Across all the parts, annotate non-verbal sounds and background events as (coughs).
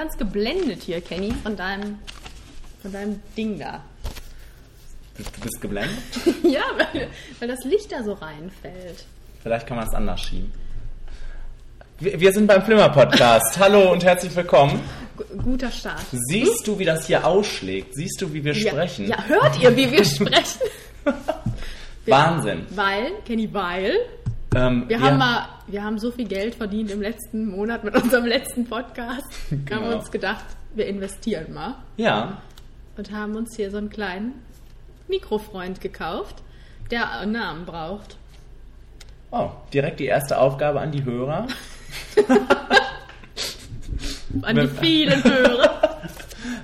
ganz geblendet hier, Kenny, von deinem, von deinem Ding da. Du bist geblendet? (laughs) ja, weil, weil das Licht da so reinfällt. Vielleicht kann man es anders schieben. Wir, wir sind beim Flimmer-Podcast. Hallo und herzlich willkommen. G guter Start. Siehst du, wie das hier ausschlägt? Siehst du, wie wir Ja, sprechen? ja, hört ihr, wie wir (laughs) sprechen? Wir- Wahnsinn. Weil, Kenny, weil, Ähm, wir haben mal, wir haben so viel Geld verdient im letzten Monat mit unserem letzten Podcast. (laughs) Wir haben Genau. uns gedacht, wir investieren mal Ja, und haben uns hier so einen kleinen Mikrofreund gekauft, der einen Namen braucht. oh, direkt die erste Aufgabe an die Hörer. (laughs) An die vielen Hörer. (laughs)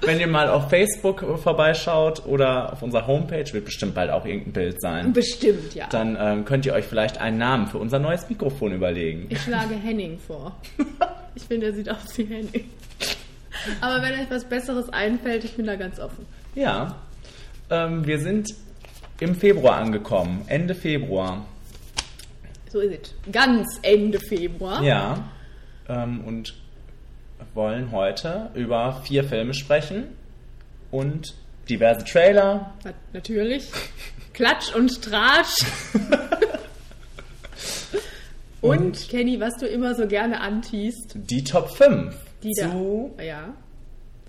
Wenn ihr mal auf Facebook vorbeischaut oder auf unserer Homepage, wird bestimmt bald auch irgendein Bild sein, Bestimmt, ja. dann ähm, könnt ihr euch vielleicht einen Namen für unser neues Mikrofon überlegen. Ich schlage Henning vor. Ich finde, er sieht aus wie Henning. Aber wenn euch was Besseres einfällt, ich bin da ganz offen. Ja, ähm, wir sind im Februar angekommen, Ende Februar. So ist es. Ganz Ende Februar. Ja, ähm, und wollen heute über vier Filme sprechen und diverse Trailer. Na, natürlich. Klatsch und Tratsch. (laughs) und, Kenny, was du immer so gerne antiest. Die Top 5 Die da. zu Ja.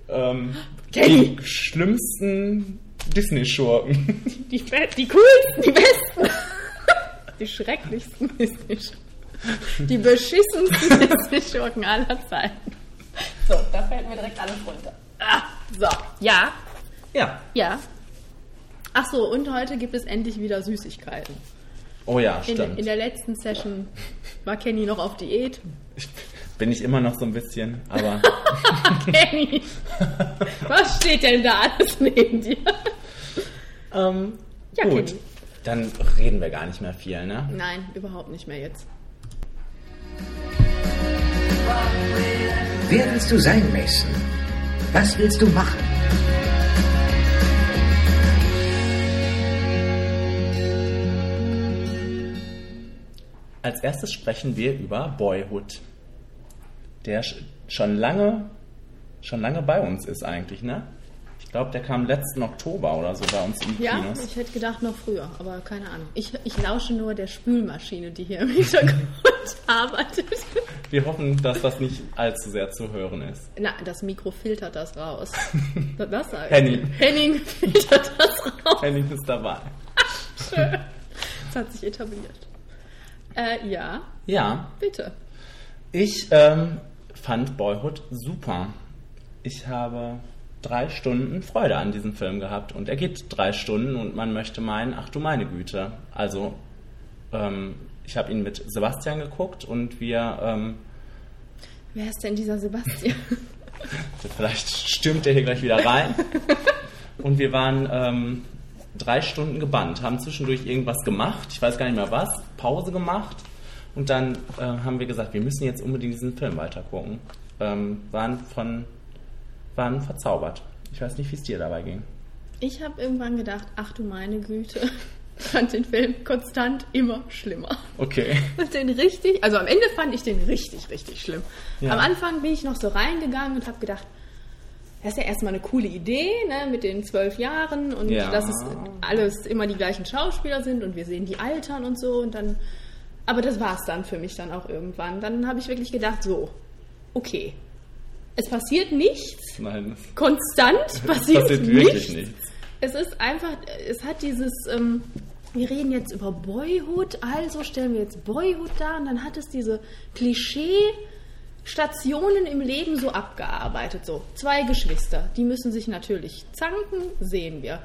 ähm, (gasps) Kenny. die schlimmsten Disney-Schurken. (laughs) Die, be- die coolsten, die besten. (laughs) Die schrecklichsten Disney-Schurken. Die beschissensten Disney-Schurken aller Zeiten. So, da fällt mir direkt alles runter. Ah, so, ja, ja. ja. Ach so, und heute gibt es endlich wieder Süßigkeiten. Oh ja, In, stimmt. in der letzten Session war Kenny noch auf Diät. Ich, bin ich immer noch so ein bisschen, aber (laughs) Kenny, was steht denn da alles neben dir? ähm, Ja, gut. Kenny. Dann reden wir gar nicht mehr viel, ne? Nein, überhaupt nicht mehr jetzt. Wer willst du sein, Mason? Was willst du machen? Als erstes sprechen wir über Boyhood, der sch- schon lange, schon lange bei uns ist eigentlich, ne? Ich glaube, der kam letzten Oktober oder so bei uns in die Ja, Kinos. ich hätte gedacht noch früher, aber keine Ahnung. Ich, ich lausche nur der Spülmaschine, die hier im Hintergrund (laughs) arbeitet. Wir hoffen, dass das nicht allzu sehr zu hören ist. Na, das Mikro filtert das raus. (laughs) Das sag. Henning. Henning filtert das raus. Henning ist dabei. (laughs) Das hat sich etabliert. Äh, ja, Ja, bitte. ich ähm, fand Boyhood super. Ich habe drei Stunden Freude an diesem Film gehabt und er geht drei Stunden und man möchte meinen, ach du meine Güte. Also ähm, ich habe ihn mit Sebastian geguckt und wir, ähm, Wer ist denn dieser Sebastian? (laughs) (laughs) vielleicht stürmt er hier gleich wieder rein. Und wir waren ähm, drei Stunden gebannt, haben zwischendurch irgendwas gemacht, ich weiß gar nicht mehr was, Pause gemacht und dann äh, haben wir gesagt, wir müssen jetzt unbedingt diesen Film weitergucken. Ähm, waren von, waren verzaubert. Ich weiß nicht, wie es dir dabei ging. Ich habe irgendwann gedacht, ach du meine Güte. (laughs) Fand den Film konstant immer schlimmer. Okay. (laughs) Und den richtig, also am Ende fand ich den richtig, richtig schlimm. Ja. Am Anfang bin ich noch so reingegangen und habe gedacht, das ist ja erstmal eine coole Idee, ne, mit den zwölf Jahren und Ja. dass es alles immer die gleichen Schauspieler sind und wir sehen die altern und so und dann, aber das war es dann für mich dann auch irgendwann. Dann habe ich wirklich gedacht, so, okay, es passiert nichts, Nein, konstant passiert, passiert nichts. wirklich nichts. Es ist einfach, es hat dieses, ähm, wir reden jetzt über Boyhood, also stellen wir jetzt Boyhood dar und dann hat es diese Klischee-Stationen im Leben so abgearbeitet. So, zwei Geschwister, die müssen sich natürlich zanken, sehen wir.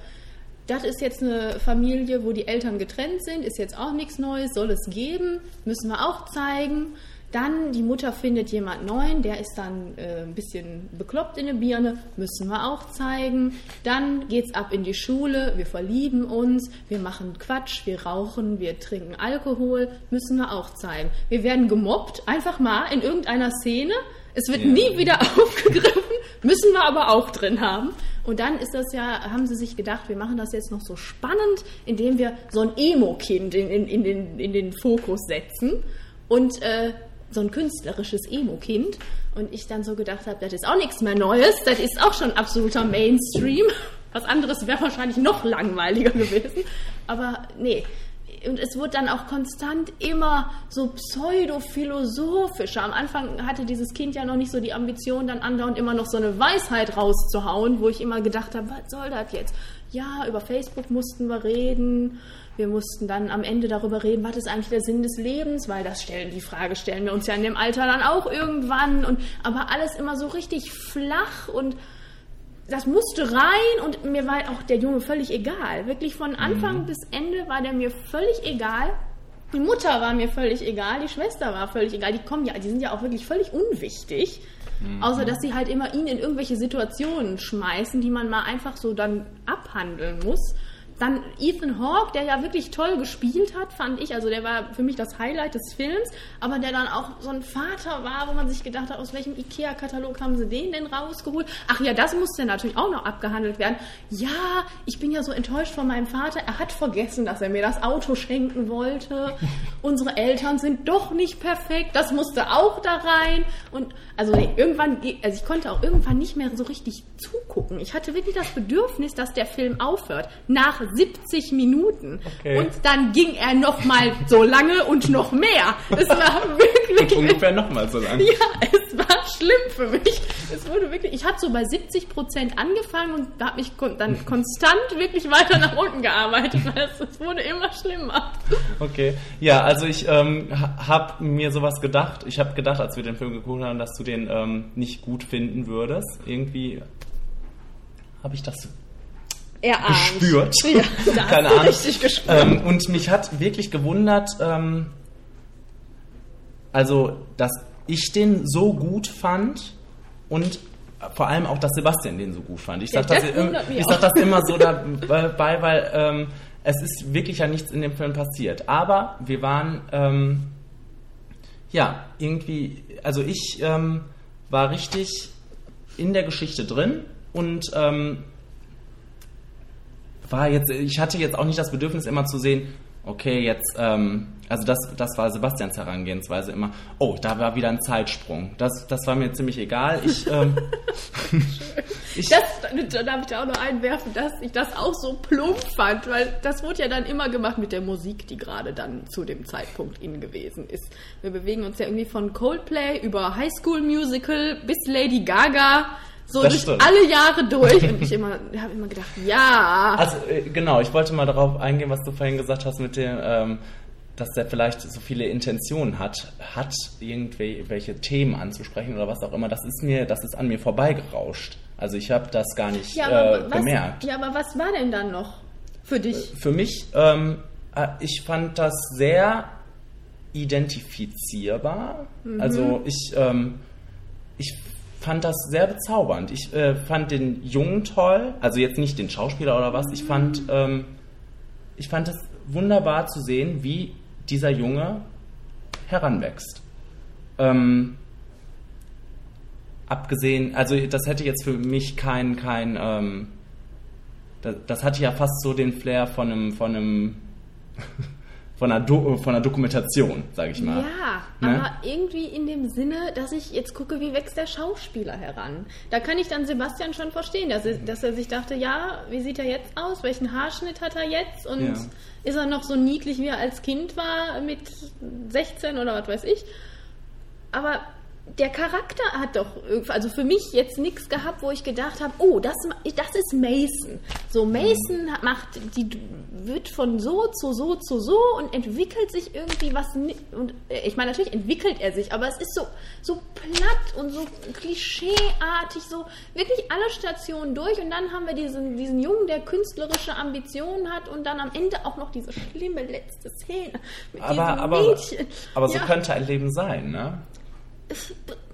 Das ist jetzt eine Familie, wo die Eltern getrennt sind, ist jetzt auch nichts Neues, soll es geben, müssen wir auch zeigen. Dann die Mutter findet jemand neuen, der ist dann äh, ein bisschen bekloppt in der Birne, müssen wir auch zeigen. Dann geht's ab in die Schule, wir verlieben uns, wir machen Quatsch, wir rauchen, wir trinken Alkohol, müssen wir auch zeigen. Wir werden gemobbt, einfach mal in irgendeiner Szene. Es wird Ja. nie wieder (laughs) aufgegriffen, müssen wir aber auch drin haben. Und dann ist das ja, haben sie sich gedacht, wir machen das jetzt noch so spannend, indem wir so ein Emo-Kind in, in, in, den, in den Fokus setzen. Und äh, so ein künstlerisches Emo-Kind. Und ich dann so gedacht habe, das ist auch nichts mehr Neues, das ist auch schon absoluter Mainstream. Was anderes wäre wahrscheinlich noch langweiliger gewesen. Aber nee. Und es wurde dann auch konstant immer so pseudo-philosophischer. Am Anfang hatte dieses Kind ja noch nicht so die Ambition, dann andauernd immer noch so eine Weisheit rauszuhauen, wo ich immer gedacht habe, was soll das jetzt? Ja, über Facebook mussten wir reden. Wir mussten dann am Ende darüber reden, was ist eigentlich der Sinn des Lebens, weil das stellen, die Frage stellen wir uns ja in dem Alter dann auch irgendwann. Und, aber alles immer so richtig flach und das musste rein und mir war auch der Junge völlig egal. Wirklich von Anfang mhm. bis Ende war der mir völlig egal. Die Mutter war mir völlig egal, die Schwester war völlig egal. Die kommen ja, die sind ja auch wirklich völlig unwichtig. Mhm. Außer dass sie halt immer ihn in irgendwelche Situationen schmeißen, die man mal einfach so dann abhandeln muss. Dann Ethan Hawke, der ja wirklich toll gespielt hat, fand ich. Also der war für mich das Highlight des Films, aber der dann auch so ein Vater war, wo man sich gedacht hat, aus welchem Ikea-Katalog haben sie den denn rausgeholt? Ach ja, das musste natürlich auch noch abgehandelt werden. Ja, ich bin ja so enttäuscht von meinem Vater. Er hat vergessen, dass er mir das Auto schenken wollte. (laughs) Unsere Eltern sind doch nicht perfekt. Das musste auch da rein. Und also nee, irgendwann, also ich konnte auch irgendwann nicht mehr so richtig zugucken. Ich hatte wirklich das Bedürfnis, dass der Film aufhört. Nach 70 Minuten. Okay. Und dann ging er noch mal so lange und noch mehr. Es war (laughs) wirklich... Und ungefähr noch mal so lange. Ja, es war schlimm für mich. Es wurde wirklich... Ich hatte so bei 70 Prozent angefangen und habe mich dann (laughs) konstant wirklich weiter nach unten gearbeitet. Es wurde immer schlimmer. Okay. Ja, also ich ähm, habe mir sowas gedacht. Ich habe gedacht, als wir den Film geguckt haben, dass du den ähm, nicht gut finden würdest. Irgendwie habe ich das erahnt. gespürt. Ja, (laughs) Keine Ahnung. Richtig gespürt. Ähm, und mich hat wirklich gewundert, ähm, also, dass ich den so gut fand und vor allem auch, dass Sebastian den so gut fand. Ich sage ja, das, ich sag das immer so dabei, (laughs) weil ähm, es ist wirklich ja nichts in dem Film passiert. Aber wir waren, ähm, ja, irgendwie, also ich ähm, war richtig in der Geschichte drin und ähm, war jetzt, ich hatte jetzt auch nicht das Bedürfnis immer zu sehen, okay, jetzt, ähm, also das, das war Sebastians Herangehensweise immer, oh, da war wieder ein Zeitsprung. Das, das war mir ziemlich egal. Ich, ähm, (laughs) ich das, da darf ich da auch noch einwerfen, dass ich das auch so plump fand, weil das wurde ja dann immer gemacht mit der Musik, die gerade dann zu dem Zeitpunkt in gewesen ist. Wir bewegen uns ja irgendwie von Coldplay über High School Musical bis Lady Gaga so das durch stimmt. alle Jahre durch. Und ich immer, (laughs) habe immer gedacht, ja. Also äh, genau, ich wollte mal darauf eingehen, was du vorhin gesagt hast mit dem, ähm, dass der vielleicht so viele Intentionen hat, hat irgendwelche Themen anzusprechen oder was auch immer. Das ist mir, das ist an mir vorbeigerauscht. Also ich habe das gar nicht ja, äh, was, gemerkt. Ja, aber was war denn dann noch für dich? Für mich, ähm, äh, ich fand das sehr identifizierbar. Mhm. Also ich, ähm, ich fand das sehr bezaubernd. Ich äh, fand den Jungen toll, also jetzt nicht den Schauspieler oder was. Ich fand, ähm, ich fand es wunderbar zu sehen, wie dieser Junge heranwächst. Ähm, abgesehen, also das hätte jetzt für mich kein, kein, ähm, das, das, hatte ja fast so den Flair von einem, von einem (laughs) von einer, Do von einer Dokumentation, sage ich mal. Ja, ne? aber irgendwie in dem Sinne, dass ich jetzt gucke, wie wächst der Schauspieler heran. Da kann ich dann Sebastian schon verstehen, dass er, dass er sich dachte, ja, wie sieht er jetzt aus? Welchen Haarschnitt hat er jetzt? Und ja. ist er noch so niedlich, wie er als Kind war mit 16 oder was weiß ich? Aber der Charakter hat doch, also für mich jetzt nichts gehabt, wo ich gedacht habe, oh, das, das ist Mason. So, Mason macht, die wird von so zu so zu so und entwickelt sich irgendwie was. Und äh, ich meine, natürlich entwickelt er sich, aber es ist so, so platt und so klischeeartig, so wirklich alle Stationen durch. Und dann haben wir diesen, diesen Jungen, der künstlerische Ambitionen hat und dann am Ende auch noch diese schlimme letzte Szene mit aber, diesem aber, Mädchen. Aber so ja. könnte ein Leben sein, ne?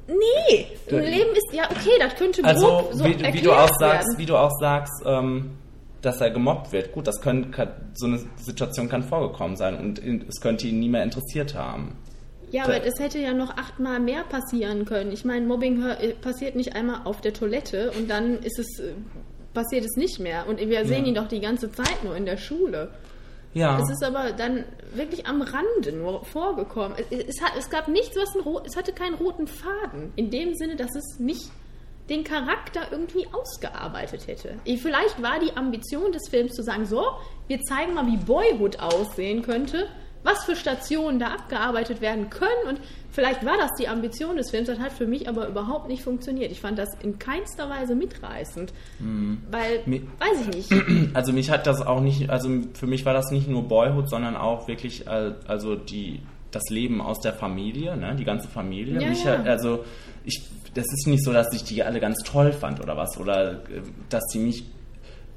Nee, im Leben ist ja okay, das könnte also so wie, wie du auch sagst, werden. wie du auch sagst, ähm, dass er gemobbt wird. Gut, das können, kann, so eine Situation kann vorgekommen sein und es könnte ihn nie mehr interessiert haben. Ja, aber es hätte ja noch achtmal mehr passieren können. Ich meine, Mobbing äh, passiert nicht einmal auf der Toilette und dann ist es äh, passiert es nicht mehr. Und wir sehen ja. ihn doch die ganze Zeit nur in der Schule. Ja. Es ist aber dann wirklich am Rande nur vorgekommen. Es, es, hat, es gab nichts, was ein Ro- es hatte keinen roten Faden. In dem Sinne, dass es nicht den Charakter irgendwie ausgearbeitet hätte. Vielleicht war die Ambition des Films zu sagen, so, wir zeigen mal, wie Boyhood aussehen könnte, was für Stationen da abgearbeitet werden können und vielleicht war das die Ambition des Films, das hat für mich aber überhaupt nicht funktioniert. Ich fand das in keinster Weise mitreißend, weil, Mi- weiß ich nicht, (clears throat) Also mich hat das auch nicht, also für mich war das nicht nur Boyhood, sondern auch wirklich äh, also die das Leben aus der Familie, ne, die ganze Familie. Ja, mich ja. Hat, also ich, das ist nicht so, dass ich die alle ganz toll fand oder was oder äh, dass die mich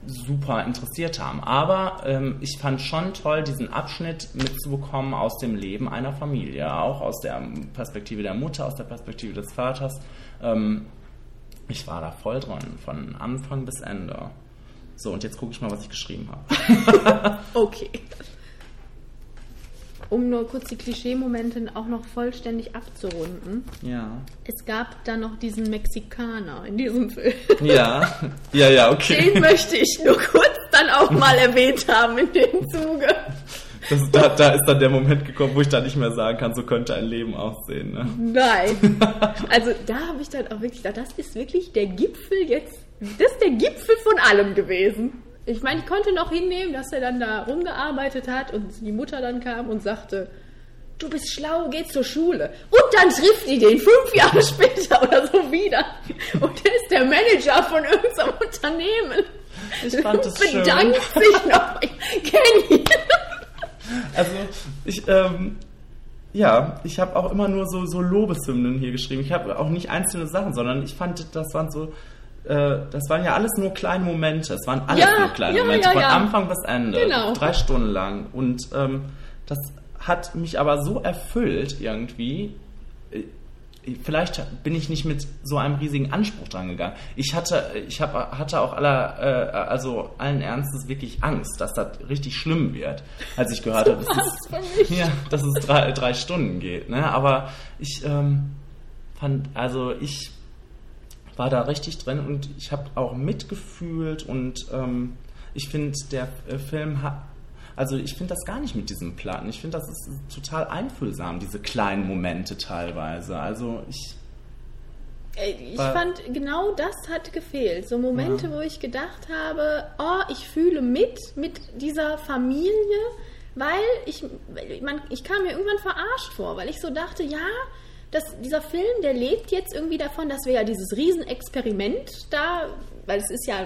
super interessiert haben. Aber ähm, ich fand schon toll, diesen Abschnitt mitzubekommen aus dem Leben einer Familie, auch aus der Perspektive der Mutter, aus der Perspektive des Vaters. Ähm, ich war da voll drin, von Anfang bis Ende. So, und jetzt gucke ich mal, was ich geschrieben habe. (laughs) Okay. Um nur kurz die Klischee-Momente auch noch vollständig abzurunden. Ja. Es gab da noch diesen Mexikaner in diesem Film. Ja, ja, ja, okay. Den möchte ich nur kurz dann auch mal erwähnt haben in dem Zuge. Das, da, da ist dann der Moment gekommen, wo ich dann nicht mehr sagen kann, so könnte ein Leben aussehen. Ne? Nein. Also da habe ich dann auch wirklich gedacht, das ist wirklich der Gipfel jetzt. Das ist der Gipfel von allem gewesen. Ich meine, ich konnte noch hinnehmen, dass er dann da rumgearbeitet hat und die Mutter dann kam und sagte, du bist schlau, geh zur Schule. Und dann trifft die den fünf Jahre später oder so wieder. Und der ist der Manager von irgendeinem Unternehmen. Ich fand es schön. Bedankt sich noch. Ich kenn ihn. Also, ich, ähm, ja, ich habe auch immer nur so, so Lobeshymnen hier geschrieben. Ich habe auch nicht einzelne Sachen, sondern ich fand, das waren so, äh, das waren ja alles nur kleine Momente. Es waren alles Ja, nur kleine ja, Momente, ja, von. Anfang bis Ende. Genau. Drei Stunden lang. Und ähm, das hat mich aber so erfüllt irgendwie. Äh, Vielleicht bin ich nicht mit so einem riesigen Anspruch dran gegangen. Ich hatte, ich hab, hatte auch aller, äh, also allen Ernstes wirklich Angst, dass das richtig schlimm wird, als ich gehört habe, dass (laughs) (laughs) ja, dass es drei, drei Stunden geht. Ne? Aber ich ähm, fand, also ich war da richtig drin und ich habe auch mitgefühlt und ähm, ich finde, der äh, Film hat, also ich finde das gar nicht mit diesem Platten. Ich finde, das ist total einfühlsam, diese kleinen Momente teilweise. Also ich, Ey, Ich fand, genau das hat gefehlt. So Momente, Ja. wo ich gedacht habe, oh, ich fühle mit, mit dieser Familie, weil ich, man, ich kam mir irgendwann verarscht vor, weil ich so dachte, ja, das, dieser Film, der lebt jetzt irgendwie davon, dass wir ja dieses Riesenexperiment da, weil es ist ja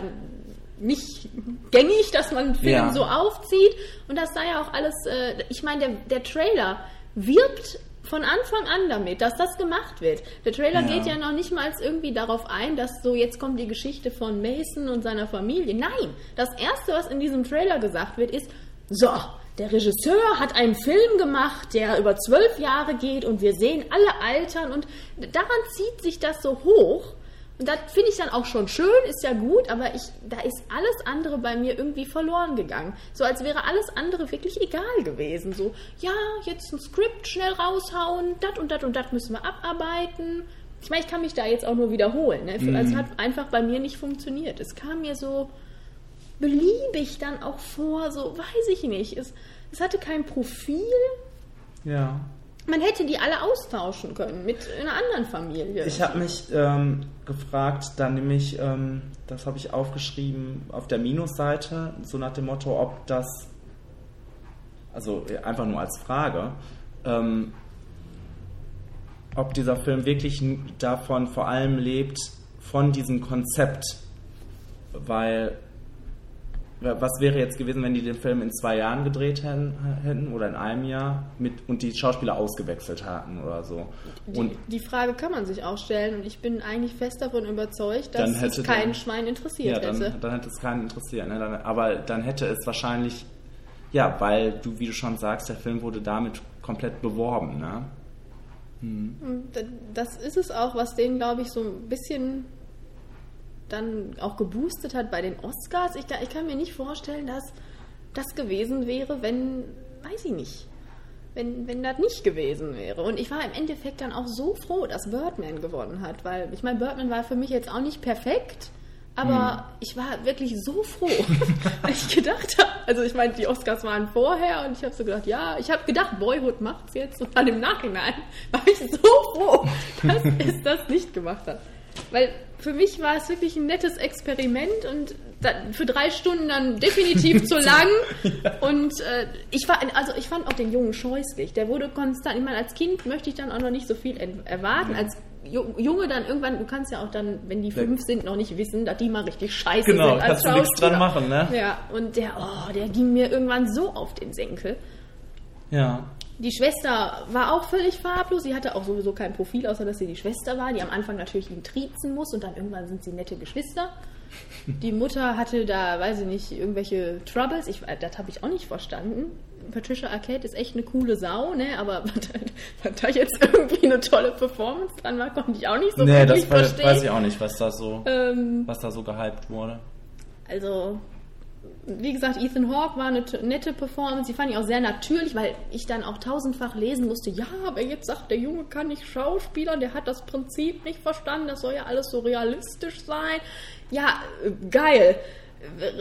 nicht gängig, dass man einen Film Ja. so aufzieht und das sei ja auch alles, äh, ich meine, der, der Trailer wirbt von Anfang an damit, dass das gemacht wird. Der Trailer Ja. geht ja noch nicht mal irgendwie darauf ein, dass so jetzt kommt die Geschichte von Mason und seiner Familie. Nein, das erste, was in diesem Trailer gesagt wird, ist, so, der Regisseur hat einen Film gemacht, der über zwölf Jahre geht und wir sehen alle altern und daran zieht sich das so hoch. Und das finde ich dann auch schon schön, ist ja gut, aber ich, da ist alles andere bei mir irgendwie verloren gegangen. So als wäre alles andere wirklich egal gewesen. So, ja, jetzt ein Skript schnell raushauen, das und das und das müssen wir abarbeiten. Ich meine, ich kann mich da jetzt auch nur wiederholen. Ne? Also es hat einfach bei mir nicht funktioniert. Es kam mir so beliebig dann auch vor, so weiß ich nicht. Es, es hatte kein Profil. ja. Man hätte die alle austauschen können mit einer anderen Familie. Ich habe mich ähm, gefragt, dann nämlich, ähm, das habe ich aufgeschrieben auf der Minusseite, so nach dem Motto, ob das, also äh, einfach nur als Frage, ähm, ob dieser Film wirklich davon vor allem lebt, von diesem Konzept, weil was wäre jetzt gewesen, wenn die den Film in zwei Jahren gedreht hätten, oder in einem Jahr mit, und die Schauspieler ausgewechselt hatten oder so? Und Die, die Frage kann man sich auch stellen und ich bin eigentlich fest davon überzeugt, Dann dass es kein dann- Schwein interessiert ja, dann, hätte. dann hätte es keinen interessiert. Ne? Dann, aber dann hätte es wahrscheinlich, ja, weil du, wie du schon sagst, der Film wurde damit komplett beworben. Ne? D- Das ist es auch, was den, glaube ich, so ein bisschen dann auch geboostet hat bei den Oscars. Ich, ich kann mir nicht vorstellen, dass das gewesen wäre, wenn, weiß ich nicht, wenn, wenn das nicht gewesen wäre. Und ich war im Endeffekt dann auch so froh, dass Birdman gewonnen hat, weil ich meine, Birdman war für mich jetzt auch nicht perfekt. Aber ich war wirklich so froh, (laughs) weil ich gedacht habe, Also ich meine, die Oscars waren vorher und ich habe so gedacht, ja, ich habe gedacht, Boyhood macht's jetzt und dann im Nachhinein war ich so froh, (laughs) dass es das nicht gemacht hat. Weil für mich war es wirklich ein nettes Experiment und für drei Stunden dann definitiv zu (laughs) lang. Und äh, ich war, also ich fand auch den Jungen scheußlich. Der wurde konstant, ich meine, als Kind möchte ich dann auch noch nicht so viel en- erwarten. Als Ju- Junge dann irgendwann, du kannst ja auch dann, wenn die fünf sind, noch nicht wissen, dass die mal richtig scheiße Genau, sind als kannst du nichts dran machen, ne? Ja, und der, oh, der ging mir irgendwann so auf den Senkel. Ja. Die Schwester war auch völlig farblos. Sie hatte auch sowieso kein Profil, außer dass sie die Schwester war, die am Anfang natürlich ihn triezen muss und dann irgendwann sind sie nette Geschwister. Die Mutter hatte da, weiß ich nicht, irgendwelche Troubles. Ich, das habe ich auch nicht verstanden. Patricia Arquette ist echt eine coole Sau, ne? Aber (laughs) was, da jetzt irgendwie eine tolle Performance dran war, konnte ich auch nicht so nee, wirklich das weiß, verstehen. weiß ich auch nicht, was da so, Ähm, was da so gehypt wurde. also, wie gesagt, Ethan Hawke war eine nette Performance. Die fand ich auch sehr natürlich, weil ich dann auch tausendfach lesen musste, ja, wer jetzt sagt, der Junge kann nicht schauspielern, der hat das Prinzip nicht verstanden, das soll ja alles so realistisch sein. Ja, äh, geil.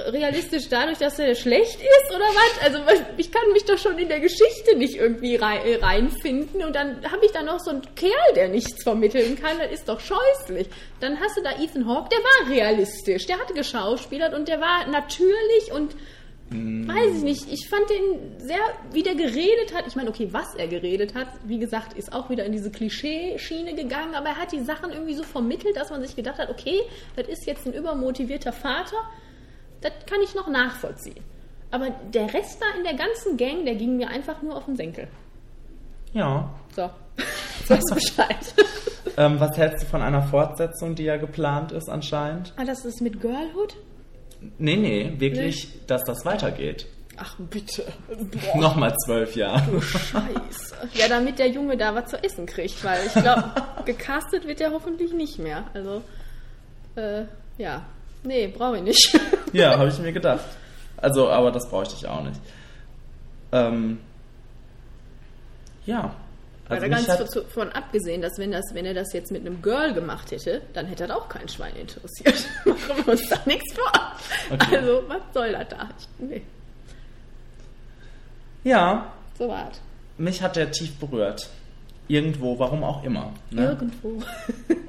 Realistisch dadurch, dass er schlecht ist oder was? Also ich kann mich doch schon in der Geschichte nicht irgendwie äh, reinfinden und dann habe ich da noch so einen Kerl, der nichts vermitteln kann, das ist doch scheußlich. Dann hast du da Ethan Hawke, der war realistisch, der hatte geschauspielert und der war natürlich und weiß ich nicht, ich fand den sehr, wie der geredet hat, ich meine, okay, was er geredet hat, wie gesagt, ist auch wieder in diese Klischee-Schiene gegangen, aber er hat die Sachen irgendwie so vermittelt, dass man sich gedacht hat, okay, das ist jetzt ein übermotivierter Vater, das kann ich noch nachvollziehen. Aber der Rest da in der ganzen Gang, der ging mir einfach nur auf den Senkel. Ja. So, (laughs) sagst du Bescheid. (laughs) Ähm, was hältst du von einer Fortsetzung, die ja geplant ist anscheinend? ah, das ist mit Girlhood? Nee, nee, wirklich, dass das weitergeht. Ach, bitte. (laughs) Boah. Nochmal zwölf Jahre. Scheiße. Ja, damit der Junge da was zu essen kriegt, weil ich glaube, gecastet wird er hoffentlich nicht mehr. Also, äh, ja. Nee, brauche ich nicht. (laughs) Ja, habe ich mir gedacht. Also, aber das bräuchte ich auch nicht. Ähm, ja. Also da mich ganz von abgesehen, dass wenn, das, wenn er das jetzt mit einem Girl gemacht hätte, dann hätte das auch kein Schwein interessiert. (laughs) Machen wir uns da nichts vor. Okay. Also, was soll das da? Ich, nee, ja, so war's. mich hat der tief berührt. Irgendwo, warum auch immer. Ne? Irgendwo. (laughs)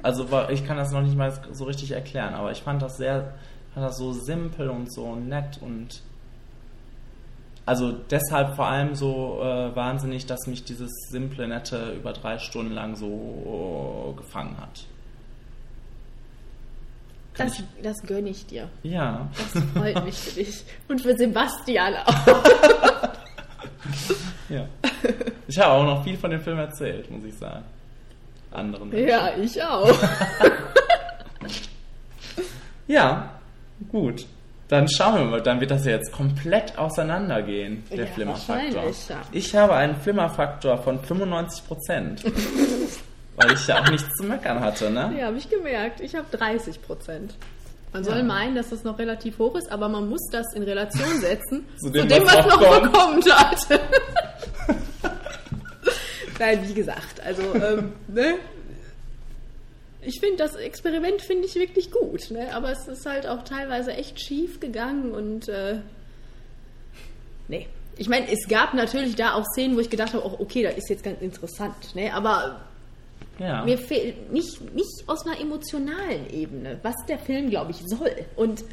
Also ich kann das noch nicht mal so richtig erklären, aber ich fand das sehr, fand das so simpel und so nett und also deshalb vor allem so äh, wahnsinnig, dass mich dieses simple, nette über drei Stunden lang so gefangen hat. Kann Das, das gönne ich dir. ich, ja, Das freut mich für dich. Und für Sebastian auch. (laughs) ja. (laughs) Ich habe auch noch viel von dem Film erzählt, muss ich sagen. Anderen. Menschen. Ja, ich auch. (laughs) Ja, gut. Dann schauen wir mal, dann wird das ja jetzt komplett auseinandergehen, der Ja, Flimmerfaktor. ja. Ich habe einen Flimmerfaktor von 95 Prozent. (laughs) weil ich ja auch nichts zu meckern hatte, ne? Ja, habe ich gemerkt. Ich habe 30 Prozent. Man soll Ja. meinen, dass das noch relativ hoch ist, aber man muss das in Relation (laughs) setzen Zu zu dem, dem, was was noch noch kommt. bekommen hat. (laughs) Nein, wie gesagt, also, ähm, ne? Ich finde, das Experiment finde ich wirklich gut, ne? aber es ist halt auch teilweise echt schief gegangen und äh, nee. Ich meine, es gab natürlich da auch Szenen, wo ich gedacht habe, oh, okay, das ist jetzt ganz interessant, ne? aber Ja. mir fehlt nicht, nicht aus einer emotionalen Ebene, was der Film, glaube ich, soll. Und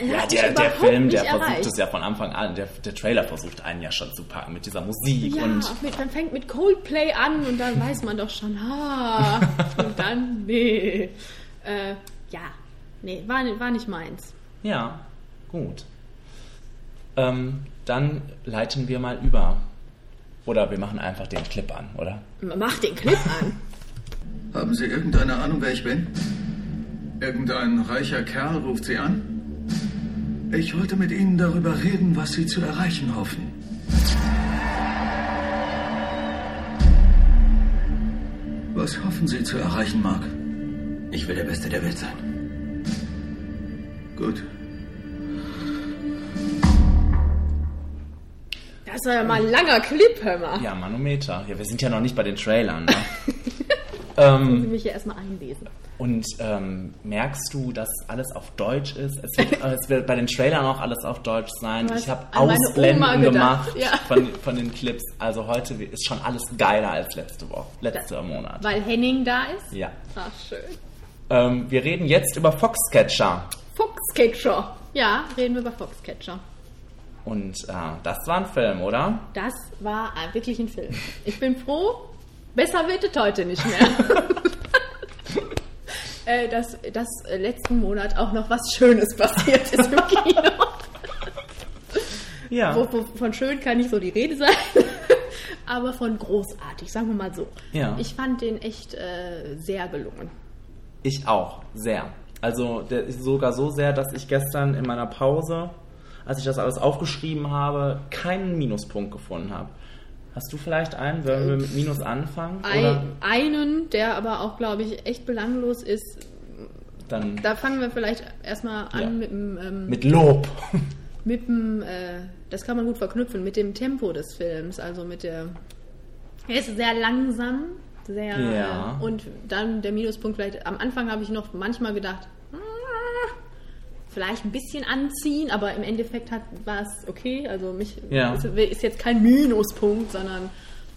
Ja, der, der Film, der versucht erreicht. es ja von Anfang an, der, der Trailer versucht einen ja schon zu packen mit dieser Musik Ja, und mit, man fängt mit Coldplay an und dann (laughs) weiß man doch schon, ah, und dann, nee. Äh, ja, nee, war, war nicht meins. ja, gut. Ähm, dann leiten wir mal über. Oder wir machen einfach den Clip an, oder? Mach den Clip an. (laughs) Haben Sie irgendeine Ahnung, wer ich bin? Irgendein reicher Kerl ruft Sie an? Ich wollte mit Ihnen darüber reden, was Sie zu erreichen hoffen. Was hoffen Sie zu erreichen, Mark? Ich will der Beste der Welt sein. Gut. Das ist ja mal ein langer Clip, hör mal. Ja, Manometer. Ja, wir sind ja noch nicht bei den Trailern, ne? Ich (laughs) ähm, muss mich hier erstmal einlesen. Und ähm, merkst du, dass alles auf Deutsch ist? Es wird, äh, es wird bei den Trailern auch alles auf Deutsch sein. Ich habe Ausblenden gemacht ja. von, von den Clips. Also heute ist schon alles geiler als letzte Woche, letzter Monat. Weil Henning da ist? Ja. Ach, schön. Ähm, wir reden jetzt über Foxcatcher. Foxcatcher. Ja, reden wir über Foxcatcher. Und äh, das war ein Film, oder? Das war ein- wirklich ein Film. Ich bin froh, besser wird es heute nicht mehr. (laughs) Äh, dass, dass äh, letzten Monat auch noch was Schönes passiert ist im Kino. Ja. Wo, wo, von schön kann nicht so die Rede sein, (laughs) aber von großartig, sagen wir mal so. Ja. Ich fand den echt äh, sehr gelungen. Ich auch, sehr. Also der ist sogar so sehr, dass ich gestern in meiner Pause, als ich das alles aufgeschrieben habe, keinen Minuspunkt gefunden habe. Hast du vielleicht einen? Wollen wir mit Minus anfangen? Ein, einen, der aber auch, glaube ich, echt belanglos ist, dann da fangen wir vielleicht erstmal an Ja. mit dem ähm, mit Lob. (laughs) mit dem, äh, das kann man gut verknüpfen, mit dem Tempo des Films, also mit der, er ist sehr langsam, sehr, Ja. äh, und dann der Minuspunkt vielleicht, am Anfang habe ich noch manchmal gedacht, vielleicht ein bisschen anziehen, aber im Endeffekt hat, war es okay, also mich, Ja. ist, ist jetzt kein Minuspunkt, sondern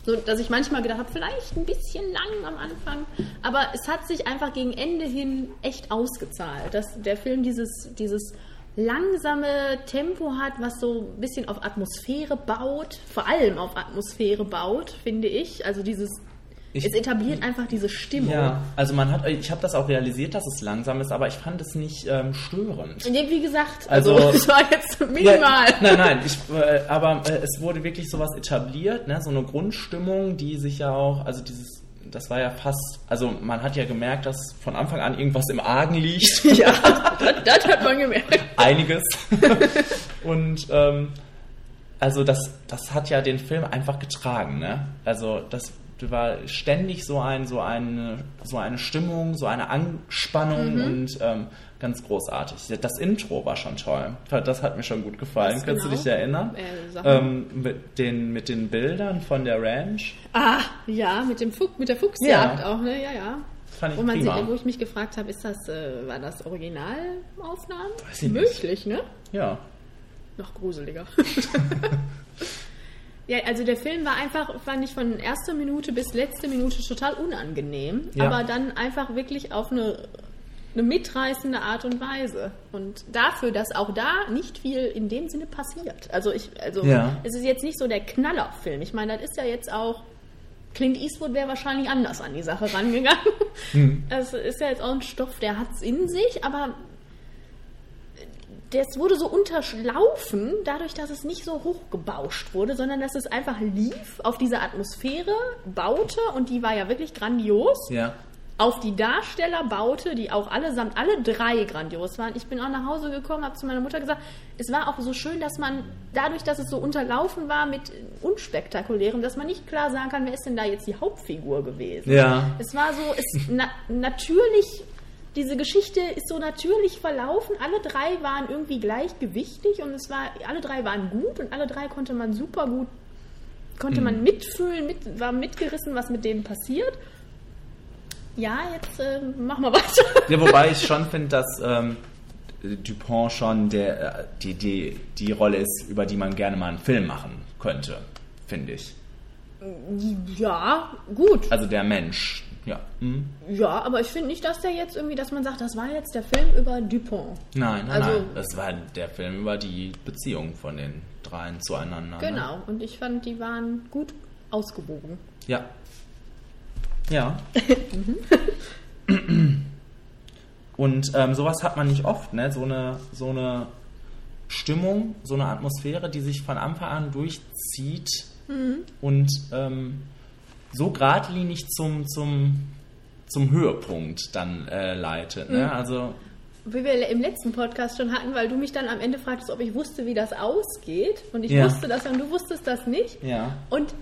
so, dass ich manchmal gedacht habe, vielleicht ein bisschen lang am Anfang, aber es hat sich einfach gegen Ende hin echt ausgezahlt, dass der Film dieses, dieses langsame Tempo hat, was so ein bisschen auf Atmosphäre baut, vor allem auf Atmosphäre baut, finde ich. Also dieses, Ich- es etabliert einfach diese Stimmung. Ja, also man hat, ich habe das auch realisiert, dass es langsam ist, aber ich fand es nicht ähm, störend. Wie gesagt, also, Also- es war jetzt minimal. Ja, (laughs) nein, nein, ich, äh, aber äh, es wurde wirklich sowas etabliert, ne? so eine Grundstimmung, die sich ja auch, also dieses, das war ja fast, also man hat ja gemerkt, dass von Anfang an irgendwas im Argen liegt. (laughs) Ja, das, das hat man gemerkt. Einiges. (laughs) Und ähm, also das, das hat ja den Film einfach getragen, ne? Also das war ständig so ein, so eine, so eine Stimmung, so eine Anspannung Mhm. und ähm, ganz großartig. Das Intro war schon toll. Das hat mir schon gut gefallen. Was Kannst du genau? dich erinnern? Äh, ähm, mit, den, mit den Bildern von der Ranch. Ah, ja, mit, dem Fuch, mit der Fuchsjagd Ja. auch, ne? Ja, ja. Fand ich Wo, man prima. sieht, wo ich mich gefragt habe, ist das, äh, war das Originalaufnahmen? Weiß ich nicht. Möglich, ne? ja. Noch gruseliger. (laughs) (laughs) ja, also der Film war einfach, fand ich von erster Minute bis letzte Minute total unangenehm, Ja. aber dann einfach wirklich auf eine, eine mitreißende Art und Weise. Und dafür, dass auch da nicht viel in dem Sinne passiert. Also ich, also Ja. es ist jetzt nicht so der Knallerfilm. Ich meine, das ist ja jetzt auch Clint Eastwood wäre wahrscheinlich anders an die Sache rangegangen. Hm. (laughs) Es ist ja jetzt auch ein Stoff, der hat es in sich, aber das wurde so unterlaufen, dadurch, dass es nicht so hochgebauscht wurde, sondern dass es einfach lief, auf diese Atmosphäre baute und die war ja wirklich grandios. Ja. Auf die Darsteller baute, die auch allesamt, alle drei grandios waren. Ich bin auch nach Hause gekommen, habe zu meiner Mutter gesagt, es war auch so schön, dass man dadurch, dass es so unterlaufen war mit unspektakulärem, dass man nicht klar sagen kann, wer ist denn da jetzt die Hauptfigur gewesen. Ja. Es war so, es na, natürlich, diese Geschichte ist so natürlich verlaufen. Alle drei waren irgendwie gleichgewichtig und es war, alle drei waren gut und alle drei konnte man super gut, konnte man mitfühlen, mit, war mitgerissen, was mit denen passiert. Ja, jetzt äh, machen wir weiter. (laughs) Ja, wobei ich schon finde, dass ähm, Dupont schon der, äh, die, die, die Rolle ist, über die man gerne mal einen Film machen könnte, finde ich. Ja, gut. Also der Mensch. Ja. Hm? Ja, aber ich finde nicht, dass der jetzt irgendwie, dass man sagt, das war jetzt der Film über Dupont. Nein, nein, Also- nein. Das war der Film über die Beziehung von den dreien zueinander. Ne? Genau. Und ich fand, die waren gut ausgewogen. Ja. Ja. (laughs) Und ähm, sowas hat man nicht oft, ne? So eine, so eine Stimmung, so eine Atmosphäre, die sich von Anfang an durchzieht und ähm, so geradlinig zum, zum, zum Höhepunkt dann äh, leitet. Ne? Also Wie wir im letzten Podcast schon hatten, weil du mich dann am Ende fragtest, ob ich wusste, wie das ausgeht. Und ich Ja. wusste das und du wusstest das nicht. ja. Und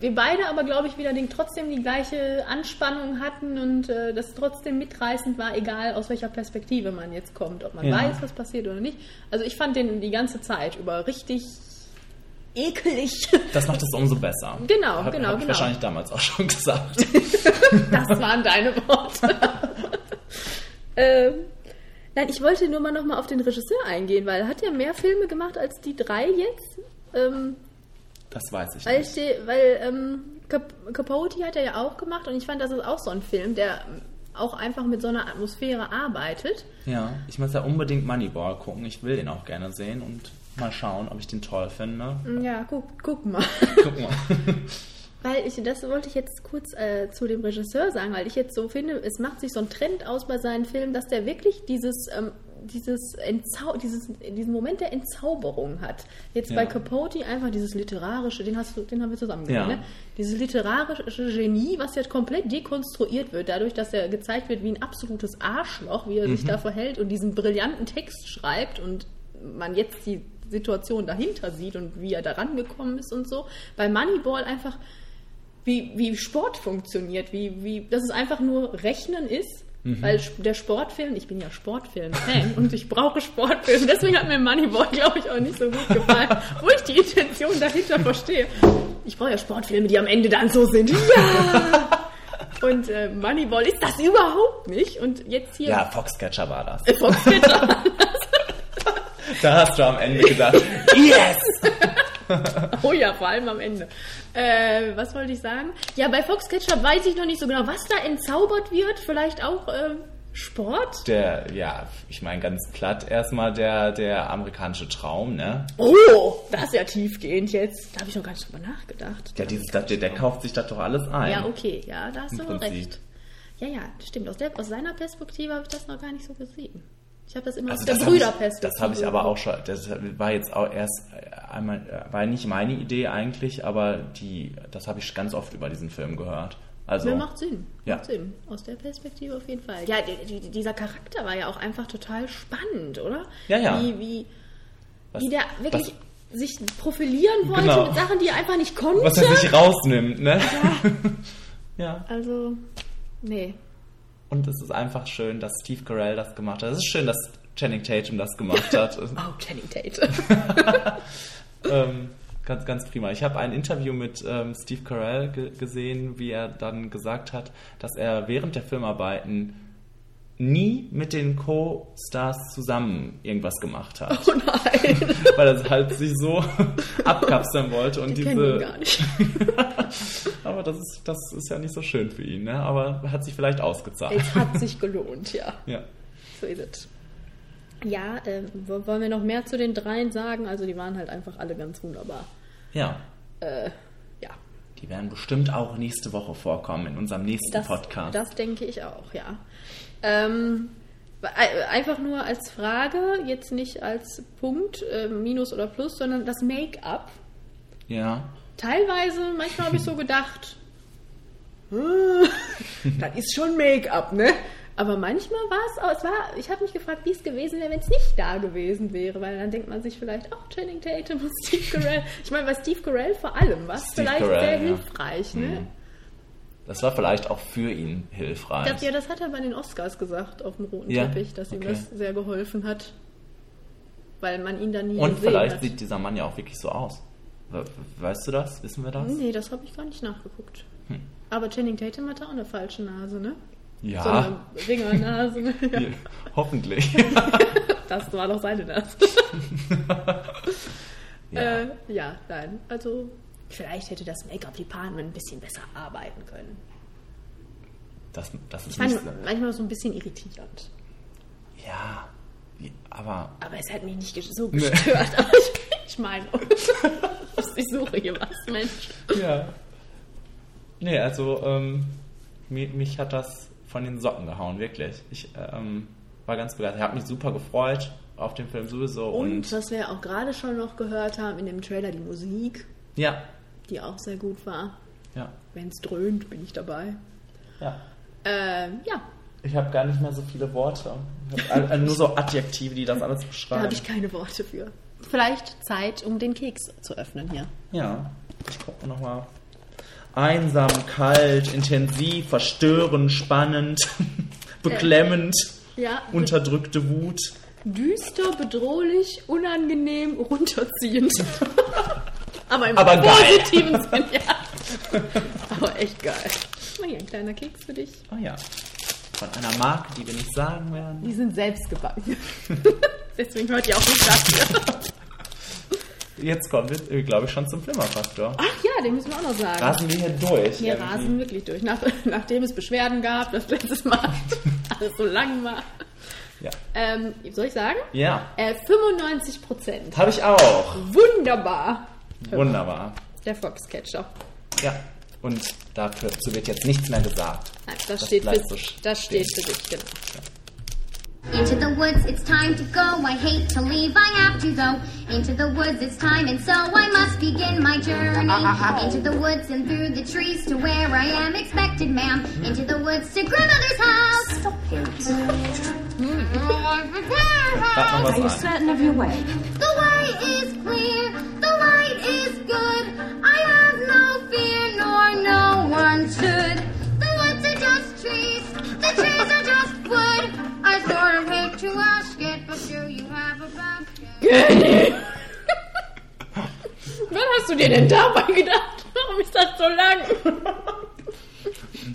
wir beide aber, glaube ich, wieder den, trotzdem die gleiche Anspannung hatten und äh, das trotzdem mitreißend war, egal aus welcher Perspektive man jetzt kommt, ob man Ja. weiß, was passiert oder nicht. Also ich fand den die ganze Zeit über richtig ekelig. (laughs) Das macht es umso besser. Genau, hab, genau, hab ich genau. wahrscheinlich damals auch schon gesagt. (laughs) Das waren deine Worte. (laughs) Ähm, nein, ich wollte nur mal noch mal auf den Regisseur eingehen, weil er hat ja mehr Filme gemacht als die drei jetzt. Ähm, Das weiß ich weil nicht. ich, weil ähm, Cap Capote hat er ja auch gemacht und ich fand, das ist auch so ein Film, der auch einfach mit so einer Atmosphäre arbeitet. Ja, ich muss ja unbedingt Moneyball gucken. Ich will den auch gerne sehen und mal schauen, ob ich den toll finde. Ja, guck, guck mal. Guck mal. (laughs) Weil ich, das wollte ich jetzt kurz äh, zu dem Regisseur sagen, weil ich jetzt so finde, es macht sich so ein Trend aus bei seinen Filmen, dass der wirklich dieses, ähm, dieses, Entzau dieses diesen Moment der Entzauberung hat. Jetzt Ja. bei Capote einfach dieses literarische, den hast du, den haben wir zusammen gesehen, Ja. ne? Dieses literarische Genie, was jetzt komplett dekonstruiert wird, dadurch, dass er gezeigt wird wie ein absolutes Arschloch, wie er sich Mhm. da verhält und diesen brillanten Text schreibt und man jetzt die Situation dahinter sieht und wie er da rangekommen ist und so. Bei Moneyball einfach wie, wie Sport funktioniert, wie, wie, dass es einfach nur Rechnen ist. Mhm. Weil der Sportfilm, ich bin ja Sportfilm-Fan (laughs) und ich brauche Sportfilme. Deswegen hat mir Moneyball, glaube ich, auch nicht so gut gefallen, (laughs) wo ich die Intention dahinter verstehe. Ich brauche ja Sportfilme, die am Ende dann so sind. Ja! Und äh, Moneyball ist das überhaupt nicht. Und jetzt hier Ja, Foxcatcher war das. äh, Foxcatcher. Da hast du am Ende gesagt, yes! (laughs) Oh ja, vor allem am Ende. Äh, was wollte ich sagen? Ja, bei Foxcatcher weiß ich noch nicht so genau, was da entzaubert wird. Vielleicht auch äh, Sport? Der, ja, ich meine ganz platt erstmal der, der amerikanische Traum, ne? Oh, das ist ja tiefgehend jetzt. Da habe ich noch gar nicht drüber nachgedacht. Ja, dieses, der, der kauft sich das doch alles ein. Ja, okay, ja, da hast Im du Prinzip. recht. Ja, ja, stimmt. Aus, der, aus seiner Perspektive habe ich das noch gar nicht so gesehen. Ich habe das immer Also aus der Brüderperspektive. Das habe ich aber auch schon. Das war jetzt auch erst einmal, war nicht meine Idee eigentlich, aber die, das habe ich ganz oft über diesen Film gehört. Also Ja, macht Sinn. Ja. Macht Sinn. Aus der Perspektive auf jeden Fall. Ja, die, die, dieser Charakter war ja auch einfach total spannend, oder? Ja, ja. Wie, wie, was, wie der wirklich sich profilieren wollte Genau. mit Sachen, die er einfach nicht konnte. was, was er sich rausnimmt, ne? ja. (laughs) Also, nee. Und es ist einfach schön, dass Steve Carell das gemacht hat. Es ist schön, dass Channing Tatum das gemacht hat. (laughs) Oh, Channing Tate. (laughs) ähm, ganz, ganz prima. Ich habe ein Interview mit ähm, Steve Carell ge gesehen, wie er dann gesagt hat, dass er während der Filmarbeiten nie mit den Co-Stars zusammen irgendwas gemacht hat. Oh nein. (laughs) weil er halt sich so (laughs) abkapseln wollte und Die diese. gar nicht. (laughs) Aber das ist, das ist ja nicht so schön für ihn, ne? Aber hat sich vielleicht ausgezahlt. Es hat sich gelohnt, ja. Ja. So ist es. Ja, wo- wollen wir noch mehr zu den dreien sagen? Also die waren halt einfach alle ganz wunderbar. Ja. Äh, ja, Die werden bestimmt auch nächste Woche vorkommen in unserem nächsten das, Podcast. das denke ich auch, ja. Ähm, äh, einfach nur als Frage, jetzt nicht als Punkt, äh, Minus oder Plus, sondern das Make-up. ja. Teilweise, manchmal habe ich so gedacht, (laughs) (laughs) das ist schon Make-up, ne? Aber manchmal war es auch, es war, ich habe mich gefragt, wie es gewesen wäre, wenn es nicht da gewesen wäre, weil dann denkt man sich vielleicht, oh, Channing Tatum und Steve Carell. Ich meine, bei Steve Carell vor allem war es vielleicht Carell, sehr ja. hilfreich, ne? Mhm. Das war vielleicht auch für ihn hilfreich. Das, ja, das hat er bei den Oscars gesagt auf dem roten Ja, Teppich, dass ihm okay. das sehr geholfen hat. Weil man ihn dann nie und vielleicht hat. sieht dieser Mann ja auch wirklich so aus. We- Weißt du das? Wissen wir das? Nee, das habe ich gar nicht nachgeguckt. Aber Channing Tatum hatte auch eine falsche Nase, ne? So Ja. eine Ringernase. ne? (laughs) ja. Hoffentlich. (laughs) Das war doch seine Nase. (laughs) ja. Äh, ja, nein. Also, vielleicht hätte das Make-up-Department ein bisschen besser arbeiten können. das, das ist Ich fand nicht manchmal so ein bisschen irritierend. Ja. Aber Aber es hat mich nicht so gestört. (laughs) Aber ich, ich meine, (laughs) ich suche hier was, Mensch. Ja. Nee, also ähm, mich, mich hat das von den Socken gehauen, wirklich. Ich ähm, war ganz begeistert. Ich habe mich super gefreut auf den Film sowieso. Und, Und was wir auch gerade schon noch gehört haben in dem Trailer, die Musik, ja, die auch sehr gut war. ja, Wenn es dröhnt, bin ich dabei. ja. Ähm, ja, Ich habe gar nicht mehr so viele Worte. Ich habe nur so Adjektive, die das alles da beschreiben. habe ich keine Worte für. Vielleicht Zeit, um den Keks zu öffnen hier. Ja, ich gucke nochmal. Einsam, kalt, intensiv, verstörend, spannend, (laughs) beklemmend, Ja, unterdrückte Wut. düster, bedrohlich, unangenehm, runterziehend. (laughs) Aber im Aber geil. positiven (laughs) Sinn, ja. Aber echt geil. Mal hier ein kleiner Keks für dich. Ah ja. Von einer Marke, die wir nicht sagen werden. Die sind selbst gebacken. (laughs) Deswegen hört ihr auch nicht das. Jetzt kommen wir, glaube ich, schon zum Flimmerfaktor. Ach ja, den müssen wir auch noch sagen. Rasen wir hier durch. Wir irgendwie. rasen wirklich durch. Nach, nachdem es Beschwerden gab, das letztes Mal (laughs) alles so lang war. Ja. Ähm, soll ich sagen? Ja, Äh, 95 Prozent. habe ich auch. Wunderbar. Wunderbar. Der Foxcatcher. Ja. Und dazu wird jetzt nichts mehr gesagt. Nein, das, Das steht, für, so das steht für sich, genau. Into the woods, it's time to go. I hate to leave, I have to though. Into the woods, it's time, and so I must begin my journey. Into the woods and through the trees to where I am expected, ma'am. Into the woods to grandmother's house. Sag noch Are you certain of your way? The way is clear, (laughs) Was hast du dir denn dabei gedacht? Warum ist das so lang?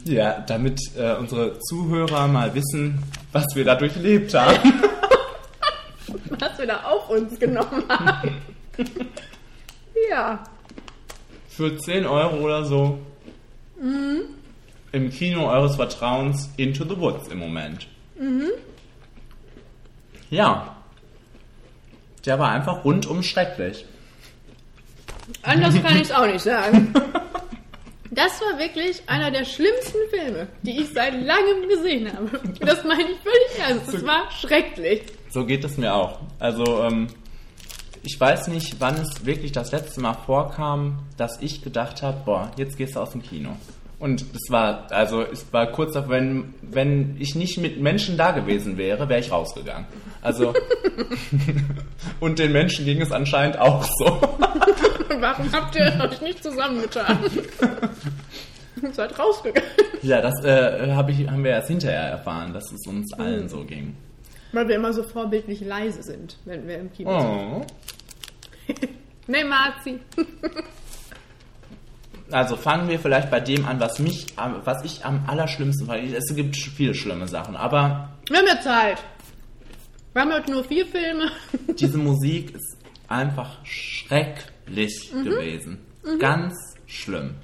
Ja, damit äh, unsere Zuhörer mal wissen, was wir da durchlebt haben. (laughs) Was wir da auf uns genommen haben. (laughs) ja. Für 10 Euro oder so. Im Kino eures Vertrauens Into the Woods im Moment. Ja. Der war einfach rundum schrecklich. Anders kann ich es auch nicht sagen. (laughs) Das war wirklich einer der schlimmsten Filme, die ich seit langem gesehen habe. Das meine ich völlig ernst. Es war schrecklich. So geht es mir auch. Also, ähm, ich weiß nicht, wann es wirklich das letzte Mal vorkam, dass ich gedacht habe, boah, jetzt gehst du aus dem Kino. Und es war, also es war kurz auf, wenn, wenn ich nicht mit Menschen da gewesen wäre, wäre ich rausgegangen. Also (laughs) und den Menschen ging es anscheinend auch so. (laughs) Warum habt ihr euch nicht zusammengetan? Ihr seid rausgegangen. Ja, das äh, hab ich, haben wir erst hinterher erfahren, dass es uns allen so ging. Weil wir immer so vorbildlich leise sind, wenn wir im Kino sind. (laughs) Nee, Marzi. Also fangen wir vielleicht bei dem an, was mich, was ich am allerschlimmsten fand. Es gibt viele schlimme Sachen, aber Wir haben ja Zeit. Wir haben heute nur vier Filme. (laughs) diese Musik ist einfach schrecklich Mhm. gewesen. Ganz schlimm.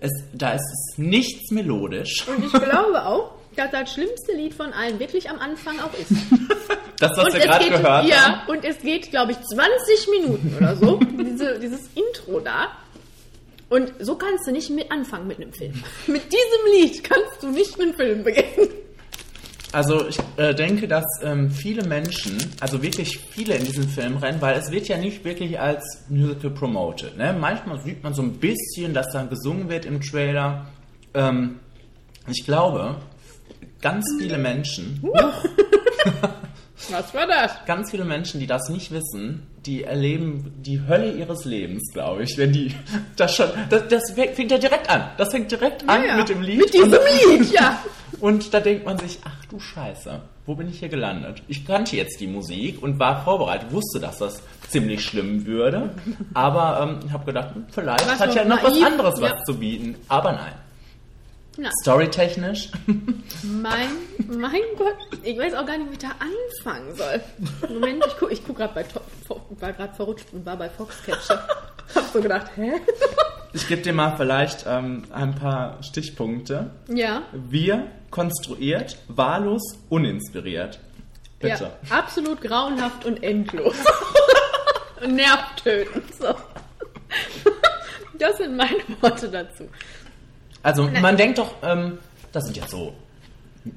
Es, da ist es nichts melodisch. Und ich glaube auch, dass das schlimmste Lied von allen wirklich am Anfang auch ist. (laughs) Das, was und wir gerade gehört ja, haben. und es geht, glaube ich, 20 Minuten oder so. (laughs) diese, dieses Intro da. Und so kannst du nicht mit anfangen mit einem Film. (laughs) Mit diesem Lied kannst du nicht mit einem Film beginnen. Also ich äh, denke, dass ähm, viele Menschen, also wirklich viele in diesen Film rennen, weil es wird ja nicht wirklich als Musical promoted. Ne? Manchmal sieht man so ein bisschen, dass dann gesungen wird im Trailer. Ähm, ich glaube, ganz viele Menschen, (laughs) Was war das? ganz viele Menschen, die das nicht wissen, die erleben die Hölle ihres Lebens, glaube ich, wenn die (laughs) das schon, das, das fängt ja direkt an. Das fängt direkt an Ja, mit dem Lied. Mit diesem Und- Lied, (laughs) ja. Und da denkt man sich, ach du Scheiße, wo bin ich hier gelandet? Ich kannte jetzt die Musik und war vorbereitet, wusste, dass das ziemlich schlimm würde. Aber ähm, ich habe gedacht, hm, vielleicht Was hat ja noch noch was naiv, anderes was ja. zu bieten. Aber nein. Na. Storytechnisch, Mein, mein Gott, ich weiß auch gar nicht, wie ich da anfangen soll. Moment, ich gucke ich guck gerade bei war gerade verrutscht und war bei Foxcatcher. Hab so gedacht, hä? ich gebe dir mal vielleicht ähm, ein paar Stichpunkte. Ja, Wir konstruiert, wahllos, uninspiriert. Bitte. ja, absolut grauenhaft und endlos. und (laughs) nervtötend. So. Das sind meine Worte dazu. Also man denkt doch, ähm, das sind jetzt so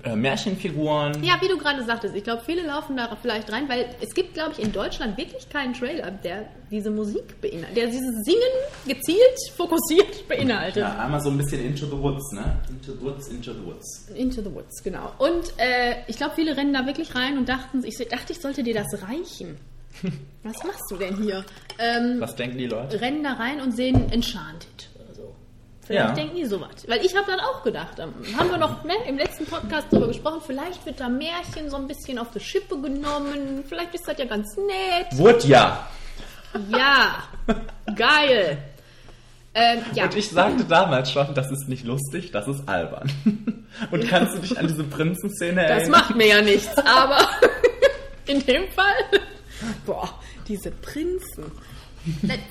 äh, Märchenfiguren. Ja, wie du gerade sagtest, ich glaube, viele laufen da vielleicht rein, weil es gibt, glaube ich, in Deutschland wirklich keinen Trailer, der diese Musik beinhaltet, der dieses Singen gezielt, fokussiert beinhaltet. Ja, einmal so ein bisschen Into the Woods, ne? Into the Woods, Into the Woods. Into the Woods, genau. Und äh, ich glaube, viele rennen da wirklich rein und dachten, ich dachte, ich sollte dir das reichen. (laughs) Was machst du denn hier? Ähm, Was denken die Leute? rennen da rein und sehen Enchanted. Vielleicht Ja. denken die sowas. Weil ich habe dann auch gedacht, ähm, haben wir noch ne, im letzten Podcast darüber gesprochen, vielleicht wird da Märchen so ein bisschen auf die Schippe genommen, vielleicht ist das ja ganz nett. Wurde ja. Ja, geil. Ähm, ja. Und ich sagte damals schon, das ist nicht lustig, das ist albern. (laughs) Und kannst du dich an diese Prinzenszene Das erinnern? macht mir ja nichts, (laughs) aber (laughs) in dem Fall, boah, diese Prinzen.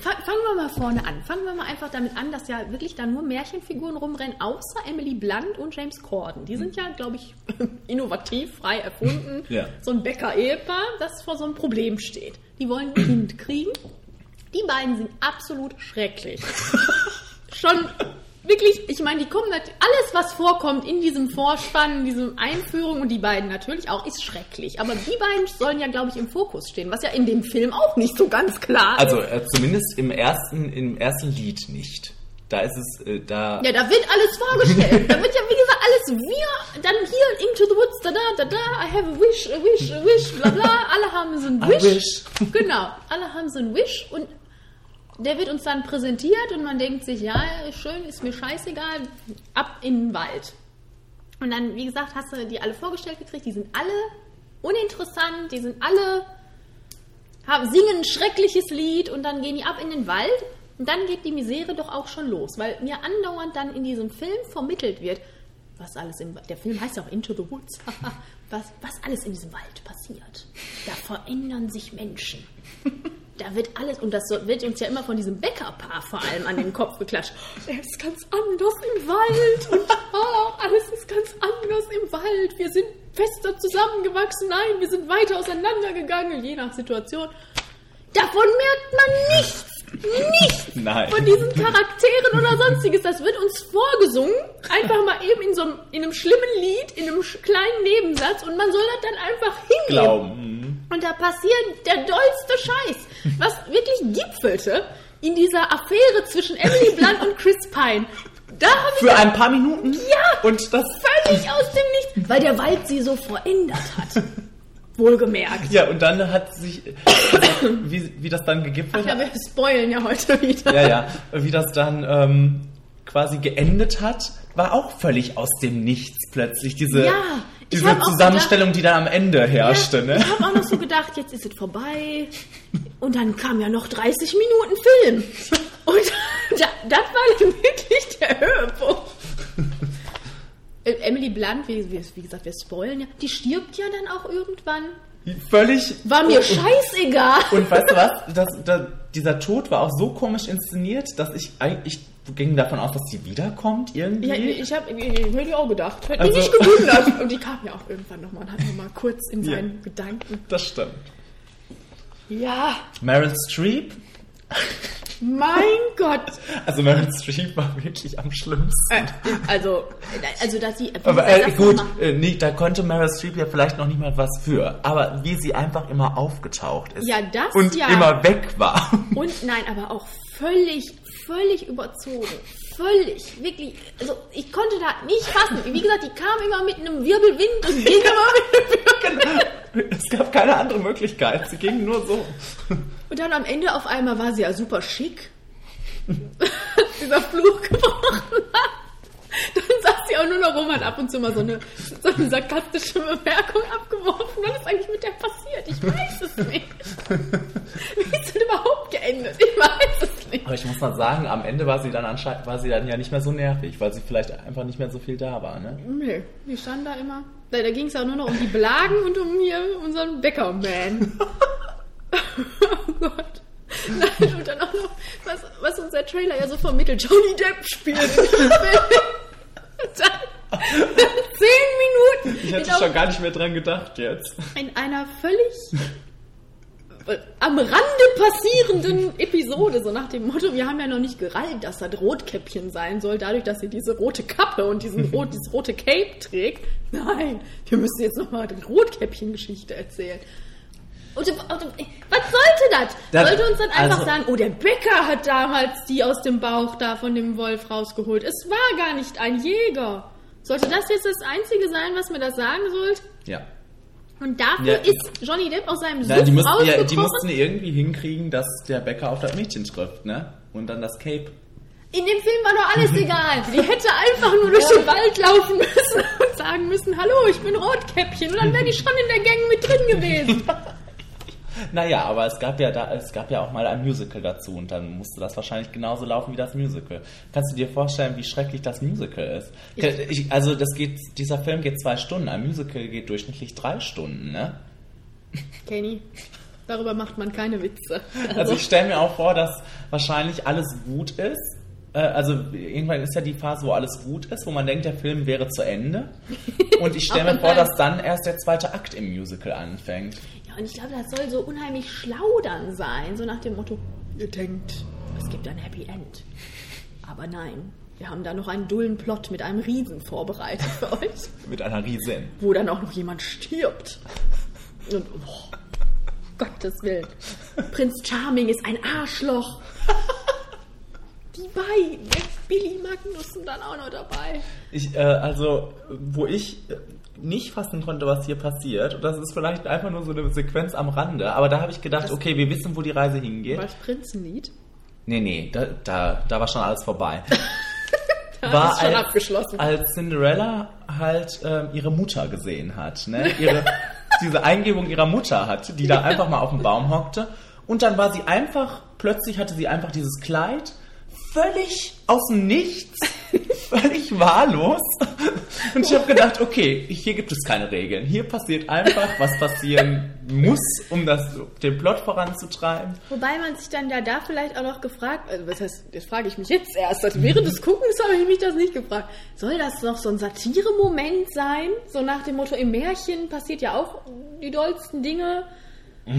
Fangen wir mal vorne an. Fangen wir mal einfach damit an, dass ja wirklich da nur Märchenfiguren rumrennen, außer Emily Blunt und James Corden. Die sind ja, glaube ich, (laughs) innovativ, frei erfunden. (clears throat) Ja. So ein Bäcker-Ehepaar, das vor so einem Problem steht. Die wollen ein Kind kriegen. Die beiden sind absolut schrecklich. (laughs) Schon wirklich, ich meine, die kommen alles, was vorkommt in diesem Vorspann, in diesem Einführung und die beiden natürlich auch, ist schrecklich. Aber die beiden sollen ja, glaube ich, im Fokus stehen, was ja in dem Film auch nicht so ganz klar Also äh, zumindest im ersten, im ersten Lied nicht. Da ist es, äh, da. Ja, da wird alles vorgestellt. Da wird ja, wie gesagt, alles wir, dann hier Into the Woods, da, da, da, da, I have a wish, a wish, a wish, bla, bla. Alle haben so ein Wish. wish. Genau, alle haben so ein Wish und der wird uns dann präsentiert und man denkt sich, ja, schön, ist mir scheißegal, ab in den Wald. Und dann, wie gesagt, hast du die alle vorgestellt gekriegt, die sind alle uninteressant, die sind alle, haben, singen ein schreckliches Lied und dann gehen die ab in den Wald und dann geht die Misere doch auch schon los, weil mir andauernd dann in diesem Film vermittelt wird, was alles im der Film heißt ja auch Into the Woods, (laughs) was, was alles in diesem Wald passiert. Da verändern sich Menschen. (laughs) Da wird alles, und das wird uns ja immer von diesem Bäckerpaar vor allem an den Kopf geklatscht. Er ist ganz anders im Wald und oh, alles ist ganz anders im Wald. Wir sind fester zusammengewachsen. Nein, wir sind weiter auseinandergegangen, je nach Situation. Davon merkt man nichts. Nichts Nein. von diesen Charakteren oder sonstiges. Das wird uns vorgesungen. Einfach mal eben in so einem, in einem schlimmen Lied, in einem kleinen Nebensatz und man soll das dann einfach hingeben. Glauben. Und da passiert der dollste Scheiß, was wirklich gipfelte in dieser Affäre zwischen Emily Blunt und Chris Pine. Da habe ich Für ein paar Minuten? Ja. Und das. völlig aus dem Nichts, weil der Wald sie so verändert hat. (laughs) Wohlgemerkt. Ja, und dann hat sich. (coughs) Wie, wie das dann gegipfelt Ach ja, wir spoilen ja heute wieder. Ja, ja. Wie das dann ähm, quasi geendet hat, war auch völlig aus dem Nichts plötzlich. Diese, Ja, diese Zusammenstellung, die dann am Ende herrschte, Ja, ne? Ich habe auch noch so gedacht, jetzt ist es vorbei. (laughs) Und dann kam ja noch 30 Minuten Film. Und (laughs) da, das war dann wirklich der Höhepunkt. Äh, Emily Blunt, wie, wie, gesagt, wir spoilen ja, die stirbt ja dann auch irgendwann. Völlig. War mir und, scheißegal. Und weißt du was? Das, das, dieser Tod war auch so komisch inszeniert, dass ich eigentlich ging davon aus, dass sie wiederkommt irgendwie. Ja, ich habe ich, ich, hätte ich auch gedacht. Hätte Also- mich nicht gewundert. Und die kam ja auch irgendwann nochmal und hat nochmal kurz in Ja. seinen Gedanken. das stimmt. Ja, Meryl Streep. mein Gott. Also Meryl Streep war wirklich am schlimmsten. Äh, also, also, dass sie. Aber äh, gut, äh, nee, da konnte Meryl Streep ja vielleicht noch nicht mal was für. Aber wie sie einfach immer aufgetaucht ist. Ja, das und ja. immer weg war. Und nein, aber auch völlig, völlig überzogen. Völlig, wirklich. Also ich konnte da nicht fassen. Wie gesagt, die kam immer mit einem Wirbelwind und ging immer mit einem Wirbelwind. es gab keine andere Möglichkeit. Sie ging nur so. Und dann am Ende auf einmal war sie ja super schick. (laughs) Dieser Fluch gebrochen hat. Dann saß sie auch nur noch rum, hat ab und zu mal so eine, so eine sarkastische Bemerkung abgeworfen. Was ist eigentlich mit der passiert? Ich weiß es nicht. Wie ist denn überhaupt geendet? Ich weiß es nicht. Aber ich muss mal sagen, am Ende war sie dann anscheinend, war sie dann ja nicht mehr so nervig, weil sie vielleicht einfach nicht mehr so viel da war, ne? Nee, die stand da immer. Da, da ging es auch nur noch um die Blagen und um hier unseren Bäckerman. (laughs) oh Gott. Nein, und dann auch noch, was, was uns der Trailer ja so vermittelt, Johnny Depp spielt. (laughs) dann, zehn Minuten Ich hätte auf- schon gar nicht mehr dran gedacht jetzt. in einer völlig am Rande passierenden Episode, so nach dem Motto, wir haben ja noch nicht gerallt, dass das Rotkäppchen sein soll, dadurch, dass sie diese rote Kappe und diesen (laughs) rot, dieses rote Cape trägt. Nein, wir müssen jetzt nochmal die Rotkäppchen-Geschichte erzählen. Und, und, was sollte das? Das- sollte uns dann einfach also- sagen, oh, der Bäcker hat damals die aus dem Bauch da von dem Wolf rausgeholt. Es war gar nicht ein Jäger. Sollte das jetzt das Einzige sein, was mir das sagen sollte? Ja. Und dafür Ja. ist Johnny Depp aus seinem Na, Suff die, mussten, ja, die mussten irgendwie hinkriegen, dass der Bäcker auf das Mädchen trifft, ne? Und dann das Cape. In dem Film war doch alles (laughs) egal. Die hätte einfach nur durch den Wald laufen müssen und sagen müssen, hallo, ich bin Rotkäppchen. Und dann wäre die schon in der Gang mit drin gewesen. (laughs) Naja, aber es gab ja da, es gab ja auch mal ein Musical dazu und dann musste das wahrscheinlich genauso laufen wie das Musical. Kannst du dir vorstellen, wie schrecklich das Musical ist? Ich, also das geht, dieser Film geht zwei Stunden, ein Musical geht durchschnittlich drei Stunden, ne? Kenny, darüber macht man keine Witze. Also ich stelle mir auch vor, dass wahrscheinlich alles gut ist. Äh, Also irgendwann ist ja die Phase, wo alles gut ist, wo man denkt, der Film wäre zu Ende. (laughs) Und ich stelle mir vor, dass dann erst der zweite Akt im Musical anfängt. Und ich glaube, das soll so unheimlich schlau dann sein. So nach dem Motto, ihr denkt, es gibt ein Happy End. Aber nein, wir haben da noch einen dullen Plot mit einem Riesen vorbereitet für euch, (laughs) Mit einer Riesin. wo dann auch noch jemand stirbt. Und, oh, Gottes Willen. Prinz Charming ist ein Arschloch. Die beiden, jetzt Billy Magnussen dann auch noch dabei. Ich, äh, also, wo ich nicht fassen konnte, was hier passiert, und das ist vielleicht einfach nur so eine Sequenz am Rande, aber da habe ich gedacht, Das- okay, wir wissen, wo die Reise hingeht. War das Prinzenlied? Nee, nee, da, da, da war schon alles vorbei. (laughs) Da (laughs) war als, abgeschlossen. als Cinderella halt ähm, ihre Mutter gesehen hat, ne? (laughs) Ihre, diese Eingebung ihrer Mutter hat, die da einfach mal auf dem Baum hockte. Und dann war sie einfach, plötzlich hatte sie einfach dieses Kleid völlig aus dem Nichts, (laughs) völlig wahllos. Und ich habe gedacht, okay, hier gibt es keine Regeln. Hier passiert einfach, was passieren muss, um das, den Plot voranzutreiben. Wobei man sich dann ja da vielleicht auch noch gefragt, also was heißt, das frage ich mich jetzt erst, also während des Guckens habe ich mich das nicht gefragt. Soll das noch so ein Satire-Moment sein? So nach dem Motto, im Märchen passiert ja auch die dollsten Dinge.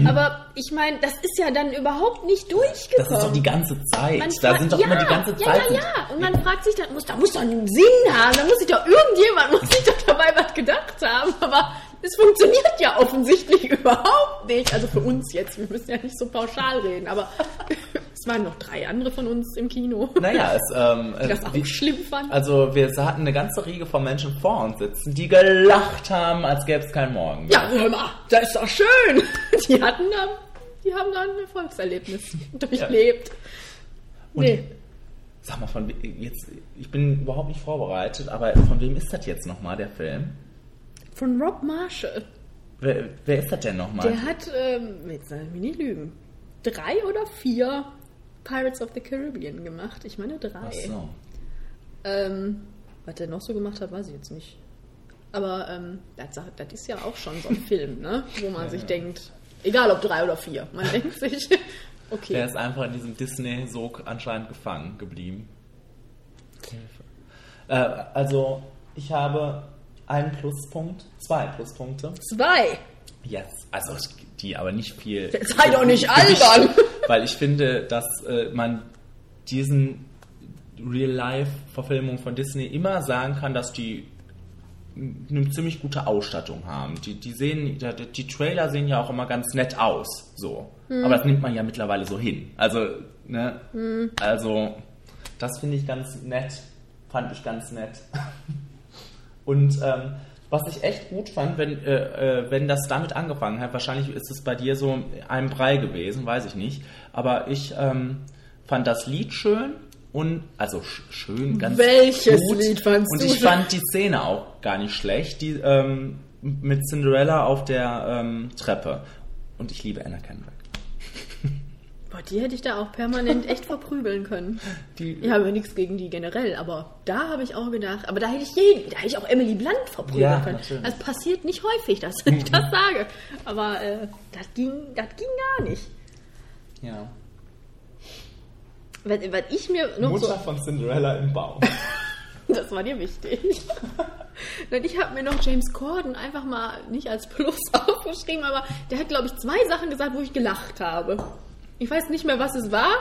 Aber ich meine, das ist ja dann überhaupt nicht durchgekommen. Das ist doch die ganze Zeit. Man da sind doch ja, immer die ganze ja, Zeit. Ja, ja, Und man fragt sich dann, muss, da muss doch einen Sinn haben, da muss sich doch irgendjemand, (laughs) muss sich doch dabei was gedacht haben. Aber es funktioniert ja offensichtlich (laughs) überhaupt nicht. Also für uns jetzt, wir müssen ja nicht so pauschal reden, aber (laughs) es waren noch drei andere von uns im Kino, Naja, es, ähm, (laughs) die das äh, auch wie- schlimm fanden. Also wir hatten eine ganze Riege von Menschen vor uns sitzen, die gelacht haben, als gäbe es keinen Morgen. ja, hör mal, das ist doch schön. (laughs) Die hatten da, die haben da ein Erfolgserlebnis (laughs) durchlebt. Und Nee. sag mal, von jetzt, ich bin überhaupt nicht vorbereitet, aber von wem ist das jetzt nochmal, der Film? Von Rob Marshall. Wer, wer ist das denn nochmal? Der hat, ähm, jetzt lass mich nicht lügen, drei oder vier Pirates of the Caribbean gemacht. Ich meine drei. Ach so. Ähm, was der noch so gemacht hat, weiß ich jetzt nicht. Aber ähm, das, das ist ja auch schon so ein (laughs) Film, ne? wo man sich denkt, egal ob drei oder vier, man (laughs) denkt sich, (laughs) okay. Der ist einfach in diesem Disney-Sog anscheinend gefangen geblieben. Äh, also, ich habe einen Pluspunkt, zwei Pluspunkte. Zwei. Yes, also die aber nicht viel. (laughs) Sei doch nicht albern. (laughs) Weil ich finde, dass äh, man diesen Real-Life-Verfilmungen von Disney immer sagen kann, dass die eine ziemlich gute Ausstattung haben. Die, die sehen, die, die Trailer sehen ja auch immer ganz nett aus, so. Aber das nimmt man ja mittlerweile so hin. Also, ne, also, das finde ich ganz nett, fand ich ganz nett. (laughs) Und ähm, was ich echt gut fand, wenn, äh, äh, wenn das damit angefangen hat, wahrscheinlich ist es bei dir so ein Brei gewesen, weiß ich nicht. Aber ich ähm, fand das Lied schön und also sch schön, ganz Welches gut. Lied fandst Und du ich schön? fand die Szene auch gar nicht schlecht, die ähm, mit Cinderella auf der ähm, Treppe. Und ich liebe Anna Kendrick. Boah, die hätte ich da auch permanent echt verprügeln können. Die, Ich habe nichts gegen die generell, aber da habe ich auch gedacht, aber da hätte ich jeden, da hätte ich auch Emily Blunt verprügeln Ja, können. natürlich. Das passiert nicht häufig, dass (laughs) ich das sage. Aber äh, das ging, das ging gar nicht. ja. Was, was ich mir noch so, Mutter von Cinderella im Baum. (laughs) das war dir wichtig. (laughs) Denn ich habe mir noch James Corden einfach mal nicht als Plus aufgeschrieben, aber der hat, glaube ich, zwei Sachen gesagt, wo ich gelacht habe. Ich weiß nicht mehr, was es war,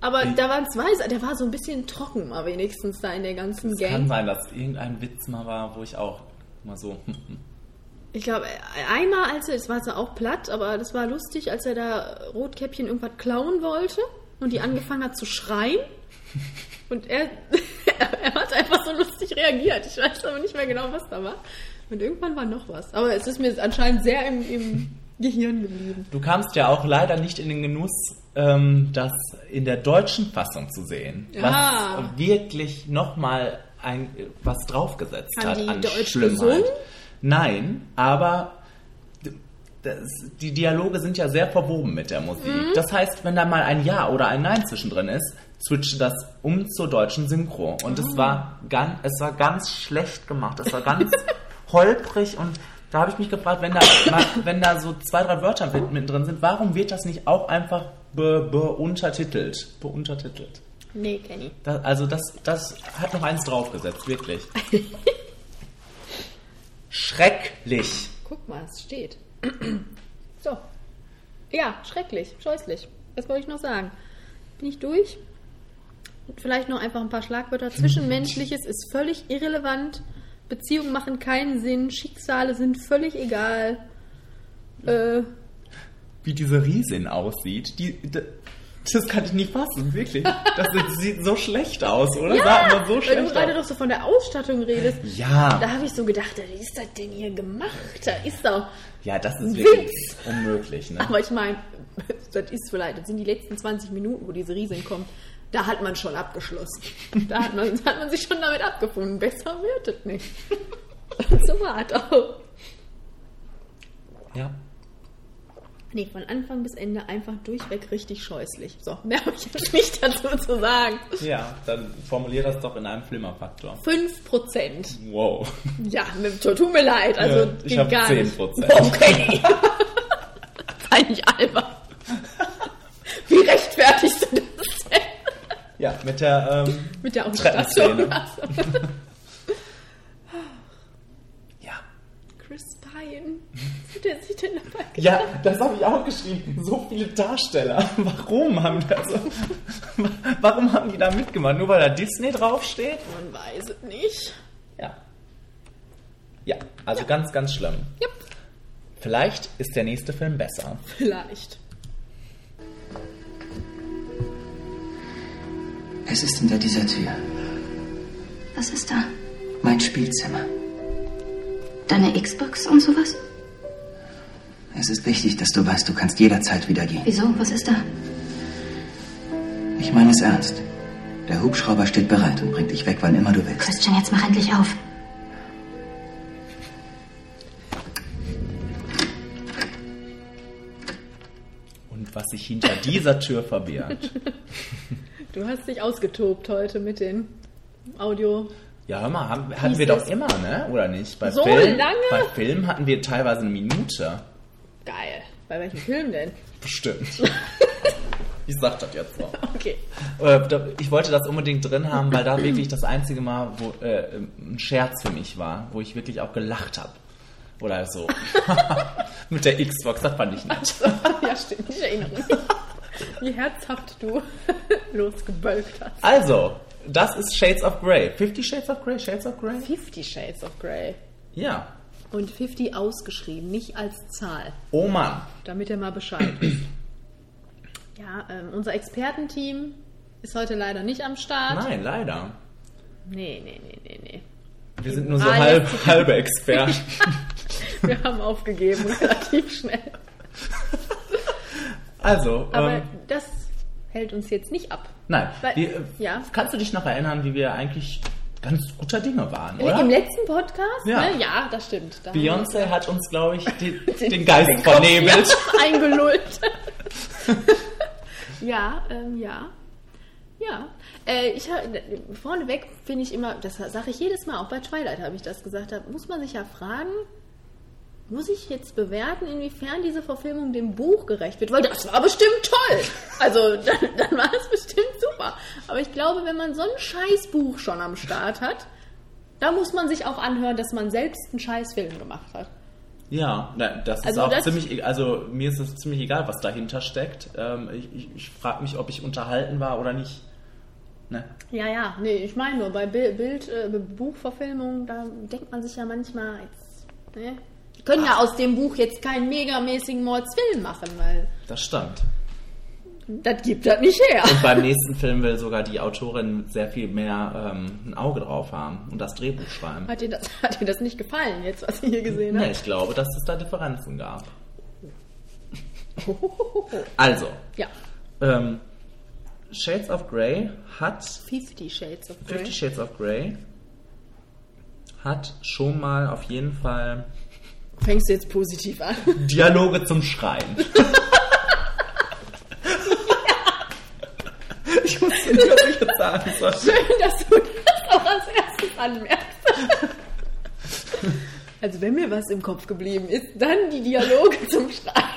aber da waren zwei, der war so ein bisschen trocken mal wenigstens da in der ganzen Gang. Kann sein, dass irgendein Witz mal war, wo ich auch mal so. (laughs) Ich glaube, einmal, als er, es war zwar auch platt, aber das war lustig, als er da Rotkäppchen irgendwas klauen wollte und die angefangen hat zu schreien. Und (laughs) er, er hat einfach so lustig reagiert. Ich weiß aber nicht mehr genau, was da war. Und irgendwann war noch was. Aber es ist mir anscheinend sehr im, im Gehirn geblieben. Du kamst ja auch leider nicht in den Genuss, ähm, das in der deutschen Fassung zu sehen. Ah. Was wirklich nochmal ein, was draufgesetzt Haben hat die an Deutsch Schlimmheit. gesungen? Nein, aber das, die Dialoge sind ja sehr verwoben mit der Musik. Das heißt, wenn da mal ein Ja oder ein Nein zwischendrin ist, switchte das um zur deutschen Synchro. Und es war ganz, es war ganz schlecht gemacht. Es war ganz (laughs) holprig und da habe ich mich gefragt, wenn da, (coughs) wenn da so zwei, drei Wörter mit, mit drin sind, warum wird das nicht auch einfach be, beuntertitelt? Beuntertitelt. Nee, Kenny. Das, also das, das hat noch eins draufgesetzt, wirklich. (laughs) Schrecklich. Guck mal, es steht. (clears throat) so. Ja, schrecklich, scheußlich. Was wollte ich noch sagen? Bin ich durch? Vielleicht noch einfach ein paar Schlagwörter. Zwischenmenschliches ist völlig irrelevant. Beziehungen machen keinen Sinn. Schicksale sind völlig egal. Äh, Wie diese Riesin aussieht, die, d- das kann ich nicht fassen, wirklich. Das (laughs) sieht so schlecht aus, oder? Sah immer so weil du schlecht gerade aus. doch so von der Ausstattung redest. Ja, Da habe ich so gedacht, wie ist das denn hier gemacht? Da ist doch. ja, das ist Witz. wirklich unmöglich, ne? Aber ich meine, (laughs) das ist vielleicht, das sind die letzten 20 Minuten, wo diese Riesin kommt. Da hat man schon abgeschlossen. Da hat man, hat man sich schon damit abgefunden. Besser wird es nicht. (laughs) so war es auch. Ja. Nee, von Anfang bis Ende einfach durchweg richtig scheußlich. So, mehr habe ich jetzt nicht dazu zu sagen. Ja, dann formulier das doch in einem Flimmerfaktor. 5%. Wow. Ja, mit, tut mir leid. Also, Ja, ich geht hab gar 10%. nicht. Okay. (laughs) Sei nicht albern. Wie rechtfertigst du das denn? Ja, mit der, ähm, (laughs) Mit der Treppenszene. (laughs) Ja. Chris Pine. Hat er sich denn dabei gedacht? Ja, das habe ich auch geschrieben. So viele Darsteller. (laughs) Warum haben das, warum haben die da mitgemacht? Nur weil da Disney draufsteht? Man weiß es nicht. Ja. Ja, also ganz, ganz schlimm. Jupp, Vielleicht ist der nächste Film besser. vielleicht. Es ist hinter dieser Tür. Was ist da? Mein Spielzimmer. Deine Xbox und sowas? Es ist wichtig, dass du weißt, du kannst jederzeit wieder gehen. Wieso? Was ist da? Ich meine es ernst. Der Hubschrauber steht bereit und bringt dich weg, wann immer du willst. Christian, jetzt mach endlich auf. Und was sich hinter dieser Tür verbirgt. (laughs) Du hast dich ausgetobt heute mit den Audio. Ja, hör mal, haben, hatten wir doch immer, ne? Oder nicht? Bei So Film, lange? Bei Film hatten wir teilweise eine Minute. Geil. Bei welchem Film denn? Bestimmt. (laughs) ich sag das jetzt so. Okay. Äh, Ich wollte das unbedingt drin haben, weil da wirklich das einzige Mal, wo äh, ein Scherz für mich war, wo ich wirklich auch gelacht habe. Oder so. (laughs) (laughs) Mit der Xbox, das fand ich nett. ja, stimmt. Ich erinnere mich. (laughs) Wie herzhaft du (laughs) losgebölkt hast. Also, das ist Shades of Grey. 50 Shades of Grey? Shades of Grey? 50 Shades of Grey. Ja. Und 50 ausgeschrieben, nicht als Zahl. Oh Mann. damit er mal Bescheid wisst. Ja, ähm, unser Expertenteam ist heute leider nicht am Start. Nein, leider. Nee, nee, nee, nee, nee. Wir sind nur so halb, halbe Experten. (laughs) Wir haben aufgegeben, relativ schnell. Also, Aber ähm, das hält uns jetzt nicht ab. nein. Weil- wir, äh, ja. Kannst du dich noch erinnern, wie wir eigentlich ganz guter Dinge waren, oder? Im letzten Podcast? Ja. Ne? ja das stimmt. Da Beyoncé hat uns, glaube ich, (laughs) den, den Geist den vernebelt. Ja, (laughs) eingelullt. (laughs) ja, ähm, ja. Ja, äh, ich vorneweg finde ich immer, das sage ich jedes Mal, auch bei Twilight habe ich das gesagt, da muss man sich ja fragen, muss ich jetzt bewerten, inwiefern diese Verfilmung dem Buch gerecht wird? Weil das war bestimmt toll. Also (laughs) dann, dann war es bestimmt super. Aber ich glaube, wenn man so ein Scheißbuch schon am Start hat, da muss man sich auch anhören, dass man selbst einen Scheißfilm gemacht hat. Ja, das ist Also auch das- ziemlich, e- also mir ist es ziemlich egal, was dahinter steckt. Ähm, ich ich, ich frage mich, ob ich unterhalten war oder nicht. Ne? Ja, ja, nee, ich meine nur, bei Bild, Bild äh, Buchverfilmungen, da denkt man sich ja manchmal, jetzt, ne? Können ja aus dem Buch jetzt keinen megamäßigen Mordsfilm machen, weil Das stimmt. das gibt das nicht her. Und beim nächsten Film will sogar die Autorin sehr viel mehr ähm, ein Auge drauf haben und das Drehbuch schreiben. Hat dir, das, (laughs) hat dir das nicht gefallen, jetzt, was ihr hier gesehen Nee, habt? ich glaube, dass es da Differenzen gab. (laughs) Also, Ja, ähm, Shades of Grey hat 50 Shades of Grey. Fifty Shades of Grey hat schon mal auf jeden Fall Fängst du jetzt positiv an? (laughs) Dialoge zum Schreien. (laughs) ich wusste nicht, was ich jetzt sagen soll. Schön, dass du das auch als erstes anmerkst. Also wenn mir was im Kopf geblieben ist, dann die Dialoge zum Schreien.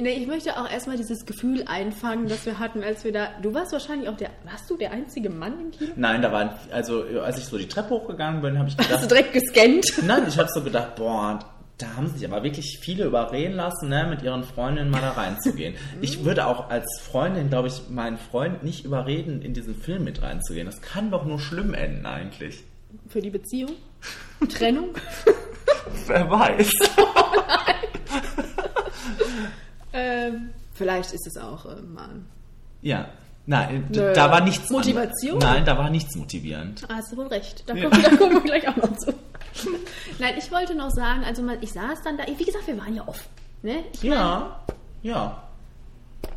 Nee, ich möchte auch erstmal dieses Gefühl einfangen, das wir hatten, als wir da. Du warst wahrscheinlich auch der. Warst du der einzige Mann im Kino? Nein, da waren, also als ich so die Treppe hochgegangen bin, habe ich Hast du gedacht, direkt gescannt? nein, ich habe so gedacht, boah, da haben sich aber wirklich viele überreden lassen, ne, mit ihren Freundinnen mal da reinzugehen. (laughs) Ich würde auch als Freundin, glaube ich, meinen Freund nicht überreden, in diesen Film mit reinzugehen. Das kann doch nur schlimm enden eigentlich. Für die Beziehung? Trennung? (laughs) Wer weiß. (laughs) ähm, vielleicht ist es auch äh, Mann. Ja. Nein, Nö. da war nichts. Motivation? Nein, da war nichts motivierend. Ah, hast du wohl recht. Da, Ja. kommen, da kommen wir (laughs) gleich auch noch zu. Nein, ich wollte noch sagen, also ich saß dann da, wie gesagt, wir waren ja offen. Ne? Ich, Ja, ja.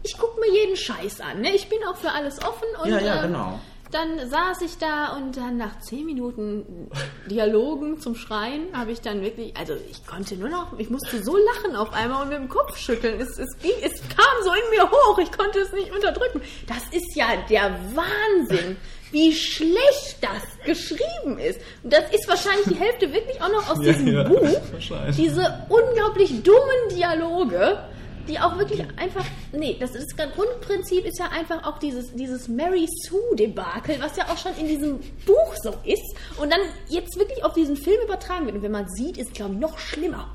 ich gucke mir jeden Scheiß an. Ne? Ich bin auch für alles offen. Und, Ja, ja, ähm, genau. Dann saß ich da und dann nach zehn Minuten Dialogen zum Schreien habe ich dann wirklich, also ich konnte nur noch, ich musste so lachen auf einmal und mit dem Kopf schütteln. Es, es, ging, es kam so in mir hoch, ich konnte es nicht unterdrücken. Das ist ja der Wahnsinn, wie schlecht das geschrieben ist. Und das ist wahrscheinlich die Hälfte wirklich auch noch aus (laughs) Ja, diesem ja, Buch. Diese unglaublich dummen Dialoge, die auch wirklich einfach, nee, das, ist, das Grundprinzip ist ja einfach auch dieses, dieses Mary Sue-Debakel, was ja auch schon in diesem Buch so ist und dann jetzt wirklich auf diesen Film übertragen wird. Und wenn man sieht, ist glaube ich, noch schlimmer,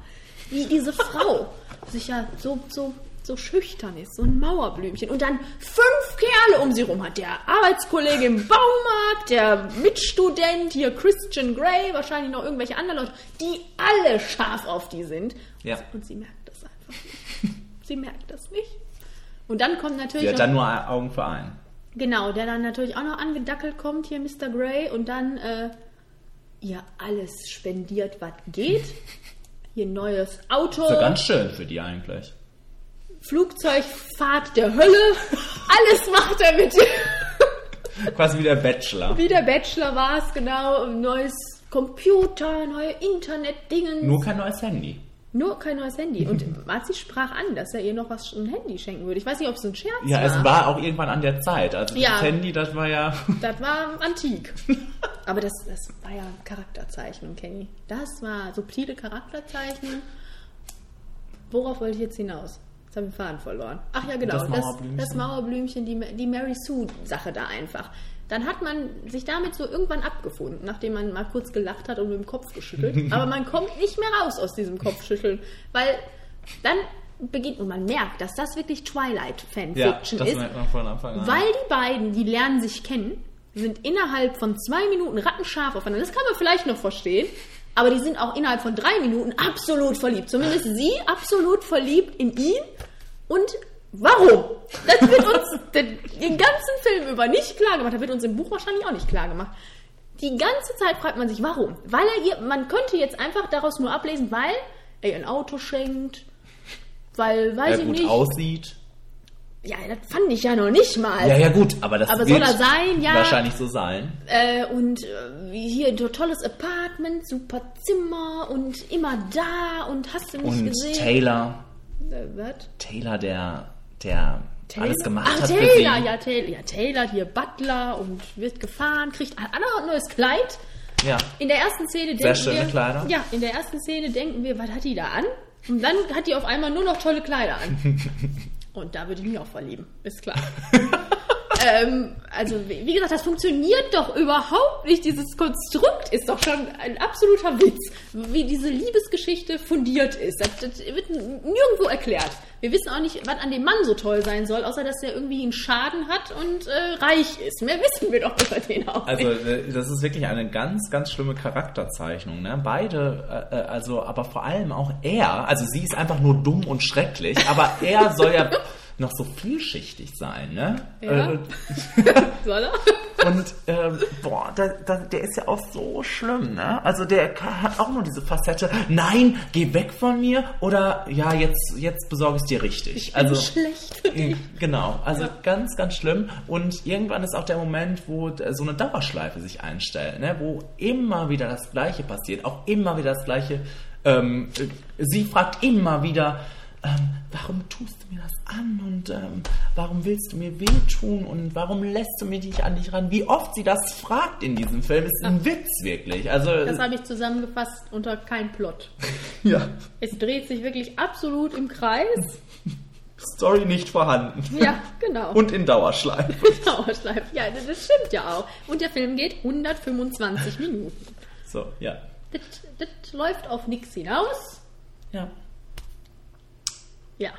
wie diese Frau (laughs) sich ja so, so, so schüchtern ist, so ein Mauerblümchen und dann fünf Kerle um sie rum hat. Der Arbeitskollege im Baumarkt, der Mitstudent, hier Christian Grey, wahrscheinlich noch irgendwelche anderen Leute, die alle scharf auf die sind. Ja. Und sie merkt das einfach nicht. Sie merkt das nicht. Und dann kommt natürlich Die hat dann nur Augen für einen. genau, der dann natürlich auch noch angedackelt kommt, hier Mr. Grey, und dann äh, ihr alles spendiert, was geht. (laughs) Hier neues Auto, So ganz schön für die eigentlich. Flugzeugfahrt der Hölle, (laughs) alles macht er mit. Quasi wie der Bachelor. Wie der Bachelor war es, genau, neues Computer, neue Internet-Dingen. Nur kein neues Handy. Nur kein neues Handy. Und Marzi sprach an, dass er ihr noch was ein Handy schenken würde. Ich weiß nicht, ob es ein Scherz Ja, war. es war auch irgendwann an der Zeit. Also Ja. das Handy, das war ja. (laughs) Das war antik. Aber das, das war ja Charakterzeichnung, Kenny. Das war subtile Charakterzeichnung. Worauf wollte ich jetzt hinaus? Jetzt habe ich den Faden verloren. Ach ja, genau. Das Das, Mauerblümchen. das Mauerblümchen, die, die Mary Sue-Sache da einfach. Dann hat man sich damit so irgendwann abgefunden, nachdem man mal kurz gelacht hat und mit dem Kopf geschüttelt. (laughs) Aber man kommt nicht mehr raus aus diesem Kopfschütteln, weil dann beginnt und man merkt, dass das wirklich Ja, Twilight-Fanfiction das ist. merkt man von Anfang an. Weil die beiden, die lernen sich kennen, sind innerhalb von zwei Minuten rattenscharf aufeinander. Das kann man vielleicht noch verstehen. Aber die sind auch innerhalb von drei Minuten absolut verliebt. Zumindest sie absolut verliebt in ihn. Und warum? Das wird uns (laughs) den, ganzen Film über nicht klar gemacht. Das wird uns im Buch wahrscheinlich auch nicht klar gemacht. Die ganze Zeit fragt man sich, warum? Weil er ihr, man könnte jetzt einfach daraus nur ablesen, weil er ihr ein Auto schenkt, weil, weiß er ich gut nicht. aussieht. Ja, das fand ich ja noch nicht mal. Ja, ja, gut, aber das Aber wird soll er sein? Ja. wahrscheinlich so sein. Äh, und äh, hier ein tolles Apartment, super Zimmer und immer da und hast du nicht Und gesehen? Taylor, Äh, was? Taylor, der, der alles gemacht Ach, hat Taylor, ja, Taylor, ja, Taylor, hier Butler und wird gefahren, kriegt ein ein neues Kleid. Ja. In der ersten Szene denken Sehr schöne wir, Kleider. Ja, in der ersten Szene denken wir, was hat die da an? Und dann hat die auf einmal nur noch tolle Kleider an. (laughs) Und da würde ich mich auch verlieben, ist klar. (laughs) ähm, also, wie gesagt, das funktioniert doch überhaupt nicht. Dieses Konstrukt ist doch schon ein absoluter Witz, wie diese Liebesgeschichte fundiert ist. Das, das wird nirgendwo erklärt. Wir wissen auch nicht, was an dem Mann so toll sein soll, außer dass er irgendwie einen Schaden hat und äh, reich ist. Mehr wissen wir doch über den auch Also nicht. äh, das ist wirklich eine ganz, ganz schlimme Charakterzeichnung. Ne? Beide, äh, äh, also aber vor allem auch er, also sie ist einfach nur dumm und schrecklich, aber er soll ja (laughs) noch so vielschichtig sein, ne? Ja. Äh, (laughs) Soll er? und ähm, boah, da, da, der ist ja auch so schlimm, ne? Also der hat auch nur diese Facette, nein, geh weg von mir oder ja, jetzt, jetzt besorge ich es dir richtig. also schlecht. äh, Genau, also ganz, ganz schlimm. Und irgendwann ist auch der Moment, wo so eine Dauerschleife sich einstellt, ne? wo immer wieder das Gleiche passiert, auch immer wieder das Gleiche. Ähm, äh, sie fragt immer wieder, ähm, warum tust du mir das an und ähm, warum willst du mir wehtun und warum lässt du mich nicht an dich ran? Wie oft sie das fragt in diesem Film, ist ein Witz wirklich. Also Das habe ich zusammengefasst unter kein Plot. (laughs) ja, Es dreht sich wirklich absolut im Kreis. Story nicht vorhanden. Ja, genau. Und in Dauerschleife. (laughs) Dauerschleife. Ja, das, das stimmt ja auch. Und der Film geht 125 Minuten. So, ja. Das, das läuft auf nichts hinaus. Ja. Ja.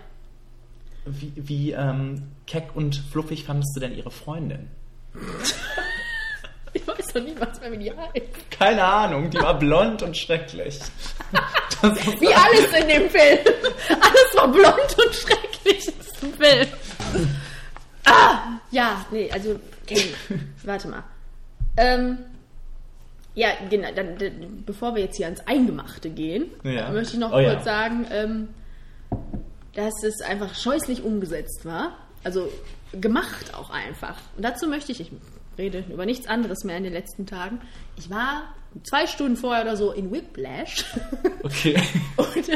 Wie, wie ähm, keck und fluffig fandest du denn ihre Freundin? (laughs) Ich weiß noch nicht, was mehr mit ihr heißt. Keine Ahnung, die war blond und schrecklich. Wie alles in dem Film. Alles war blond und schrecklich in diesem Film. Ah, ja, nee, also, Kenny, warte mal. Ähm, ja, genau, dann, dann, bevor wir jetzt hier ans Eingemachte gehen, Ja. möchte ich noch Oh, kurz ja. sagen, ähm, dass es einfach scheußlich umgesetzt war. Also gemacht auch einfach. Und dazu möchte ich, ich rede über nichts anderes mehr in den letzten Tagen. Ich war zwei Stunden vorher oder so in Whiplash. (laughs) okay. Und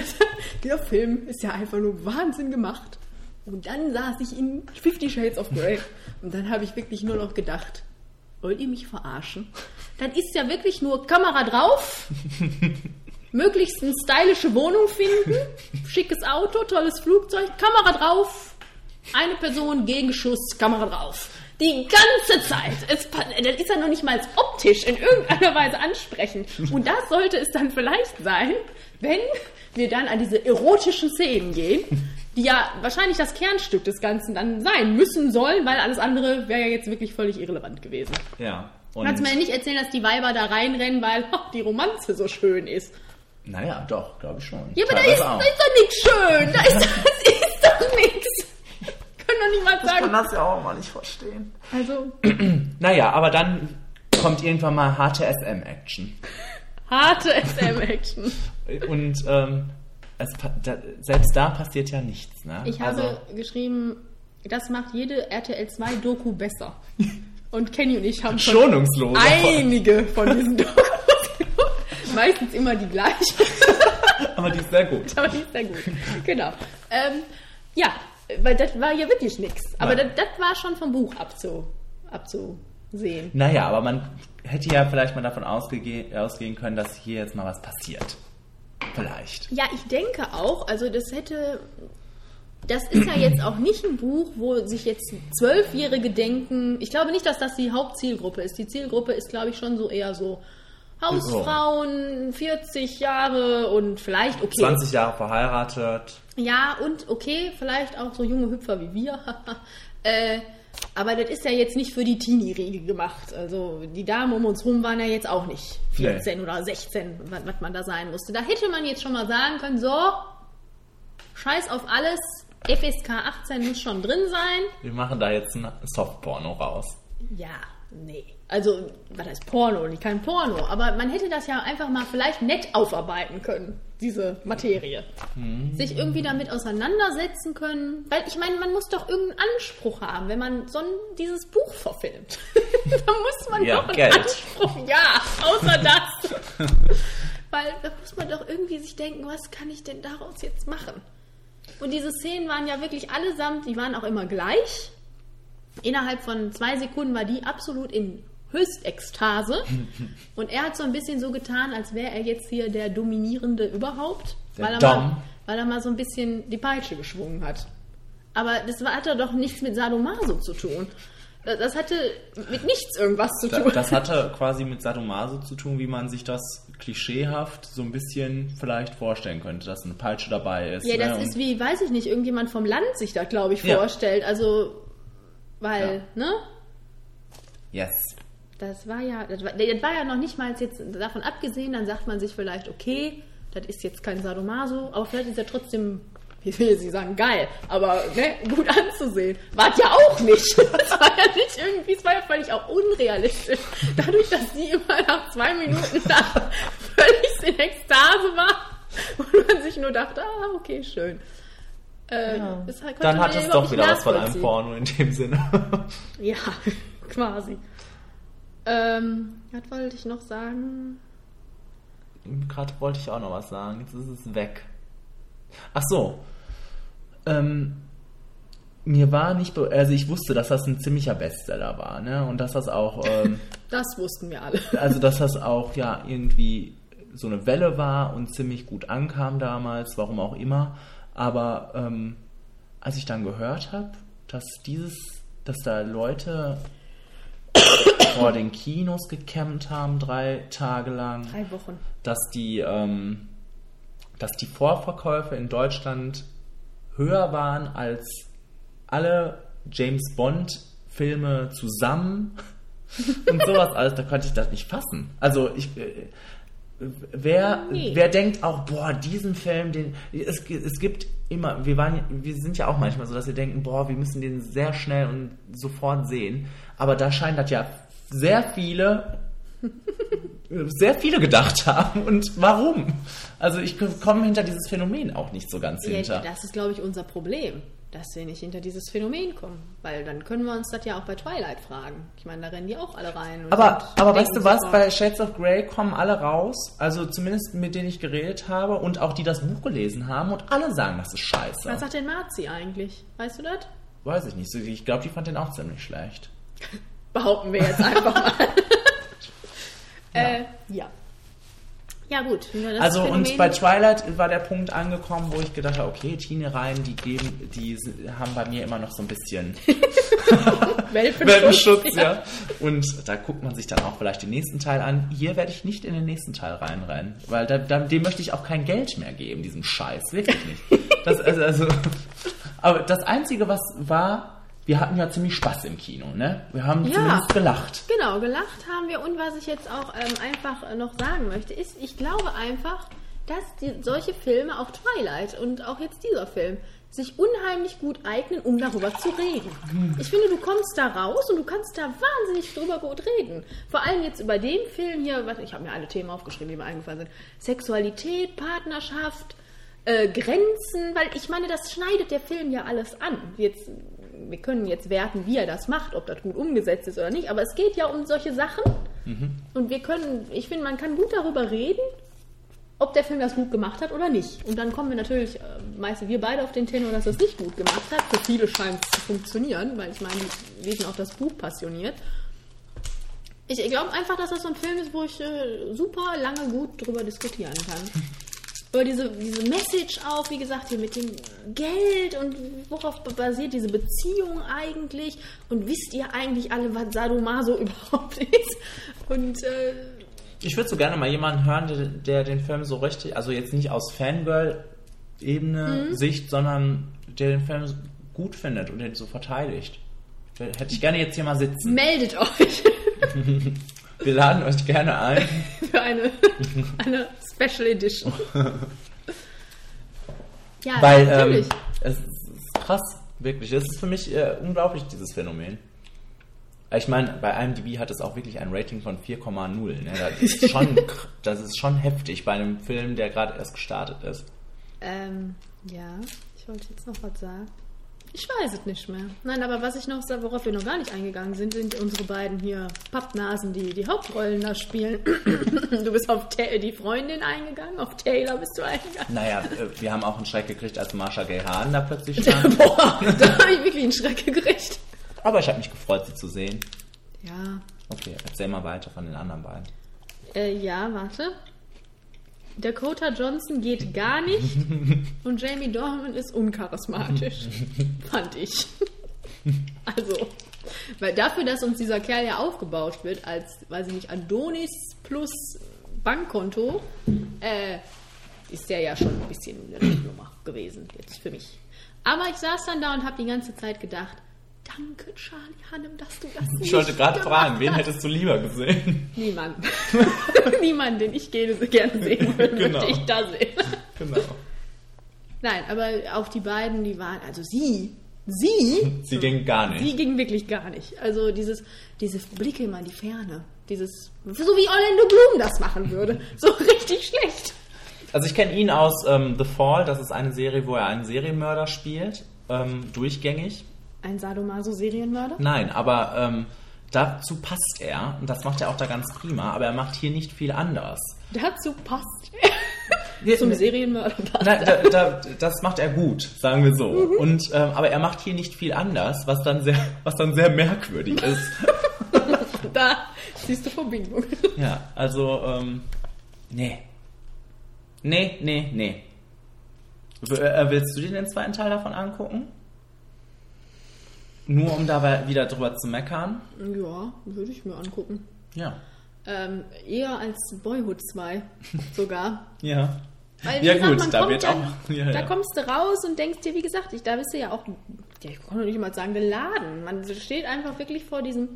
der Film ist ja einfach nur Wahnsinn gemacht. Und dann saß ich in Fifty Shades of Grey. Und dann habe ich wirklich nur noch gedacht, wollt ihr mich verarschen? Dann ist ja wirklich nur Kamera drauf, (laughs) möglichst eine stylische Wohnung finden, (laughs) schickes Auto, tolles Flugzeug, Kamera drauf, eine Person, Gegenschuss, Kamera drauf. Die ganze Zeit. Es, das ist ja noch nicht mal optisch in irgendeiner Weise ansprechend. Und das sollte es dann vielleicht sein, wenn wir dann an diese erotischen Szenen gehen, die ja wahrscheinlich das Kernstück des Ganzen dann sein müssen sollen, weil alles andere wäre ja jetzt wirklich völlig irrelevant gewesen. Ja. Du kannst mir ja nicht erzählen, dass die Weiber da reinrennen, weil ha, die Romanze so schön ist. Naja, doch, glaube ich schon. Ja, aber da ist, da ist doch nichts schön. Da ist, das ist doch nichts. Können doch nicht mal Ich kann sagen. das ja auch mal nicht verstehen. Also, (clears throat) Naja, aber dann kommt irgendwann mal harte SM-Action. harte SM-Action. (laughs) Und ähm, es, da, selbst da passiert ja nichts. Ne? Ich habe also, geschrieben, das macht jede RTL 2 Doku besser. (laughs) Und Kenny und ich haben schon einige von diesen (laughs) Dokus. Meistens immer die gleiche, (laughs) aber die ist sehr gut. aber die ist sehr gut. Genau. Ähm, ja, weil das war ja wirklich nichts. Aber das, das war schon vom Buch abzu, abzusehen. Naja, aber man hätte ja vielleicht mal davon ausgege ausgehen können, dass hier jetzt mal was passiert. Vielleicht. Ja, ich denke auch, also das hätte. Das ist ja jetzt auch nicht ein Buch, wo sich jetzt Zwölfjährige denken. Ich glaube nicht, dass das die Hauptzielgruppe ist. Die Zielgruppe ist, glaube ich, schon so eher so Hausfrauen, 40 Jahre und vielleicht, okay. 20 Jahre verheiratet. Ja, und okay, vielleicht auch so junge Hüpfer wie wir. (laughs) äh, aber das ist ja jetzt nicht für die Teenie-Riege gemacht. Also die Damen um uns rum waren ja jetzt auch nicht 14 oder 16, was, was man da sein musste. Da hätte man jetzt schon mal sagen können, so, scheiß auf alles, FSK 18 muss schon drin sein. Wir machen da jetzt ein Softporno raus. Ja, nee. Also, was heißt Porno? Nicht kein Porno. Aber man hätte das ja einfach mal vielleicht nett aufarbeiten können, diese Materie. Sich irgendwie damit auseinandersetzen können. Weil ich meine, man muss doch irgendeinen Anspruch haben, wenn man so ein, dieses Buch verfilmt. (laughs) da muss man Ja, doch einen Geld. Anspruch. Ja, außer das. (laughs) Weil da muss man doch irgendwie sich denken, was kann ich denn daraus jetzt machen? Und diese Szenen waren ja wirklich allesamt, die waren auch immer gleich. Innerhalb von zwei Sekunden war die absolut in Höchstekstase. (laughs) Und er hat so ein bisschen so getan, als wäre er jetzt hier der Dominierende überhaupt. Der weil, er Dom. mal, weil er mal so ein bisschen die Peitsche geschwungen hat. Aber das war, hatte doch nichts mit Sadomaso zu tun. Das, das hatte mit nichts irgendwas zu tun. das hatte (laughs) quasi mit Sadomaso zu tun, wie man sich das klischeehaft so ein bisschen vielleicht vorstellen könnte, dass eine Peitsche dabei ist. Ja, das ne? ist wie, weiß ich nicht, irgendjemand vom Land sich da, glaube ich, Ja. vorstellt. Also, weil, ne? Yes. Das war ja, das war, das war ja noch nicht mal jetzt davon abgesehen, dann sagt man sich vielleicht, okay, das ist jetzt kein Sadomaso, aber vielleicht ist er trotzdem ich will nicht sagen geil, aber ne, gut anzusehen. War ja auch nicht. (laughs) Das war ja nicht irgendwie, es war ja völlig auch unrealistisch. Dadurch, dass sie immer nach zwei Minuten da (laughs) völlig in Ekstase war und man sich nur dachte, ah, okay, schön. Äh, das konnte Dann hat ja es doch wieder was von einem. Porno in dem Sinne. (laughs) Ja, quasi. Ähm, was wollte ich noch sagen? Gerade wollte ich auch noch was sagen. Jetzt ist es weg. Ach so. Ähm, mir war nicht, also ich wusste, dass das ein ziemlicher Bestseller war, ne? Und dass das auch, ähm, (laughs) Das wussten wir alle. (laughs) also dass das auch ja irgendwie so eine Welle war und ziemlich gut ankam damals, warum auch immer. Aber ähm, als ich dann gehört habe, dass dieses, dass da Leute (coughs) vor den Kinos gecampt haben, drei Tage lang, Drei Wochen. dass die, ähm, dass die Vorverkäufe in Deutschland höher waren als alle James Bond Filme zusammen (laughs) und sowas alles, da konnte ich das nicht fassen. Also ich äh, wer Nee. wer denkt auch boah, diesen Film, den es, es gibt immer wir waren wir sind ja auch manchmal so, dass wir denken, boah, wir müssen den sehr schnell und sofort sehen, aber da scheint das ja sehr viele sehr viele gedacht haben und warum? Also ich komme hinter dieses Phänomen auch nicht so ganz Ja, hinter. das ist, glaube ich, unser Problem, dass wir nicht hinter dieses Phänomen kommen. Weil dann können wir uns das ja auch bei Twilight fragen. Ich meine, da rennen die auch alle rein. Aber, aber weißt du was, sich, bei Shades of Grey kommen alle raus, also zumindest mit denen ich geredet habe und auch die das Buch gelesen haben und alle sagen, das ist scheiße. Was sagt denn Marzi eigentlich? Weißt du das? Weiß ich nicht, so, ich glaube, die fand den auch ziemlich schlecht. (laughs) Behaupten wir jetzt einfach mal. (laughs) Äh, ja. Ja, gut. also und Phänomen- bei Twilight war der Punkt angekommen, wo ich gedacht habe, okay, Teenereien, die geben, die haben bei mir immer noch so ein bisschen (laughs) Welpenschutz. Welpenschutz, ja. Und da guckt man sich dann auch vielleicht den nächsten Teil an. Hier werde ich nicht in den nächsten Teil reinrennen, weil da, da, dem möchte ich auch kein Geld mehr geben, diesem Scheiß, wirklich nicht. Das, also, also, (laughs) aber das Einzige, was war, wir hatten ja ziemlich Spaß im Kino, ne? Wir haben Ja. zumindest gelacht. Genau, gelacht haben wir. Und was ich jetzt auch ähm, einfach äh, noch sagen möchte, ist, ich glaube einfach, dass die, solche Filme, auch Twilight und auch jetzt dieser Film, sich unheimlich gut eignen, um darüber zu reden. Ich finde, du kommst da raus und du kannst da wahnsinnig drüber gut reden. Vor allem jetzt über den Film hier, warte, ich habe mir alle Themen aufgeschrieben, die mir eingefallen sind. Sexualität, Partnerschaft, äh, Grenzen, weil ich meine, das schneidet der Film ja alles an. Jetzt, wir können jetzt werten, wie er das macht, ob das gut umgesetzt ist oder nicht, aber es geht ja um solche Sachen und wir können, ich finde, man kann gut darüber reden, ob der Film das gut gemacht hat oder nicht. Und dann kommen wir natürlich, äh, meistens wir beide auf den Tenor, dass er es nicht gut gemacht hat. Für viele scheint es zu funktionieren, weil ich meine, die lesen auch das Buch passioniert. Ich, ich glaube einfach, dass das so ein Film ist, wo ich äh, super lange gut drüber diskutieren kann. (laughs) Über diese, diese Message auch, wie gesagt, hier mit dem Geld und worauf basiert diese Beziehung eigentlich und wisst ihr eigentlich alle, was Sadomaso (laughs) überhaupt ist? Und äh, Ich würde so gerne mal jemanden hören, der, der den Film so richtig, also jetzt nicht aus Fangirl-Ebene Mhm. Sicht, sondern der den Film so gut findet und den so verteidigt. Hätte ich gerne jetzt hier mal sitzen. meldet euch (laughs) Wir laden euch gerne ein. (laughs) für eine, eine Special Edition. (laughs) Ja, Weil ähm, natürlich. es ist krass, wirklich. Es ist für mich äh, unglaublich, dieses Phänomen. Ich meine, bei IMDb hat es auch wirklich ein Rating von 4,0. Ne? Das, ist (laughs) schon, das ist schon heftig bei einem Film, der gerade erst gestartet ist. Ähm, ja, ich wollte jetzt noch was sagen. Ich weiß es nicht mehr. Nein, aber was ich noch sage, worauf wir noch gar nicht eingegangen sind, sind unsere beiden hier Pappnasen, die die Hauptrollen da spielen. du bist auf Ta die Freundin eingegangen, auf Taylor bist du eingegangen. Naja, äh, wir haben auch einen Schreck gekriegt, als Marsha Gay Hahn da plötzlich (laughs) stand. Boah, da habe ich wirklich einen Schreck gekriegt. Aber ich habe mich gefreut, sie zu sehen. Ja, Okay, erzähl mal weiter von den anderen beiden. äh, ja, warte. Dakota Johnson geht gar nicht (laughs) und Jamie Dornan ist uncharismatisch, (laughs) fand ich. Also, weil dafür, dass uns dieser Kerl ja aufgebaut wird als, weiß ich nicht, Adonis plus Bankkonto, äh, ist der ja schon ein bisschen eine Nummer gewesen jetzt für mich. Aber ich saß dann da und habe die ganze Zeit gedacht, danke Charlie Hannem, dass du das Ich wollte gerade fragen, wen hättest du lieber gesehen? Niemand. (laughs) Niemand, den ich gerne, sehen würde, (laughs) Genau. möchte ich da sehen. (laughs) Genau. Nein, aber auch die beiden, die waren, also sie, sie, Sie ging gar nicht. sie ging wirklich gar nicht. Also dieses, diese Blicke immer in die Ferne, dieses, so wie Orlando Bloom das machen würde, so richtig schlecht. Also ich kenne ihn aus ähm, The Fall, das ist eine Serie, wo er einen Serienmörder spielt, ähm, durchgängig. Ein Sadomaso-Serienmörder? Nein, aber ähm, dazu passt er und das macht er auch da ganz prima, aber er macht hier nicht viel anders. Dazu passt (laughs) Ja, zum ne- Serienmörder. da, da, das macht er gut, sagen wir so. Mhm. Und ähm, aber er macht hier nicht viel anders, was dann sehr, was dann sehr merkwürdig (laughs) ist. Da siehst du Verbindung. ja, also ähm, nee, nee, nee, nee. Äh, willst du dir den zweiten Teil davon angucken? Nur um dabei wieder drüber zu meckern? Ja, würde ich mir angucken. Ja. Ähm, eher als Boyhood 2 sogar. (laughs) Ja. Weil, Ja, gesagt, gut, da wird dann, auch- (laughs) ja, da ja. kommst du raus und denkst dir, wie gesagt, ich, da bist du ja auch, ja, ich kann doch nicht mal sagen, geladen. Man steht einfach wirklich vor diesem,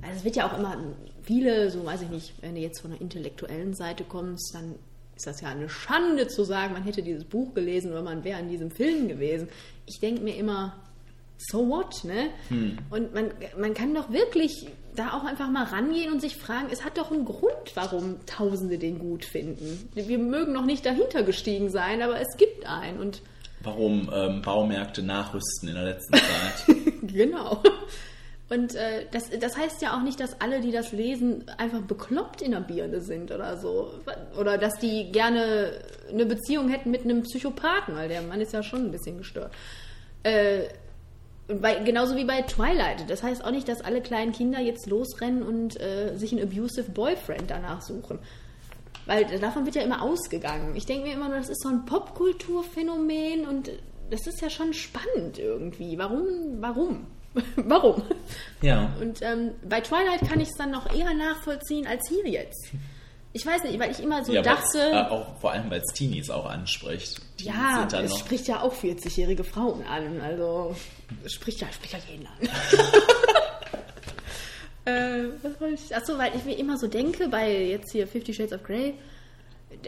also es wird ja auch immer viele, so weiß ich nicht, wenn du jetzt von der intellektuellen Seite kommst, dann ist das ja eine Schande zu sagen, man hätte dieses Buch gelesen oder man wäre in diesem Film gewesen. Ich denke mir immer, so what, ne? Hm. Und man, man kann doch wirklich da auch einfach mal rangehen und sich fragen, es hat doch einen Grund, warum Tausende den gut finden. Wir mögen noch nicht dahinter gestiegen sein, aber es gibt einen und Warum ähm, Baumärkte nachrüsten in der letzten (laughs) Zeit? genau. Und äh, das, das heißt ja auch nicht, dass alle, die das lesen, einfach bekloppt in der Birne sind oder so. Oder dass die gerne eine Beziehung hätten mit einem Psychopathen, weil der Mann ist ja schon ein bisschen gestört. Äh, und bei, genauso wie bei Twilight. Das heißt auch nicht, dass alle kleinen Kinder jetzt losrennen und äh, sich einen abusive Boyfriend danach suchen. Weil davon wird ja immer ausgegangen. Ich denke mir immer nur, das ist so ein Popkulturphänomen und das ist ja schon spannend irgendwie. Warum? Warum? (laughs) Warum? ja. Und ähm, bei Twilight kann ich es dann noch eher nachvollziehen als hier jetzt. Ich weiß nicht, weil ich immer so ja, dachte. weil's, äh, auch vor allem, weil es Teenies auch anspricht. Teenies Ja, es noch, spricht ja auch 40-jährige Frauen an. Also spricht ja, spricht ja jeden an. (laughs) äh, was wollte ich? Achso, weil ich mir immer so denke, bei jetzt hier Fifty Shades of Grey,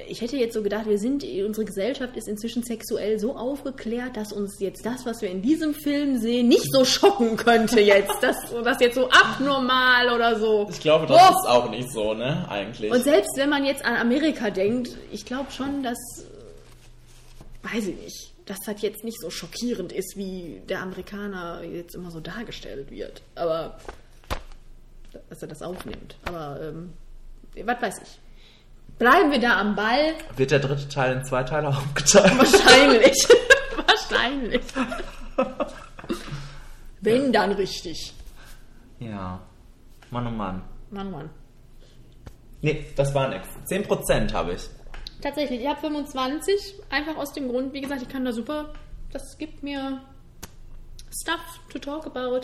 ich hätte jetzt so gedacht, wir sind, unsere Gesellschaft ist inzwischen sexuell so aufgeklärt, dass uns jetzt das, was wir in diesem Film sehen, nicht so schocken könnte jetzt. Das, (laughs) das jetzt so abnormal oder so. ich glaube, das Oh! ist auch nicht so, ne? Eigentlich. Und selbst wenn man jetzt an Amerika denkt, ich glaube schon, dass, weiß ich nicht, dass das jetzt nicht so schockierend ist, wie der Amerikaner jetzt immer so dargestellt wird. Aber, dass er das aufnimmt. Aber, ähm, was weiß ich. Bleiben wir da am Ball? Wird der dritte Teil in zwei Teile aufgeteilt? Wahrscheinlich. (laughs) Wahrscheinlich. Wenn, dann richtig. ja. Mann, oh Mann. Mann, Mann. Nee, das war nix. 10% habe ich. Tatsächlich, ich habe 25, einfach aus dem Grund, wie gesagt, ich kann da super, das gibt mir Stuff to talk about.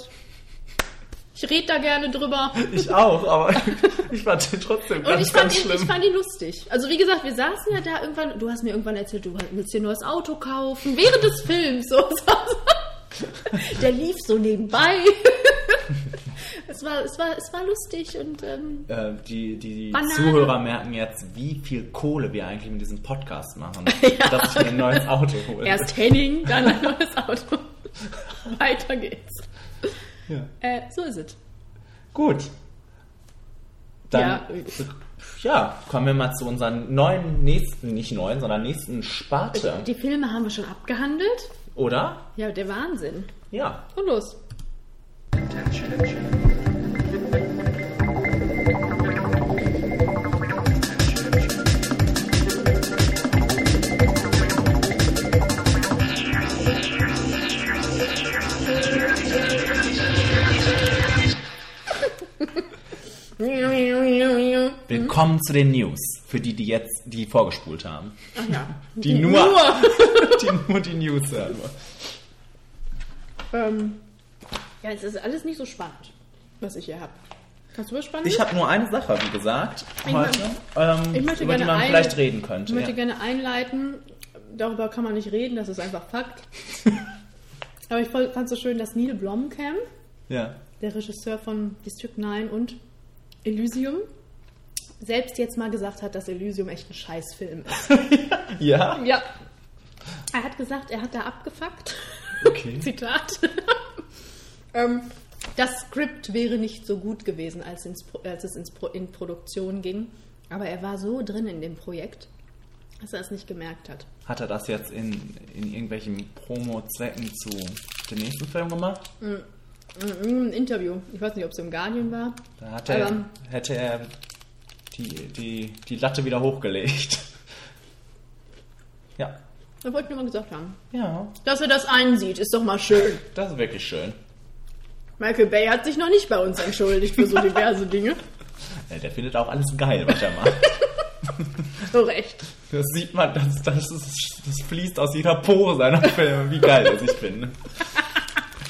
Ich rede da gerne drüber. (laughs) Ich auch, aber (laughs) ich fand den trotzdem Und ganz, ich fand, schlimm. ich fand ihn lustig. Also wie gesagt, wir saßen ja da irgendwann, du hast mir irgendwann erzählt, du willst dir ein neues Auto kaufen, während des Films. So, so. (laughs) Der lief so nebenbei. (laughs) es, war, es, war, es war lustig und ähm, äh, die die Banane. Zuhörer merken jetzt, wie viel Kohle wir eigentlich mit diesem Podcast machen, (laughs) dass ich mir ein neues Auto hole. erst Henning, dann ein neues Auto. Weiter geht's. Ja. Äh, so ist es. Gut. Dann, Ja. ja. kommen wir mal zu unseren neuen, nächsten, nicht neuen, sondern nächsten Sparte. Die Filme haben wir schon abgehandelt. Oder? Ja, der Wahnsinn. Ja. Und los. Willkommen zu den News. Für die, die jetzt, die vorgespult haben. Ach ja. (laughs) Die nur, (laughs) die nur die News hören. Ähm, ja, es ist alles nicht so spannend, was ich hier habe. Kannst du was spannend? Ich habe nur eine Sache, wie gesagt, Ich heute, ähm, ich möchte über die gerne man vielleicht reden könnte. Ich möchte ja. gerne einleiten. Darüber kann man nicht reden, das ist einfach Fakt. (laughs) Aber ich fand es so schön, dass Neil Blomkamp, ja. der Regisseur von District 9 und Elysium, selbst jetzt mal gesagt hat, dass Elysium echt ein Scheißfilm ist. (laughs) Ja? ja. Er hat gesagt, er hat da abgefuckt. Okay. (laughs) Zitat. ähm, das Skript wäre nicht so gut gewesen, als, ins, als es ins Pro, in Produktion ging. Aber er war so drin in dem Projekt, dass er es nicht gemerkt hat. Hat er das jetzt in, in irgendwelchen Promo-Zwecken zu dem nächsten Film gemacht? Mm, Ein Interview. Ich weiß nicht, ob es im Guardian war. Da er, hätte er die, die, die Latte wieder hochgelegt. Ja. Da wollte ich nur mal gesagt haben. Ja, Dass er das einsieht, ist doch mal schön. das ist wirklich schön. Michael Bay hat sich noch nicht bei uns entschuldigt für so (laughs) diverse Dinge. Ja, der findet auch alles geil, was er macht. (laughs) So recht. Das sieht man, das, das, ist, das fließt aus jeder Pore seiner Filme, wie geil er sich findet.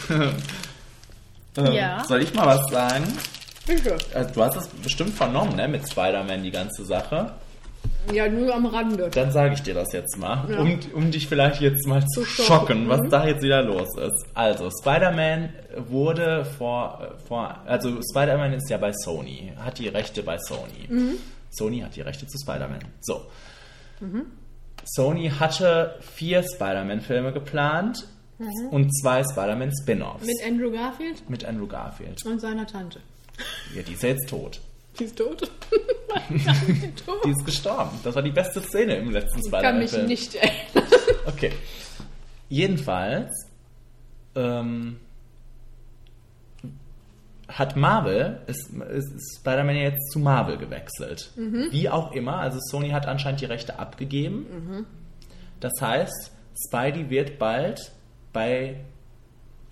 (laughs) Ähm, Ja. Soll ich mal was sagen? Bitte. Also, du hast es bestimmt vernommen, ne, mit Spider-Man, die ganze Sache. Ja, nur am Rande. Dann sage ich dir das jetzt mal, Ja. um, um dich vielleicht jetzt mal zu schocken, schocken, was mhm. da jetzt wieder los ist. Also, Spider-Man wurde vor, vor, also Spider-Man ist ja bei Sony, hat die Rechte bei Sony. Mhm. Sony hat die Rechte zu Spider-Man. So. Sony hatte vier Spider-Man-Filme geplant und zwei Spider-Man-Spin-Offs Mhm. Mit Andrew Garfield mit Andrew Garfield. und seiner Tante. Ja, die ist ja jetzt tot. Die ist tot. Die ist tot. Die ist gestorben. Das war die beste Szene im letzten Ich kann mich nicht erinnern. Okay. Jedenfalls ähm, hat Marvel, ist, ist Spider-Man jetzt zu Marvel gewechselt. Wie auch immer, also Sony hat anscheinend die Rechte abgegeben. Das heißt, Spidey wird bald bei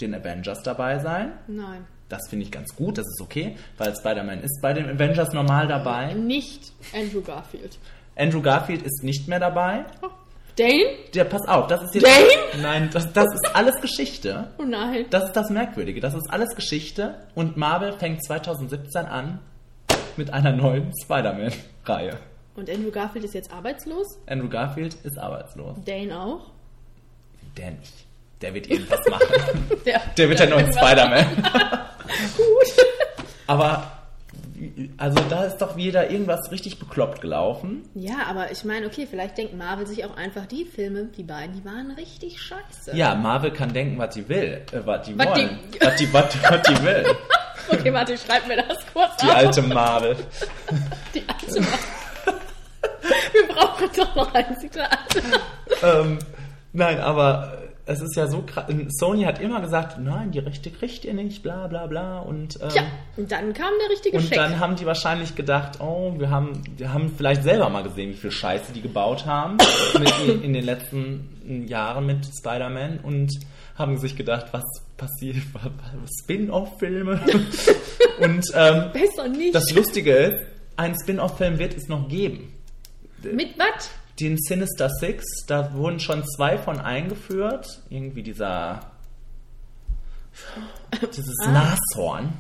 den Avengers dabei sein. Nein. Das finde ich ganz gut, das ist okay, weil Spider-Man ist bei den Avengers normal dabei. Nicht Andrew Garfield. Andrew Garfield ist nicht mehr dabei. Dane? Der, pass auf, das ist jetzt. Dane? Nein, das, das ist alles Geschichte. Oh nein. Das ist das Merkwürdige. Das ist alles Geschichte. Und Marvel fängt 2017 an mit einer neuen Spider-Man-Reihe. Und Andrew Garfield ist jetzt arbeitslos? Andrew Garfield ist arbeitslos. Dane auch? Der nicht. Der wird irgendwas machen. (laughs) Der, Der wird der neue irgendwas- Spider-Man. (laughs) Gut. Aber, also da ist doch wieder irgendwas richtig bekloppt gelaufen. Ja, aber ich meine, okay, vielleicht denkt Marvel sich auch einfach, die Filme, die beiden, die waren richtig scheiße. Ja, Marvel kann denken, was sie will. Äh, was die Was wollen. die- was, die, was, was die will. (laughs) Okay, warte, ich schreibe mir das kurz Die auf. alte Marvel. Die alte Marvel. Wir brauchen doch noch ein Zitat. ähm, nein, aber es ist ja so krass. Sony hat immer gesagt, nein, die Rechte kriegt ihr nicht, bla bla bla. Und, ähm, Tja, und dann kam der richtige und dann haben die wahrscheinlich gedacht, oh, wir haben, wir haben vielleicht selber mal gesehen, wie viel Scheiße die gebaut haben (coughs) mit, in den letzten Jahren mit Spider-Man und haben sich gedacht, was passiert, (laughs) Spin-off-Filme. (laughs) und ähm, Besser nicht. das Lustige ist, ein Spin-off-Film wird es noch geben. Mit was? Den Sinister Six, da wurden schon zwei von eingeführt. Irgendwie dieser. Dieses Nashorn.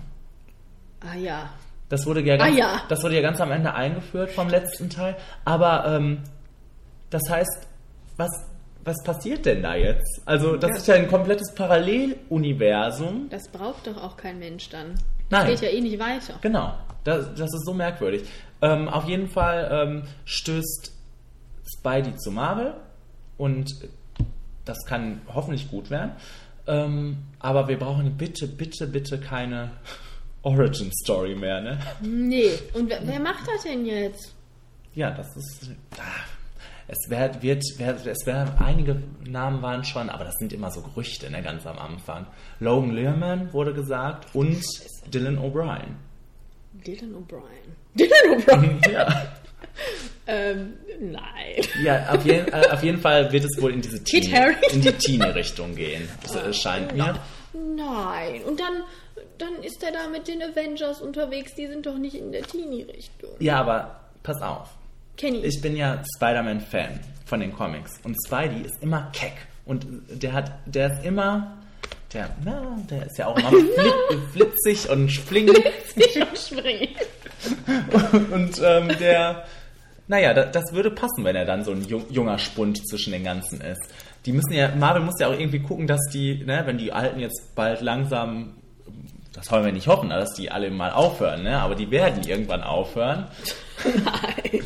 Ah ja. Das wurde ja ganz, Ah, ja. das wurde ja ganz am Ende eingeführt vom letzten Teil. Aber ähm, das heißt, was, was passiert denn da jetzt? Also, das Ja. ist ja ein komplettes Paralleluniversum. Das braucht doch auch kein Mensch dann. Nein. Geht ja eh nicht weiter. Genau, das, das ist so merkwürdig. Ähm, auf jeden Fall ähm, stößt Spidey zu Marvel und das kann hoffentlich gut werden. Ähm, aber wir brauchen bitte, bitte, bitte keine (laughs) Origin Story mehr, ne? Nee. Und wer, wer macht das denn jetzt? Ja, das ist. ah, Es wär, wird, wär, es wäre einige Namen waren schon, aber das sind immer so Gerüchte, ne, ganz am Anfang. Logan Lerman wurde gesagt und Dylan O'Brien. Dylan O'Brien. (laughs) Dylan O'Brien? Ja. (laughs) ähm, nein. Ja, auf, jeden, äh, auf jeden Fall wird es wohl in diese Harington. in die Teenie-Richtung gehen. Das äh, scheint mir. Nein. Und dann, dann ist er da mit den Avengers unterwegs. Die sind doch nicht in der Teenie-Richtung. Ja, aber pass auf. Kenny. Ich bin ja Spider-Man-Fan von den Comics. Und Spidey ist immer keck. Und der hat, der ist immer. Der, na, der ist ja auch immer (laughs) flip, flitzig und flink. ich und springe. (laughs) Und ähm, der. Naja, das, das würde passen, wenn er dann so ein jung, junger Spund zwischen den ganzen ist. Die müssen ja, Marvel muss ja auch irgendwie gucken, dass die, ne, wenn die Alten jetzt bald langsam das wollen wir nicht hoffen, dass die alle mal aufhören, ne? aber die werden irgendwann aufhören. Nein.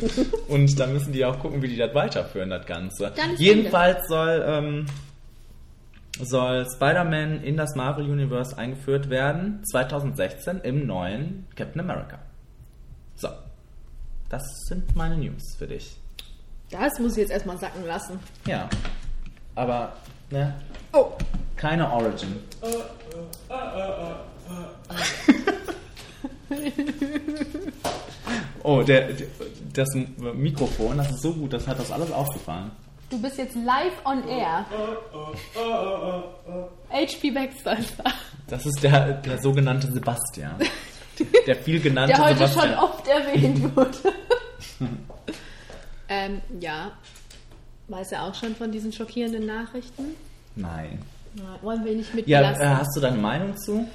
Und dann müssen die auch gucken, wie die das weiterführen, das Ganze. Dann Jedenfalls soll, ähm, soll Spider-Man in das Marvel Universe eingeführt werden, 2016 im neuen Captain America. Das sind meine News für dich. Das muss ich jetzt erstmal sacken lassen. Ja. Aber, ne? Oh. Keine Origin. (laughs) oh, der, der, das Mikrofon, das ist so gut, das hat das alles aufgefahren. Du bist jetzt live on air. HP Baxter. Das ist der, der sogenannte Sebastian. (laughs) (laughs) Der viel genannte Der heute Sebastian. schon oft erwähnt wurde. (laughs) ähm, ja. Weiß er auch schon von diesen schockierenden Nachrichten? Nein. Na, wollen wir nicht Ja, mitlassen. äh, hast du deine Meinung zu?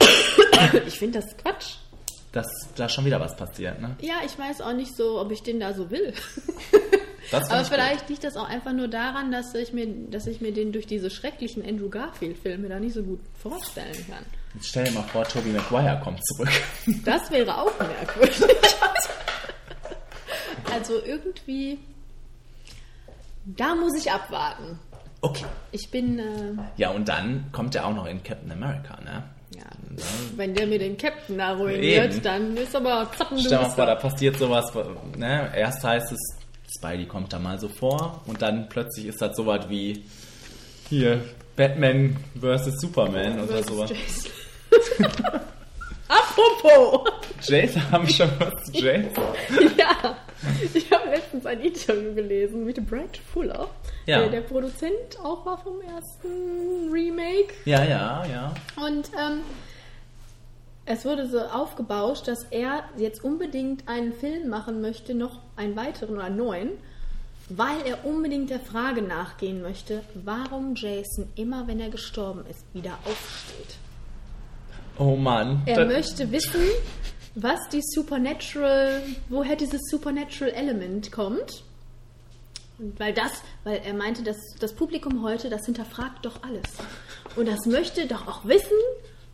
(coughs) ich finde das Quatsch. Dass da schon wieder was passiert, ne? Ja, ich weiß auch nicht so, ob ich den da so will. (laughs) Aber ich vielleicht liegt das auch einfach nur daran, dass ich mir, dass ich mir den durch diese schrecklichen Andrew Garfield-Filme da nicht so gut vorstellen kann. Jetzt stell dir mal vor, Tobey Maguire kommt zurück. Das wäre auch merkwürdig. also irgendwie, da muss ich abwarten. Okay. Ich bin, äh, Ja, und dann kommt er auch noch in Captain America, ne? ja, wenn der mir den Captain da ruiniert, Eben. dann ist aber Stell dir mal vor, da passiert sowas, ne? Erst heißt es, Spidey kommt da mal so vor und dann plötzlich ist das sowas wie hier Batman vs. Superman oder sowas. Jason. (laughs) Apropos, Jason, haben wir schon was zu Jason? (laughs) ja, ich habe letztens ein Interview gelesen mit Brad Fuller, Ja. der der Produzent auch war vom ersten Remake. Ja, ja, ja. Und ähm, es wurde so aufgebauscht, dass er jetzt unbedingt einen Film machen möchte, noch einen weiteren oder einen neuen, weil er unbedingt der Frage nachgehen möchte, warum Jason immer, wenn er gestorben ist, wieder aufsteht. Oh Mann. Er Das- möchte wissen, was die Supernatural, woher dieses Supernatural Element kommt. Und weil das, weil er meinte, dass das Publikum heute, das hinterfragt doch alles. Und das möchte doch auch wissen,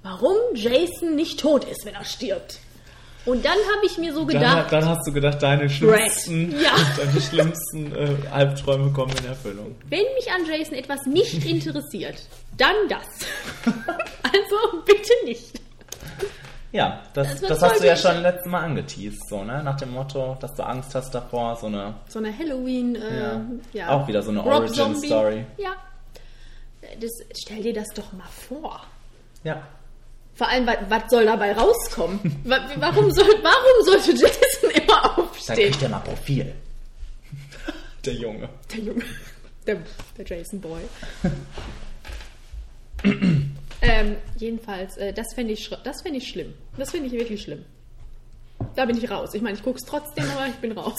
warum Jason nicht tot ist, wenn er stirbt. Und dann habe ich mir so dann, gedacht, dann hast du gedacht, deine schlimmsten, Ja. (laughs) deine schlimmsten äh, Albträume kommen in Erfüllung. wenn mich an Jason etwas nicht interessiert, dann das. (laughs) also bitte nicht. Ja, das, Das das, hast du ja schon letztes Mal angeteased, so, ne? Nach dem Motto, dass du Angst hast davor, so eine. So eine Halloween, äh, Ja. ja. Auch wieder so eine Rob Origin Zombie. Story. Ja. Das, stell dir das doch mal vor. Ja. Vor allem, was, soll dabei rauskommen? (laughs) Wa- warum, soll, warum sollte Jason immer Dann aufstehen? kriegt er mal Profil. (laughs) Der Junge. Der Junge. Der, der Jason Boy. (laughs) ähm, jedenfalls, äh, das fände ich, das fänd ich schlimm. Das finde ich wirklich schlimm. Da bin ich raus. Ich meine, ich gucke es trotzdem, aber ich bin raus.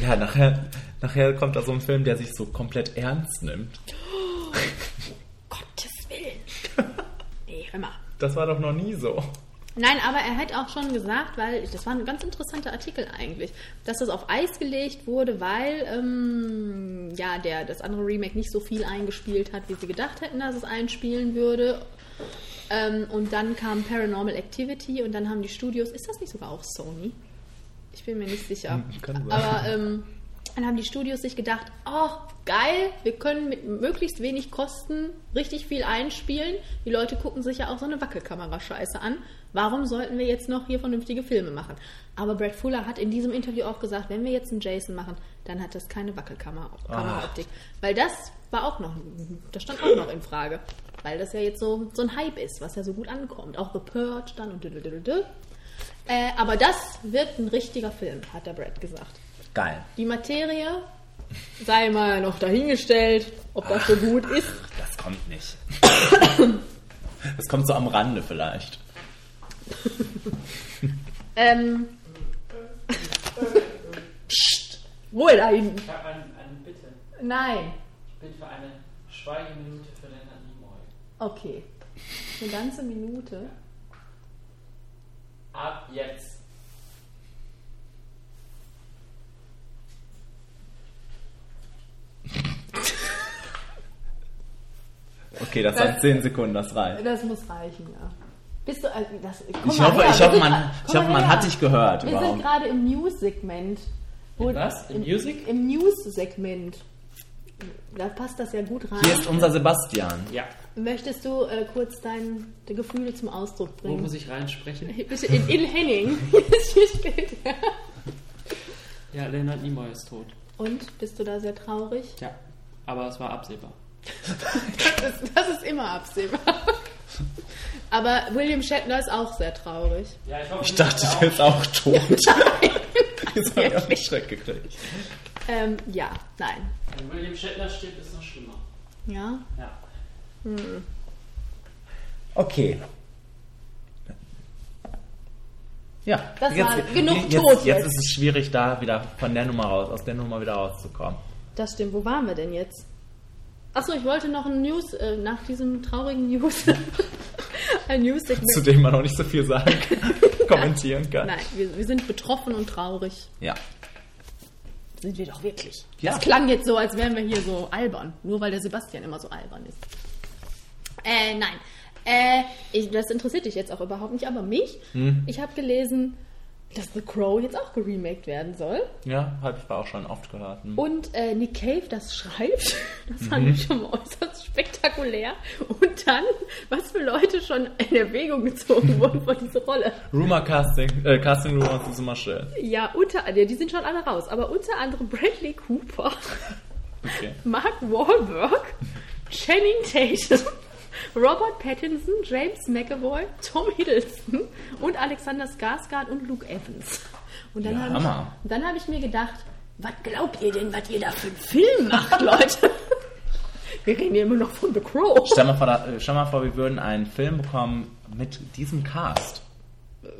Ja, nachher, nachher kommt da so ein Film, der sich so komplett ernst nimmt. Gottes Willen. (laughs) Nee, hör mal. Das war doch noch nie so. Nein, aber er hat auch schon gesagt, weil das war ein ganz interessanter Artikel eigentlich, dass das auf Eis gelegt wurde, weil ähm, ja der das andere Remake nicht so viel eingespielt hat, wie sie gedacht hätten, dass es einspielen würde. Ähm, und dann kam Paranormal Activity und dann haben die Studios, ist das nicht sogar auch Sony? Ich bin mir nicht sicher. Hm, kann sein. Aber ähm, dann haben die Studios sich gedacht, oh, geil, wir können mit möglichst wenig Kosten richtig viel einspielen. Die Leute gucken sich ja auch so eine Wackelkamera-Scheiße an. Warum sollten wir jetzt noch hier vernünftige Filme machen? Aber Brad Fuller hat in diesem Interview auch gesagt, wenn wir jetzt einen Jason machen, dann hat das keine Wackelkamera-Optik. Weil das war auch noch, das stand auch noch in Frage. Weil das ja jetzt so, so ein Hype ist, was ja so gut ankommt. Auch The Purge dann und dödödödö. Äh, aber das wird ein richtiger Film, hat der Brad gesagt. Geil. Die Materie sei mal noch dahingestellt, ob das so gut ist. Das kommt nicht. Das kommt so am Rande vielleicht. (laughs) Ähm. Psst, Ruhe da hinten. Ich habe eine, eine Bitte. Nein. Ich bin für eine Schweigeminute für Leonard Nimoy. Okay. Eine ganze Minute. Ab jetzt. Okay, das sind 10 Sekunden, das reicht. Das muss reichen, ja. Bist du, äh, das, komm Ich mal hoffe, ich hoffe, sind man, ich hoffe, man hat dich gehört Wir sind überhaupt. gerade im News-Segment. Wo- was? Im Music? Im News-Segment. Da passt das ja gut rein. Hier ist unser Sebastian. Ja. Möchtest du äh, kurz dein, deine Gefühle zum Ausdruck Wo bringen? muss ich reinsprechen? (laughs) Bitte in, in Henning. (laughs) (laughs) Hier steht er. Ja, Leonard Nimoy ist tot. Und bist du da sehr traurig? Ja. Aber es war absehbar. Das ist, das ist immer absehbar. Aber William Shatner ist auch sehr traurig. Ja, ich hoffe, Ich dachte, der ist auch tot. Jetzt habe ich auch einen Schreck gekriegt. Ähm, ja, nein. Wenn William Shatner stirbt, ist es noch schlimmer. Ja. Ja. Okay. Ja, Das war genug jetzt, tot Jetzt jetzt. ist es schwierig, da wieder von der Nummer raus, aus der Nummer wieder rauszukommen. Das stimmt. Wo waren wir denn jetzt? Achso, ich wollte noch ein News, äh, nach diesem traurigen News, (laughs) ein News-Segment. Zu dem man auch nicht so viel sagen kann, (laughs) kommentieren kann. Nein, wir, wir sind betroffen und traurig. Ja. Sind wir doch wirklich. Ja. Das klang jetzt so, als wären wir hier so albern. Nur weil der Sebastian immer so albern ist. Äh, nein. Äh, ich, das interessiert dich jetzt auch überhaupt nicht, aber mich. Hm. Ich habe gelesen, dass The Crow jetzt auch geremaked werden soll. Ja, habe ich auch schon oft gehört. Hm. Und äh, Nick Cave das schreibt. (laughs) Das fand Mhm. ich schon mal äußerst spektakulär. Und dann, was für Leute schon in Erwägung gezogen wurden für diese Rolle. Rumor Casting, äh, Casting Rumors ist immer schön. Ja, unter, die die sind schon alle raus, aber unter anderem Bradley Cooper, Okay. Mark Wahlberg, Channing Tatum, Robert Pattinson, James McAvoy, Tom Hiddleston und Alexander Skarsgård und Luke Evans. Und dann Ja, habe ich, dann hab ich mir gedacht, was glaubt ihr denn, was ihr da für einen Film macht, (laughs) Leute? Wir reden ja immer noch von The Crow. Stell mal, vor, da, äh, stell mal vor, wir würden einen Film bekommen mit diesem Cast.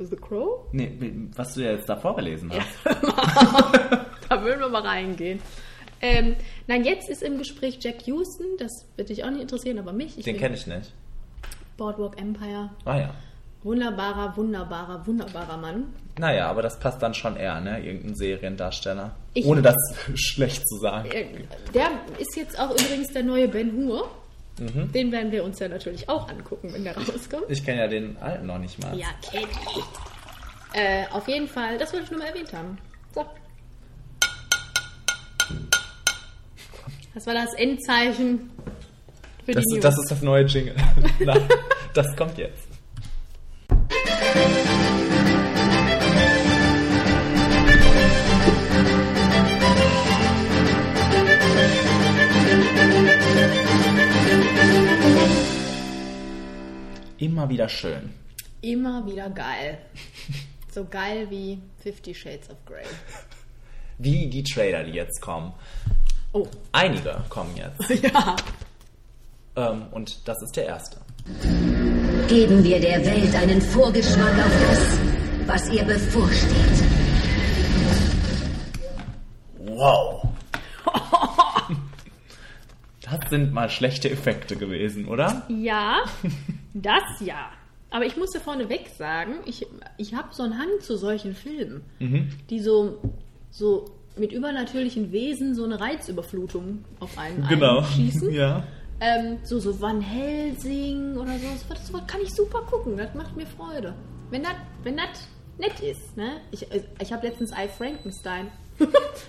The Crow? Nee, was du ja jetzt da vorgelesen hast. (laughs) Da würden wir mal reingehen. Ähm, nein, jetzt ist im Gespräch Jack Houston, das wird dich auch nicht interessieren, aber mich. Den kenne ich nicht. Boardwalk Empire. Ah ja. Wunderbarer, wunderbarer, wunderbarer Mann. Naja, aber das passt dann schon eher, ne? Irgendein Seriendarsteller. Ich- Ohne das (laughs) schlecht zu sagen. Äh, Der ist jetzt auch übrigens der neue Ben Hur. Mhm. Den werden wir uns ja natürlich auch angucken, wenn der rauskommt. Ich kenne ja den alten noch nicht mal. Ja, kenn ich. Äh, auf jeden Fall, das wollte ich nur mal erwähnt haben. So. Das war das Endzeichen für Das, die News. das ist das neue Jingle. (laughs) Das kommt jetzt. Immer wieder schön. Immer wieder geil. So geil wie Fifty Shades of Grey. Wie die Trailer, die jetzt kommen. Oh, Einige kommen jetzt. (laughs) ja. Ähm, und das ist der erste. Geben wir der Welt einen Vorgeschmack auf das, was ihr bevorsteht. Wow. (laughs) Das sind mal schlechte Effekte gewesen, oder? Ja, das ja. Aber ich muss dir vorneweg sagen, ich, ich habe so einen Hang zu solchen Filmen, Mhm. die so, so mit übernatürlichen Wesen so eine Reizüberflutung auf einen Genau. schießen. Ja. Ähm, so, so Van Helsing oder so, das, das kann ich super gucken, das macht mir Freude. Wenn das wenn das nett ist, ne? Ich, ich habe letztens I Frankenstein. (laughs)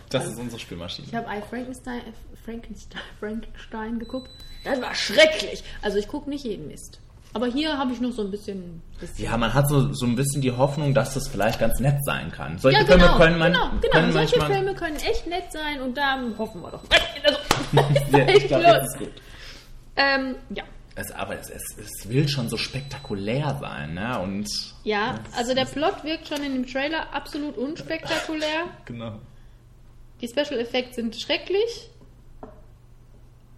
Das ist unsere Spielmaschine. Ich habe I Frankenstein, Frankenstein, Frankenstein geguckt. Das war schrecklich. Also ich gucke nicht jeden Mist. Aber hier habe ich noch so ein bisschen. bisschen Ja, man hat so, so ein bisschen die Hoffnung, dass das vielleicht ganz nett sein kann. Solche Ja, genau, Filme können man genau, genau. können Solche manchmal. Filme können echt nett sein und da hoffen wir doch. (laughs) Ja, ich glaube, das ist gut. ähm, ja. Es, aber es, es, es will schon so spektakulär sein, ne? Und Ja, also der Plot wirkt schon in dem Trailer absolut unspektakulär. (laughs) genau. Die Special Effects sind schrecklich.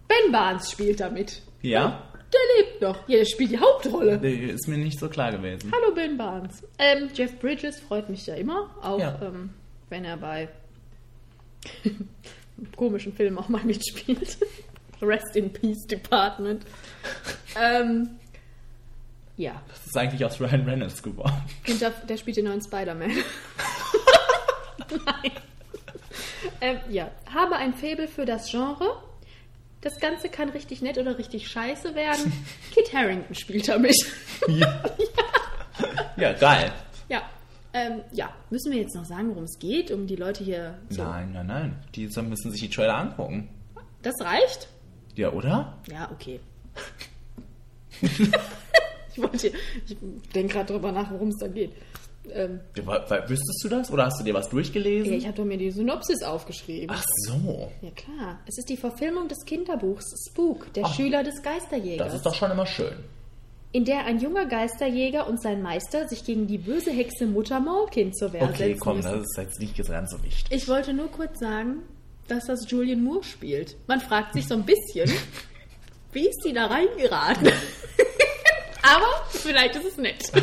Ben Barnes spielt damit. Ja, Der lebt noch. Ja, der spielt die Hauptrolle. ist mir nicht so klar gewesen. Hallo Ben Barnes. Ähm, Jeff Bridges freut mich ja immer, auch Ja. ähm, wenn er bei (laughs) komischen Filmen auch mal mitspielt. (laughs) Rest in Peace Department. ähm, ja, Das ist eigentlich aus Ryan Reynolds geworden. und der, der spielt den neuen Spider-Man. (laughs) Nein. Ähm, ja, habe ein Faible für das Genre. Das Ganze kann richtig nett oder richtig scheiße werden. (laughs) Kit Harrington spielt damit. Ja. (laughs) Ja, geil. Ja. Ähm, ja, müssen wir jetzt noch sagen, worum es geht, um die Leute hier zu. Nein, nein, nein. Die müssen sich die Trailer angucken. Das reicht? Ja, oder? Ja, okay. (laughs) ich wollte, ich denke gerade drüber nach, worum es da geht. Ähm, Ja, Wüsstest du das? Oder hast du dir was durchgelesen? ja, ich habe doch mir die Synopsis aufgeschrieben. Ach so. Ja klar, es ist die Verfilmung des Kinderbuchs Spook, der Ach, Schüler des Geisterjägers, Das ist doch schon immer schön. in der ein junger Geisterjäger und sein Meister sich gegen die böse Hexe Mutter Maulkind zur Wehr Okay, setzen komm, müssen. das ist jetzt nicht ganz so wichtig. Ich wollte nur kurz sagen, dass das Julian Moore spielt. Man fragt sich so ein bisschen, (laughs) wie ist die da reingeraten? Aber vielleicht ist es nett. (laughs)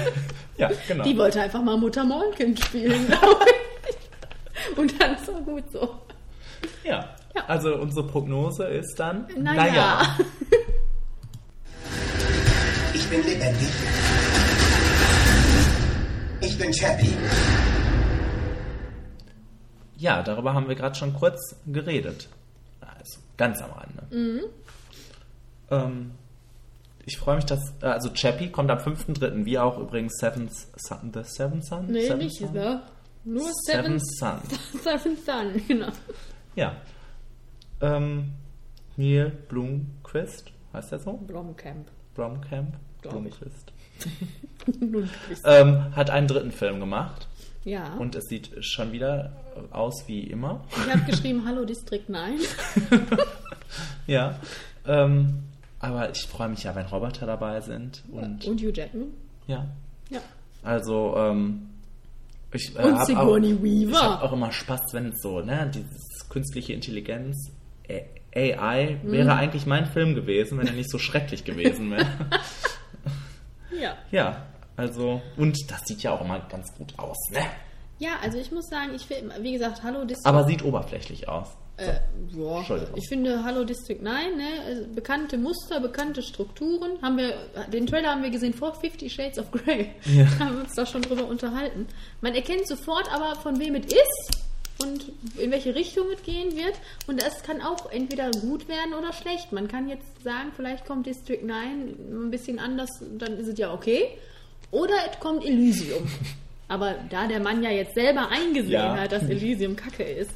Ja, genau. Die wollte einfach mal Mutter Maulkind spielen, glaube (laughs) ich. Und dann ist auch gut so. ja. Ja. Also unsere Prognose ist dann. Naja. (laughs) Ich bin lebendig. Ich bin Chappie. Ja, darüber haben wir gerade schon kurz geredet. Also ganz am Rande. Mhm. Ähm, ich freue mich, dass. äh, Also Chappie kommt am 5.3., wie auch übrigens Seventh Son. The Seventh Son? Nee, Seventh nicht Son? ne? Nur Seven Seven, Son. (laughs) Seven Sun, genau. Ja. Ähm, Neil Blomqvist, heißt der so? Blomkamp. Blomkamp? (laughs) Blomqvist. Ähm, hat einen dritten Film gemacht. Ja. Und es sieht schon wieder aus wie immer. ich habe geschrieben, Hallo District 9. (laughs) Ja. Ähm, aber ich freue mich ja, wenn Roboter dabei sind. Und Und Hugh Jackman. ja. Ja. Also, ähm, ich äh, Und hab Sigourney auch, Weaver. Ich habe auch immer Spaß, wenn es so, ne, dieses künstliche Intelligenz, AI, Mhm. wäre eigentlich mein Film gewesen, wenn er nicht so schrecklich gewesen wäre. (laughs) (laughs) Ja. ja, also, und das sieht ja auch immer ganz gut aus, ne? Ja, also ich muss sagen, ich finde, wie gesagt, Hallo District Aber sieht oberflächlich aus. Äh, Entschuldigung. ich finde Hallo District 9, ne, also bekannte Muster, bekannte Strukturen. Haben wir, den Trailer haben wir gesehen vor Fifty Shades of Grey. Ja. (laughs) haben wir uns da schon drüber unterhalten. Man erkennt sofort aber, von wem es ist und in welche Richtung es gehen wird. Und das kann auch entweder gut werden oder schlecht. Man kann jetzt sagen, vielleicht kommt District 9 ein bisschen anders, dann ist es ja okay. Oder es kommt Elysium. (laughs) Aber da der Mann ja jetzt selber eingesehen Ja. hat, dass Elysium kacke ist,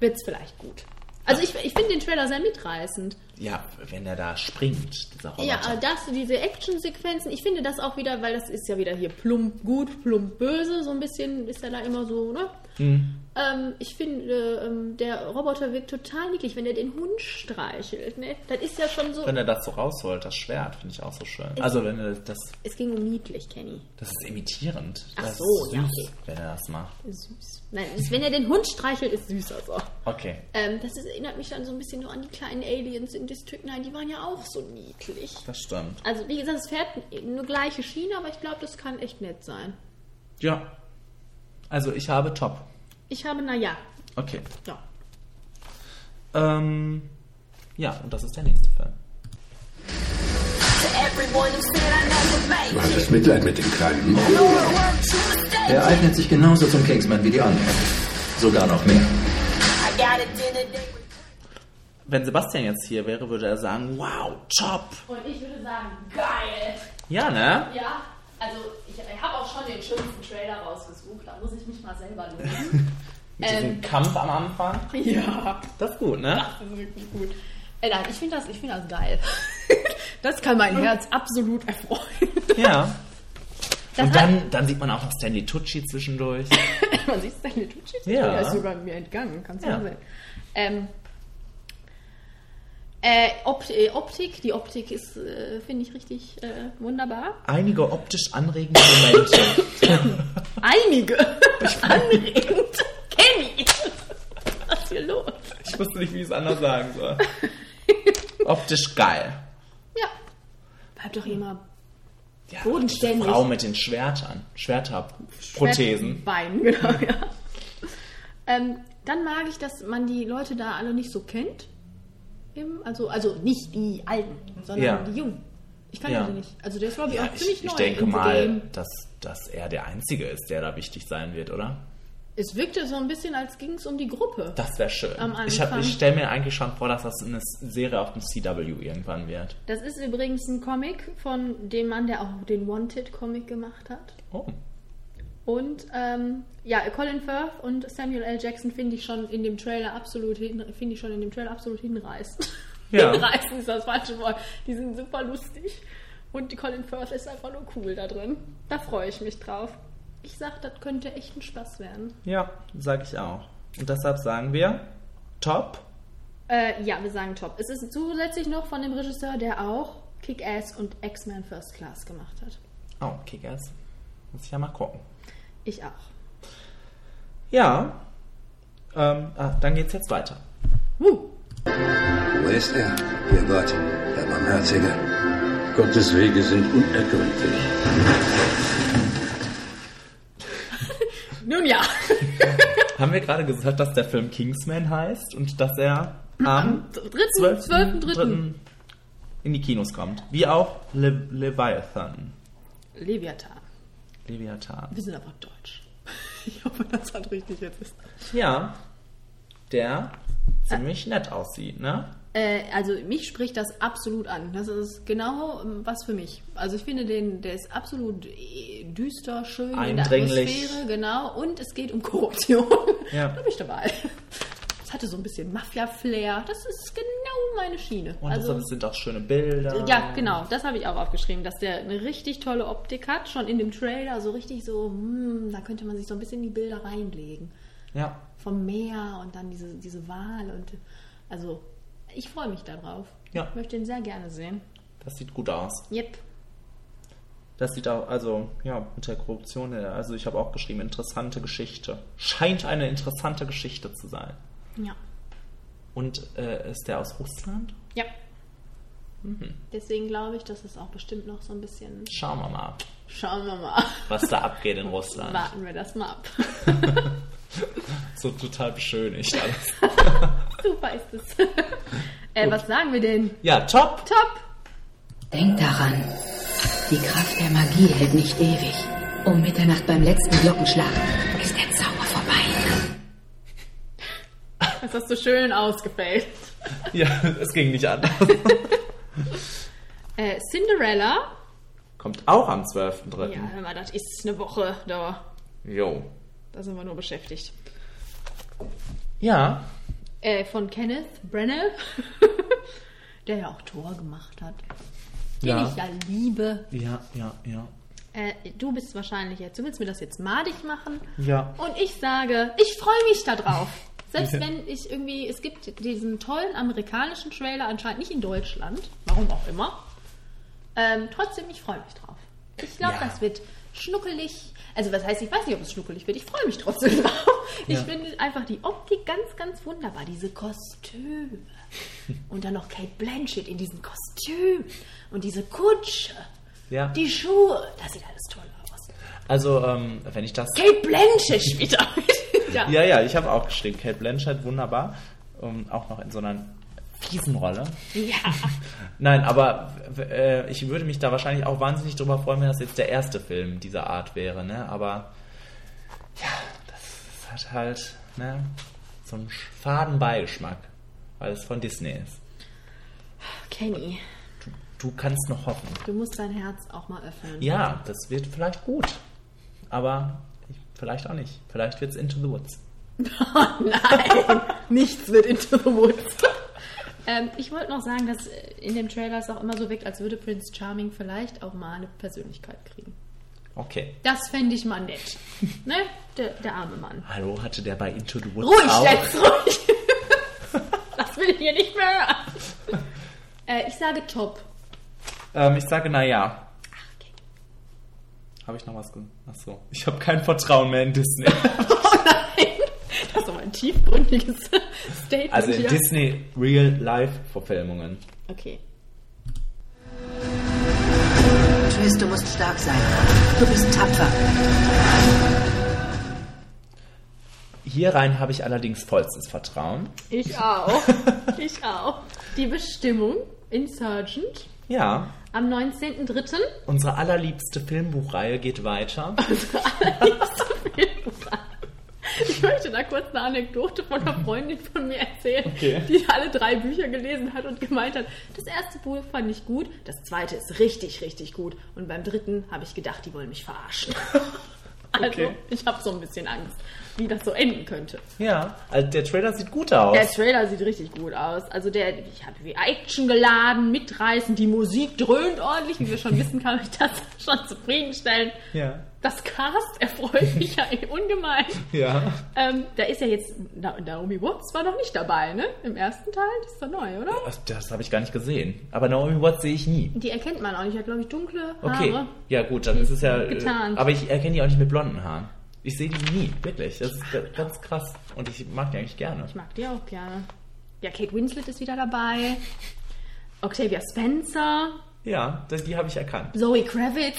wird es vielleicht gut. Also ich, ich finde den Trailer sehr mitreißend. Ja, wenn er da springt, dieser Roboter. Ja, das, diese Actionsequenzen, ich finde das auch wieder, weil das ist ja wieder hier plump gut, plump böse, so ein bisschen ist er da immer so, ne? Hm. Ähm, ich finde, ähm, der Roboter wirkt total niedlich, wenn er den Hund streichelt, ne? Das ist ja schon so, Wenn er das so rausholt, das Schwert, finde ich auch so schön. Also, wenn er das, es ging um niedlich, Kenny. das ist imitierend. Ach das so, ist ja, süß, okay. wenn er das macht. Süß. Nein, es- wenn er den Hund streichelt, ist süßer so. Okay. Ähm, das ist, erinnert mich dann so ein bisschen nur an die kleinen Aliens in District 9, die waren ja auch so niedlich. Das stimmt. Also, wie gesagt, es fährt eine gleiche Schiene, aber ich glaube, das kann echt nett sein. Ja. Also, ich habe Top. Ich habe, naja, Okay. ja. Ähm, ja, und das ist der nächste Film. Du hattest Mitleid mit dem Kleinen. Er eignet sich genauso zum Kingsman wie die anderen. Sogar noch mehr. Wenn Sebastian jetzt hier wäre, würde er sagen, wow, top. Und ich würde sagen, geil. Ja, ne? Ja, also ich habe auch schon den schönsten Trailer rausgesucht, da muss ich mich mal selber loben. (laughs) Mit diesem Ähm. Kampf am Anfang. ja, Das ist gut, ne? das ist wirklich gut. Äh, nein, ich finde das, ich find das geil. (laughs) das kann mein Herz absolut erfreuen. Ja. Das und dann, dann sieht man auch noch Stanley Tucci zwischendurch. (laughs) Man sieht seine Tucci. Ja. Der ist sogar mir entgangen, kannst du Ja. sehen. Ähm, äh, äh, Optik, die Optik ist, äh, finde ich, richtig äh, wunderbar. Einige optisch anregende Momente. (coughs) Einige. Anregend. Kenny. Was ist hier los? Ich wusste nicht, wie ich es anders sagen soll. (laughs) Optisch geil. Ja. Bleib doch immer Ja, bodenständig. Frau mit den Schwertern. Schwerterprothesen. Bein, genau, ja. ähm, dann mag ich, dass man die Leute da alle nicht so kennt. Im, also, also nicht die Alten, sondern Ja. die Jungen. Ich kann Ja. die nicht. Also der ist, glaube ich, Ja, auch ziemlich ich, ich neu denke im mal, dass, dass er der Einzige ist, der da wichtig sein wird, oder? Es wirkte so ein bisschen, als ging es um die Gruppe. Das wäre schön. Ich, ich stelle mir eigentlich schon vor, dass das eine Serie auf dem CW irgendwann wird. Das ist übrigens ein Comic von dem Mann, der auch den Wanted-Comic gemacht hat. Oh. Und ähm, ja, Colin Firth und Samuel L. Jackson finde ich schon in dem Trailer absolut hin, finde ich schon in dem Trailer absolut hinreißend. (laughs) Ja. hinreißend ist das falsche Wort. Die sind super lustig. Und die Colin Firth ist einfach nur cool da drin. Da freue ich mich drauf. Ich sag, das könnte echt ein Spaß werden. Ja, sag ich auch. Und deshalb sagen wir top. Äh, ja, wir sagen top. Es ist zusätzlich noch von dem Regisseur, der auch Kick-Ass und X-Men First Class gemacht hat. Oh, Kickers. Muss ich ja mal gucken. Ich auch. Ja. Ähm, ah, dann geht's jetzt weiter. Wo ist er? Ihr Gott, der Barmherzige. Gottes Wege sind unergründlich. (laughs) Nun ja. (laughs) Haben wir gerade gesagt, dass der Film Kingsman heißt und dass er am 12. 12.3. dritten in die Kinos kommt. Wie auch Le Leviathan. Leviathan. Leviathan. Wir sind aber deutsch. (laughs) Ich hoffe, das hat richtig jetzt ist. Ja, der ziemlich nett aussieht, ne? Äh, also mich spricht das absolut an. Das ist genau ähm, was für mich. Also ich finde den, der ist absolut äh, düster, schön in der Eindringlich. Atmosphäre, genau. Und es geht um Korruption. Ja. (laughs) da bin ich dabei. Es hatte so ein bisschen Mafia-Flair. Das ist genau meine Schiene. Und also, deshalb sind auch schöne Bilder. ja, genau, das habe ich auch aufgeschrieben, dass der eine richtig tolle Optik hat, schon in dem Trailer, so richtig so, hm, da könnte man sich so ein bisschen in die Bilder reinlegen. Ja. Vom Meer und dann diese, diese Wal und also ich freue mich darauf. Ja. Ich möchte ihn sehr gerne sehen. Das sieht gut aus. Yep. Das sieht auch, also, ja, mit der Korruption, also ich habe auch geschrieben, interessante Geschichte. Scheint eine interessante Geschichte zu sein. Ja. Und äh, ist der aus Russland? Ja. Mhm. Deswegen glaube ich, dass es auch bestimmt noch so ein bisschen. Schauen wir mal, Schauen wir mal. was da abgeht in Russland. Warten wir das mal ab. (laughs) So total beschönigt alles. (laughs) Super ist es. äh, was sagen wir denn? Ja, top. Top. Denk daran, die Kraft der Magie hält nicht ewig. Um Mitternacht beim letzten Glockenschlag ist der Zauber. Das hast du schön ausgefällt. Ja, es ging nicht anders. (laughs) Äh, Cinderella. Kommt auch am 12.3. Ja, hör mal, das ist eine Woche. Da, Jo. da sind wir nur beschäftigt. Ja, Äh, von Kenneth Branagh, (laughs) der ja auch Tor gemacht hat. Den Ja. ich ja liebe. ja, ja, ja. Äh, du bist wahrscheinlich jetzt, du willst mir das jetzt madig machen. Ja. Und ich sage, ich freue mich da drauf. Selbst wenn ich irgendwie, es gibt diesen tollen amerikanischen Trailer, anscheinend nicht in Deutschland, warum auch immer. Ähm, trotzdem, ich freue mich drauf. Ich glaube, Ja. das wird schnuckelig. Also was heißt, ich weiß nicht, ob es schnuckelig wird. Ich freue mich trotzdem (laughs) drauf. Ich Ja. finde einfach die Optik ganz, ganz wunderbar. Diese Kostüme. (laughs) Und dann noch Kate Blanchett in diesem Kostüm. Und diese Kutsche. Ja. Die Schuhe. Das sieht alles toll aus. Also, ähm, wenn ich das. Kate Blanchett spielt mit. (laughs) ja. Ja, ja, ich habe auch geschrieben, Kate Blanchett, wunderbar. Ähm, auch noch in so einer fiesen Rolle. Ja. (laughs) Nein, aber äh, ich würde mich da wahrscheinlich auch wahnsinnig drüber freuen, wenn das jetzt der erste Film dieser Art wäre, ne? Aber ja, das hat halt, ne, so einen faden Beigeschmack, weil es von Disney ist. Kenny, Du kannst noch hoffen. du musst dein Herz auch mal öffnen. Ja, das wird vielleicht gut. Aber vielleicht auch nicht. Vielleicht wird's Into the Woods. (laughs) Nein, nichts wird into the woods. ähm, ich wollte noch sagen, dass in dem Trailer es auch immer so wirkt, als würde Prince Charming vielleicht auch mal eine Persönlichkeit kriegen. Okay. Das fände ich mal nett. ne? Der, der arme Mann. Hallo, hatte der bei Into the Woods Ruhig auch? jetzt, ruhig. das will ich hier nicht mehr hören. (laughs) Äh, ich sage top. Ähm, ich sage, naja. Habe ich noch was gesagt? Achso. Ich habe kein Vertrauen mehr in Disney. (laughs) Das ist aber ein tiefgründiges Statement Also in hier. Disney Real-Life-Verfilmungen. Okay. Tris, du musst stark sein. Du bist tapfer. Hier rein habe ich allerdings vollstes Vertrauen. Ich auch. ich auch. Die Bestimmung Insurgent Ja, am 19.03. unsere allerliebste Filmbuchreihe geht weiter. (laughs) Ich eine Anekdote von einer Freundin von mir erzählt, Okay. die alle drei Bücher gelesen hat und gemeint hat, das erste Buch fand ich gut, das zweite ist richtig, richtig gut. Und beim dritten habe ich gedacht, die wollen mich verarschen. (laughs) Also, Okay. ich habe so ein bisschen Angst, wie das so enden könnte. Ja, also der Trailer sieht gut aus. Der Trailer sieht richtig gut aus. Also der, ich habe wie Action geladen, mitreißend, die Musik dröhnt ordentlich, wie wir schon (laughs) wissen, kann ich das (laughs) schon zufriedenstellen. Ja. Das Cast erfreut mich ja (laughs) ungemein. Ja. Ähm, da ist ja jetzt, Na Naomi Watts war noch nicht dabei, ne? Im ersten Teil, das ist doch neu, oder? Das, das habe ich gar nicht gesehen. Aber Naomi Watts sehe ich nie. Die erkennt man auch nicht, hat glaube ich dunkle Okay. Haare. Ja, gut, dann ist es ja. äh, Getarnt. Aber ich erkenne die auch nicht mit blonden Haaren. Ich sehe die nie, wirklich. Das ist ganz krass. Und ich mag die eigentlich gerne. Ich mag die auch gerne. Ja, Kate Winslet ist wieder dabei. Octavia Spencer. Ja, das, die habe ich erkannt. Zoe Kravitz.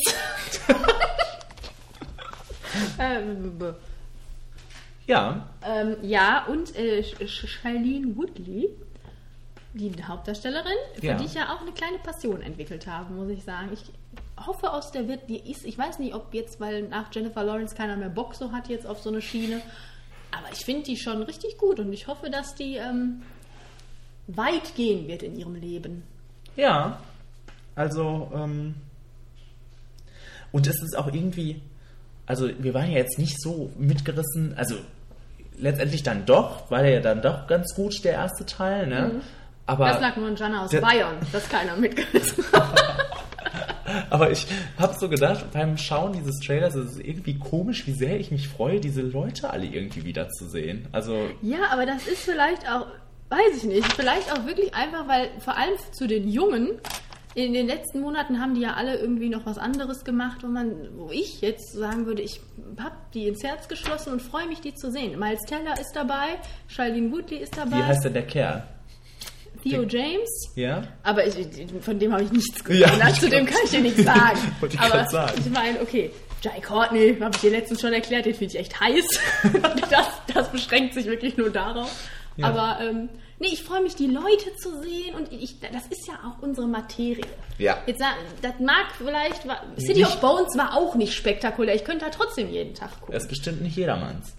(laughs) ähm, Ja, ähm, ja, und äh, Sh- Sh- Shailene Woodley, die Hauptdarstellerin, für Ja. die ich ja auch eine kleine Passion entwickelt habe, muss ich sagen. Ich hoffe, aus der wird, die ist, ich weiß nicht, ob jetzt, weil nach Jennifer Lawrence keiner mehr Bock so hat jetzt auf so eine Schiene, aber ich finde die schon richtig gut und ich hoffe, dass die ähm, weit gehen wird in ihrem Leben. ja. Also, ähm. Und es ist auch irgendwie. Also, wir waren ja jetzt nicht so mitgerissen. Also, letztendlich dann doch, war der ja dann doch ganz gut, der erste Teil, ne? Mhm. Aber. das lag nur an Jana aus Bayern, dass keiner mitgerissen (laughs) hat. (laughs) Aber ich habe so gedacht, beim Schauen dieses Trailers ist es irgendwie komisch, wie sehr ich mich freue, diese Leute alle irgendwie wiederzusehen. Also, Ja, aber das ist vielleicht auch, weiß ich nicht, vielleicht auch wirklich einfach, weil vor allem zu den Jungen, in den letzten Monaten haben die ja alle irgendwie noch was anderes gemacht, wo man, wo ich jetzt sagen würde, ich habe die ins Herz geschlossen und freue mich, die zu sehen. Miles Teller ist dabei, Shailene Woodley ist dabei, wie heißt denn der Kerl? Theo James. Ja? Aber ich, von dem habe ich nichts gesehen. Ja, Zu dem kann ich dir nichts (laughs) sagen. Wollte ich Aber sagen. ich meine, okay, Jai Courtney, habe ich dir letztens schon erklärt, den finde ich echt heiß. (laughs) das, das beschränkt sich wirklich nur darauf. Ja. Aber ähm, nee, ich freue mich, die Leute zu sehen und ich, das ist ja auch unsere Materie. Ja. Jetzt sagen, das mag vielleicht, City of Nicht- Bones war auch nicht spektakulär. Ich könnte da trotzdem jeden Tag gucken. Das ist bestimmt nicht jedermanns.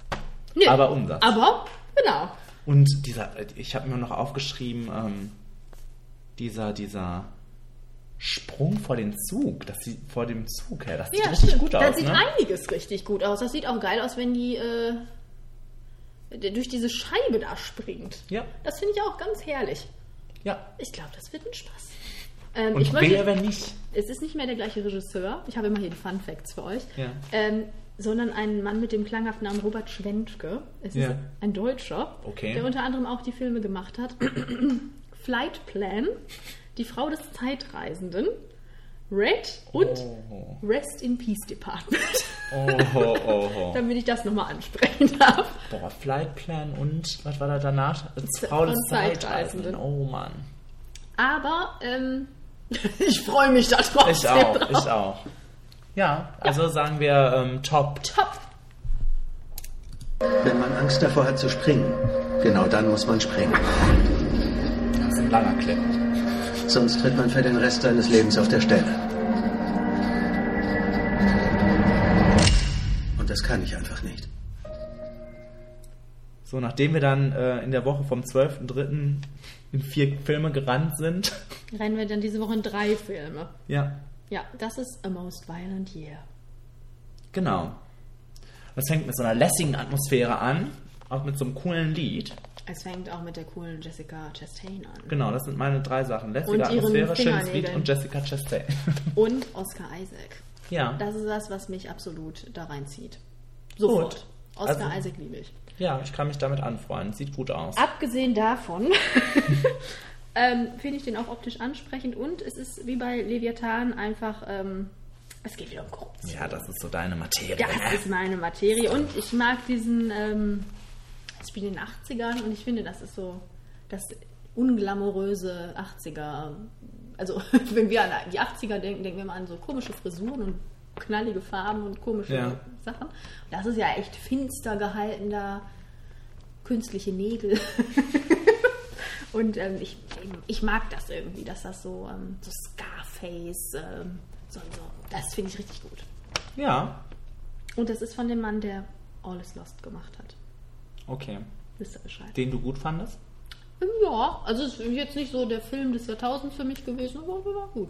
Nee, aber Umsatz. Aber, genau. Und dieser, ich habe mir noch aufgeschrieben, ähm, dieser, dieser Sprung vor den Zug, das sieht vor dem Zug her, das sieht Ja, richtig stimmt. gut aus, sieht ne? einiges richtig gut aus. Das sieht auch geil aus, wenn die äh, durch diese Scheibe da springt. Ja. Das finde ich auch ganz herrlich. Ja. Ich glaube, das wird ein Spaß. Ähm, Und ich wer, wenn nicht? Es ist nicht mehr der gleiche Regisseur. Ich habe immerhin Fun Facts für euch. Ja. Ähm, sondern ein Mann mit dem klanghaften Namen Robert Schwentke. Es Ja. ist ein Deutscher, Okay. der unter anderem auch die Filme gemacht hat. (coughs) Flight Plan, Die Frau des Zeitreisenden, Red und Oh. Rest in Peace Department. (laughs) Oh, oh. (laughs) Damit ich das nochmal ansprechen darf. Boah, Flightplan und was war da danach? Frau des Zeitreisenden. Zeitreisenden. Oh Mann. Aber ähm, (laughs) ich freue mich da drauf. Ich auch, ich auch. Ja, also sagen wir ähm, top. Top. Wenn man Angst davor hat zu springen, genau dann muss man springen. Das ist ein langer Clip. Sonst tritt man für den Rest seines Lebens auf der Stelle. Und das kann ich einfach nicht. So, nachdem wir dann äh, in der Woche vom 12.03. in vier Filme gerannt sind. Rennen wir dann diese Woche in drei Filme. Ja, Ja, das ist A Most Violent Year. genau. Das fängt mit so einer lässigen Atmosphäre an, auch mit so einem coolen Lied. Es fängt auch mit der coolen Jessica Chastain an. Genau, das sind meine drei Sachen. Lässige Und Atmosphäre, schönes Lied und Jessica Chastain. (laughs) Und Oscar Isaac. Ja. Das ist das, was mich absolut da reinzieht. Sofort. Gut. Oscar Also- Isaac liebe ich. Ja, ich kann mich damit anfreunden. Sieht gut aus. Abgesehen davon (laughs) ähm, finde ich den auch optisch ansprechend und es ist wie bei Leviathan einfach, ähm, es geht wieder um Korruption. Ja, das ist so deine Materie. Das ne? ist meine Materie und ich mag diesen, ähm, ich in den 80ern und ich finde, das ist so das unglamouröse 80er. Also, (laughs) wenn wir an die 80er denken, denken wir mal an so komische Frisuren und knallige Farben und komische Ja. Sachen. Das ist ja echt finster gehaltener, künstliche Nägel. (laughs) und ähm, ich, ich mag das irgendwie, dass das so, ähm, so Scarface, ähm, so, so, das finde ich richtig gut. Ja, Und das ist von dem Mann, der All is Lost gemacht hat. Okay. Wisst ihr Bescheid. Den du gut fandest? Ja, also es ist jetzt nicht so der Film des Jahrtausends für mich gewesen, aber war gut.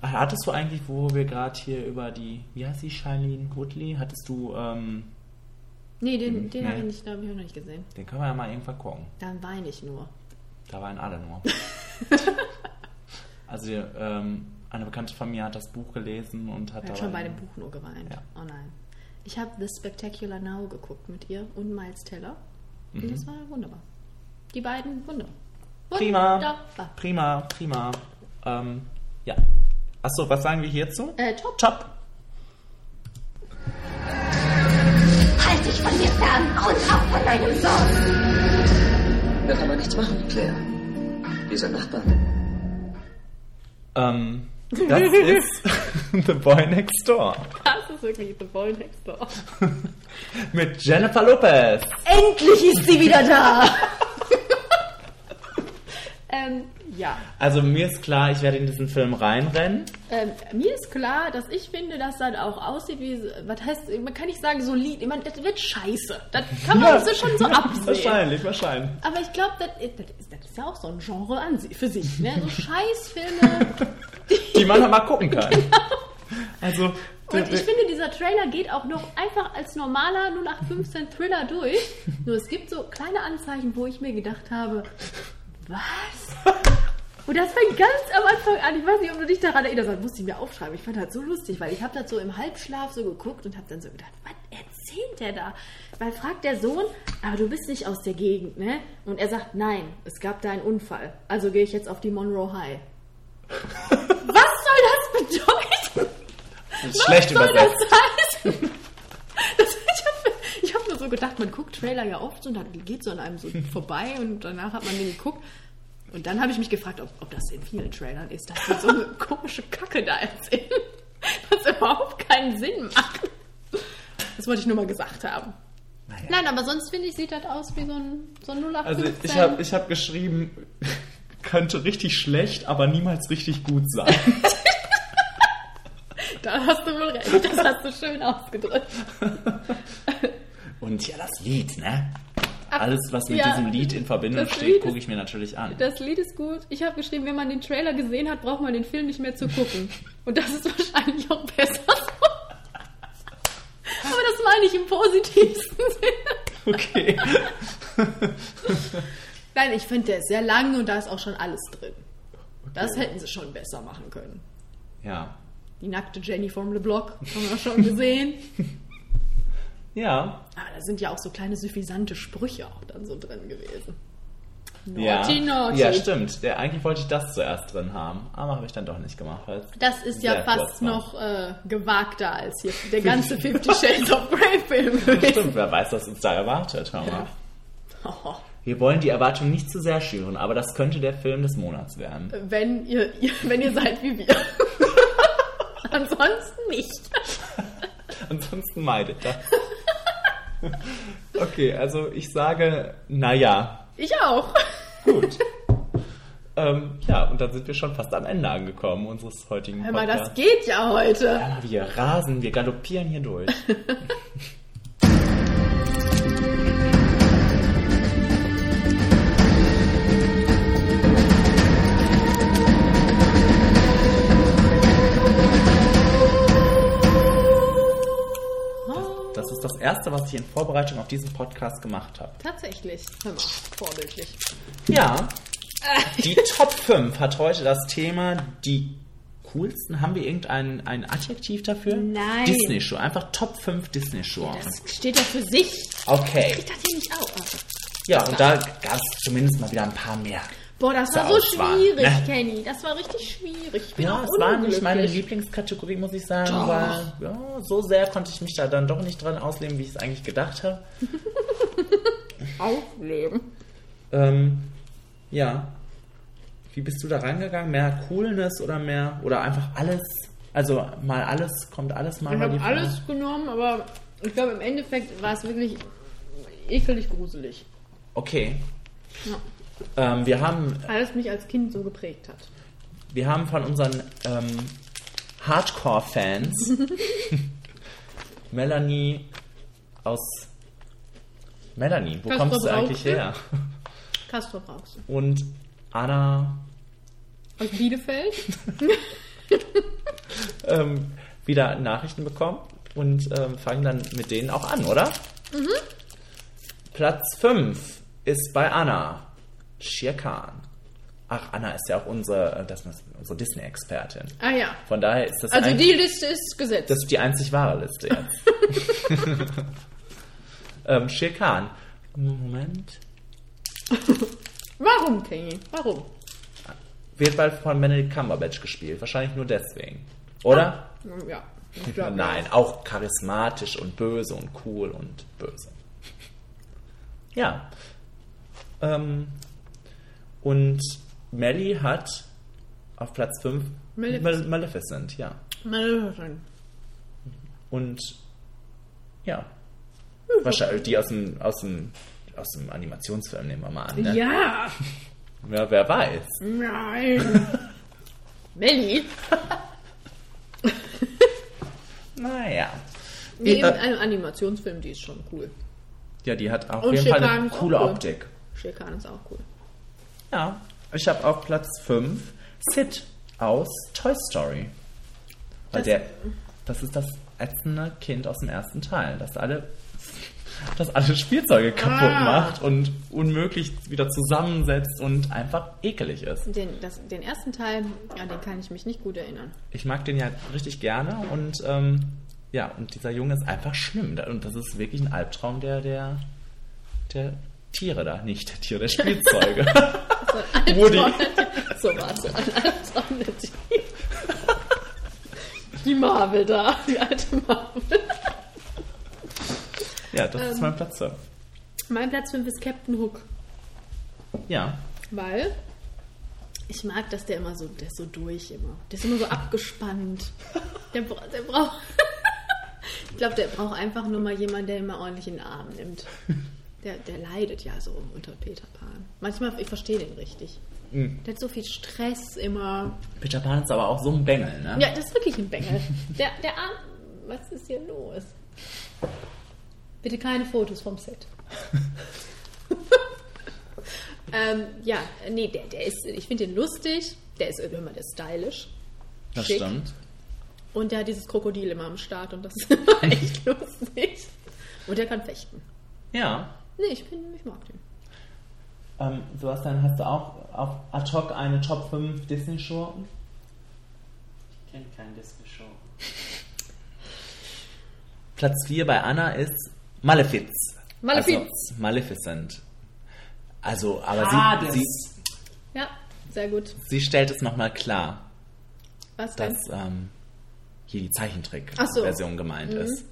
Ah, Hattest du eigentlich, wo wir gerade hier über die, wie heißt die, Shailene Woodley, hattest du, ähm, Nee, den, den Nee. habe ich, nicht- hab ich noch nicht gesehen. den können wir ja mal irgendwann gucken. Dann weine ich nur. Da waren alle nur. (laughs) also ähm, eine bekannte Familie hat das Buch gelesen und hat Ich habe dabei- schon bei dem Buch nur geweint. Ja. Oh nein. Ich habe The Spectacular Now geguckt mit ihr und Miles Teller. Und Mhm. das war wunderbar. Die beiden wunderbar. Prima, Wunderbar. prima, prima. Ähm, ja. Achso, was sagen wir hierzu? Äh, top. Top. Halt dich von mir fern und auch von deinem Sohn. Da kann man nichts machen, Claire. Dieser Nachbar. Ähm, (laughs) das ist (laughs) The Boy Next Door. Das ist wirklich The Boy Next Door. (laughs) Mit Jennifer Lopez. Endlich ist sie wieder da! Ähm, ja. Also mir ist klar, ich werde in diesen Film reinrennen. Ähm, mir ist klar, dass ich finde, dass das auch aussieht wie, was heißt, man kann nicht sagen solid, man, das wird scheiße. Das kann man so schon so (laughs) absehen. Wahrscheinlich, wahrscheinlich. Aber ich glaube, das, ist- das, ist- ja auch so ein Genre an sich, für sich. Ne? So (laughs) Scheißfilme. Die (laughs) man mal gucken kann. Also, Und ich finde, dieser Trailer geht auch noch einfach als normaler 0815 Thriller durch. Nur es gibt so kleine Anzeichen, wo ich mir gedacht habe, was? (laughs) Und das fängt ganz am Anfang an. Ich weiß nicht, ob du dich daran erinnerst. Das musste ich mir aufschreiben. Ich fand das so lustig, weil ich habe das so im Halbschlaf so geguckt und habe dann so gedacht, was erzählt der da? Weil fragt der Sohn, aber du bist nicht aus der Gegend, ne? Und er sagt, nein, es gab da einen Unfall. Also gehe ich jetzt auf die Monroe High. (laughs) was soll das bedeuten? das ist schlecht Was soll übersetzt. (laughs) das heißen? Ich habe hab nur so gedacht, man guckt Trailer ja oft und dann geht so an einem so vorbei und danach hat man den geguckt. Und dann habe ich mich gefragt, ob, ob das in vielen Trailern ist, dass die so eine (laughs) komische Kacke da erzählen, was überhaupt keinen Sinn macht. Das wollte ich nur mal gesagt haben. Nein, aber sonst finde ich, sieht das aus wie so ein, so ein 0815. Also ich habe ich hab geschrieben, (laughs) könnte richtig schlecht, aber niemals richtig gut sein. (laughs) Da hast du wohl recht, das hast du schön ausgedrückt. Und ja, das Lied, ne? Alles, was mit ja, diesem Lied in Verbindung steht, gucke ich mir natürlich an. Das Lied ist gut. Ich habe geschrieben, wenn man den Trailer gesehen hat, braucht man den Film nicht mehr zu gucken. (laughs) Und das ist wahrscheinlich auch besser so. Aber das meine ich im positivsten Sinne. Okay. (laughs) Nein, ich finde, der ist sehr lang und da ist auch schon alles drin. Das hätten sie schon besser machen können. Ja. Die nackte Jenny vom Le Bloc haben wir schon gesehen. (laughs) Ja. Aber da sind ja auch so kleine suffisante Sprüche auch dann so drin gewesen. Ja. Naughty, naughty. ja, stimmt. Der, eigentlich wollte ich das zuerst drin haben, aber habe ich dann doch nicht gemacht. Das ist ja fast noch äh, gewagter als hier der ganze Fifty Shades of Grey Film (laughs) gewesen. Stimmt, wer weiß, was uns da erwartet. Hör mal. Oh, (laughs) Wir wollen die Erwartung nicht zu sehr schüren, aber das könnte der Film des Monats werden. wenn, ihr, ihr, wenn ihr seid wie wir. (laughs) Ansonsten nicht. Ansonsten meidet das. (laughs) Okay, also ich sage, naja, Ich auch. gut. (laughs) ähm, ja, und dann sind wir schon fast am Ende angekommen unseres heutigen Hör mal, das Podcasts. geht ja heute. Mal, wir rasen, wir galoppieren hier durch. (laughs) Erste, was ich in Vorbereitung auf diesen Podcast gemacht habe. Tatsächlich. Hör mal, vorbildlich. Ja, die Top 5 hat heute das Thema die coolsten. Haben wir irgendein ein Adjektiv dafür? Nein. Disney-Show. Einfach Top 5 Disney-Show. Das steht ja für sich. Okay. Ich dachte hier nicht auch. Ja, und da gab es zumindest mal wieder ein paar mehr. Boah, das war so schwierig, ne? Kenny. Das war richtig schwierig. Ich bin Ja, auch es war nicht meine. Lieblingskategorie, muss ich sagen, Doch. weil ja, so sehr konnte ich mich da dann doch nicht dran ausleben, wie ich es eigentlich gedacht habe. (laughs) Aufleben. Ähm, ja. Wie bist du da rangegangen? Mehr Coolness oder mehr oder einfach alles? Also mal alles, kommt alles mal Ich habe alles genommen, aber ich glaube, im Endeffekt war es wirklich ekelig gruselig. Okay. Ja. Ähm, wir haben Weil es mich als Kind so geprägt hat. wir haben von unseren ähm, Hardcore-Fans (laughs) Melanie aus Melanie, wo Castro kommst du eigentlich her? Castro brauchst du. Und Anna Aus Bielefeld? (laughs) ähm, wieder Nachrichten bekommen und ähm, fangen dann mit denen auch an, oder? mhm. Platz 5 ist bei Anna. Shere Khan. Ach, Anna ist ja auch unsere, äh, das ist unsere Disney-Expertin. Ah ja. Von daher ist das Also ein- die Liste ist gesetzt. Das ist die einzig wahre Liste jetzt. (laughs) ähm, Shere Khan. Moment. Warum, Kenny? Warum? Wird bald von Benedict Cumberbatch gespielt. Wahrscheinlich nur deswegen. Oder? Ja. ich (laughs) glaub, Nein, auch charismatisch und böse und cool und böse. Ja. Ähm, und Melly hat auf Platz 5 Maleficent. Maleficent, ja. Maleficent. Und ja. Wahrscheinlich die aus dem, aus dem, aus dem Animationsfilm nehmen wir mal an. Ne? Ja. ja, wer weiß. Nein. (laughs) Melli? (laughs) Naja. Nee, Äh, ein Animationsfilm, die ist schon cool. Ja, die hat auf Und jeden Fall eine coole cool. Optik. Shekan ist auch cool. Ja. Ich habe auf Platz 5 Sid aus Toy Story. Weil Das- der, das ist das ätzende Kind aus dem ersten Teil, das alle, (laughs) das alle Spielzeuge kaputt Ah. macht und unmöglich wieder zusammensetzt und einfach ekelig ist. Den, das, den ersten Teil, an den kann ich mich nicht gut erinnern. Ich mag den ja richtig gerne und ähm, ja, und dieser Junge ist einfach schlimm. Und das ist wirklich ein Albtraum der, der, der Tiere da, nicht Tiere, der (laughs) Spielzeuge. (laughs) Woody. So war es. Ein Albtraum der Tiere. Die Marvel da, die alte Marvel. Ja, das ist Ähm. mein Platz 5. Mein Platz 5 ist Captain Hook. Ja. Weil ich mag, dass der immer so, der ist so durch immer. Der ist immer so abgespannt. Der, der braucht. (laughs) ich glaube, der braucht einfach nur mal jemanden, der ihn mal ordentlich in den Arm nimmt. Der, der leidet ja so unter Peter Pan. Manchmal, ich verstehe den richtig. Mhm. Der hat so viel Stress immer. Peter Pan ist aber auch so ein Bengel, ne? Ja, das ist wirklich ein Bengel. Der, der Arm. Was ist hier los? Bitte keine Fotos vom Set. (laughs) ähm, ja, nee, der, der ist, ich finde den lustig. Der ist immer der ist stylisch. das schick. stimmt. Und der hat dieses Krokodil immer am Start und das (laughs) ist immer echt lustig. Und der kann fechten. Ja. Nee, ich, bin, ich mag den. Ähm, Sebastian, hast du auch auf ad hoc eine Top 5 Disney-Show? Ich kenne keinen Disney-Show. (laughs) Platz 4 bei Anna ist Malefiz. Malefiz. Also, Maleficent. Also, aber Hades. sie, sie, Ja, sehr gut. sie stellt es nochmal klar, Was denn? dass ähm, hier die Ach so. Zeichentrick-Version gemeint Mhm. ist.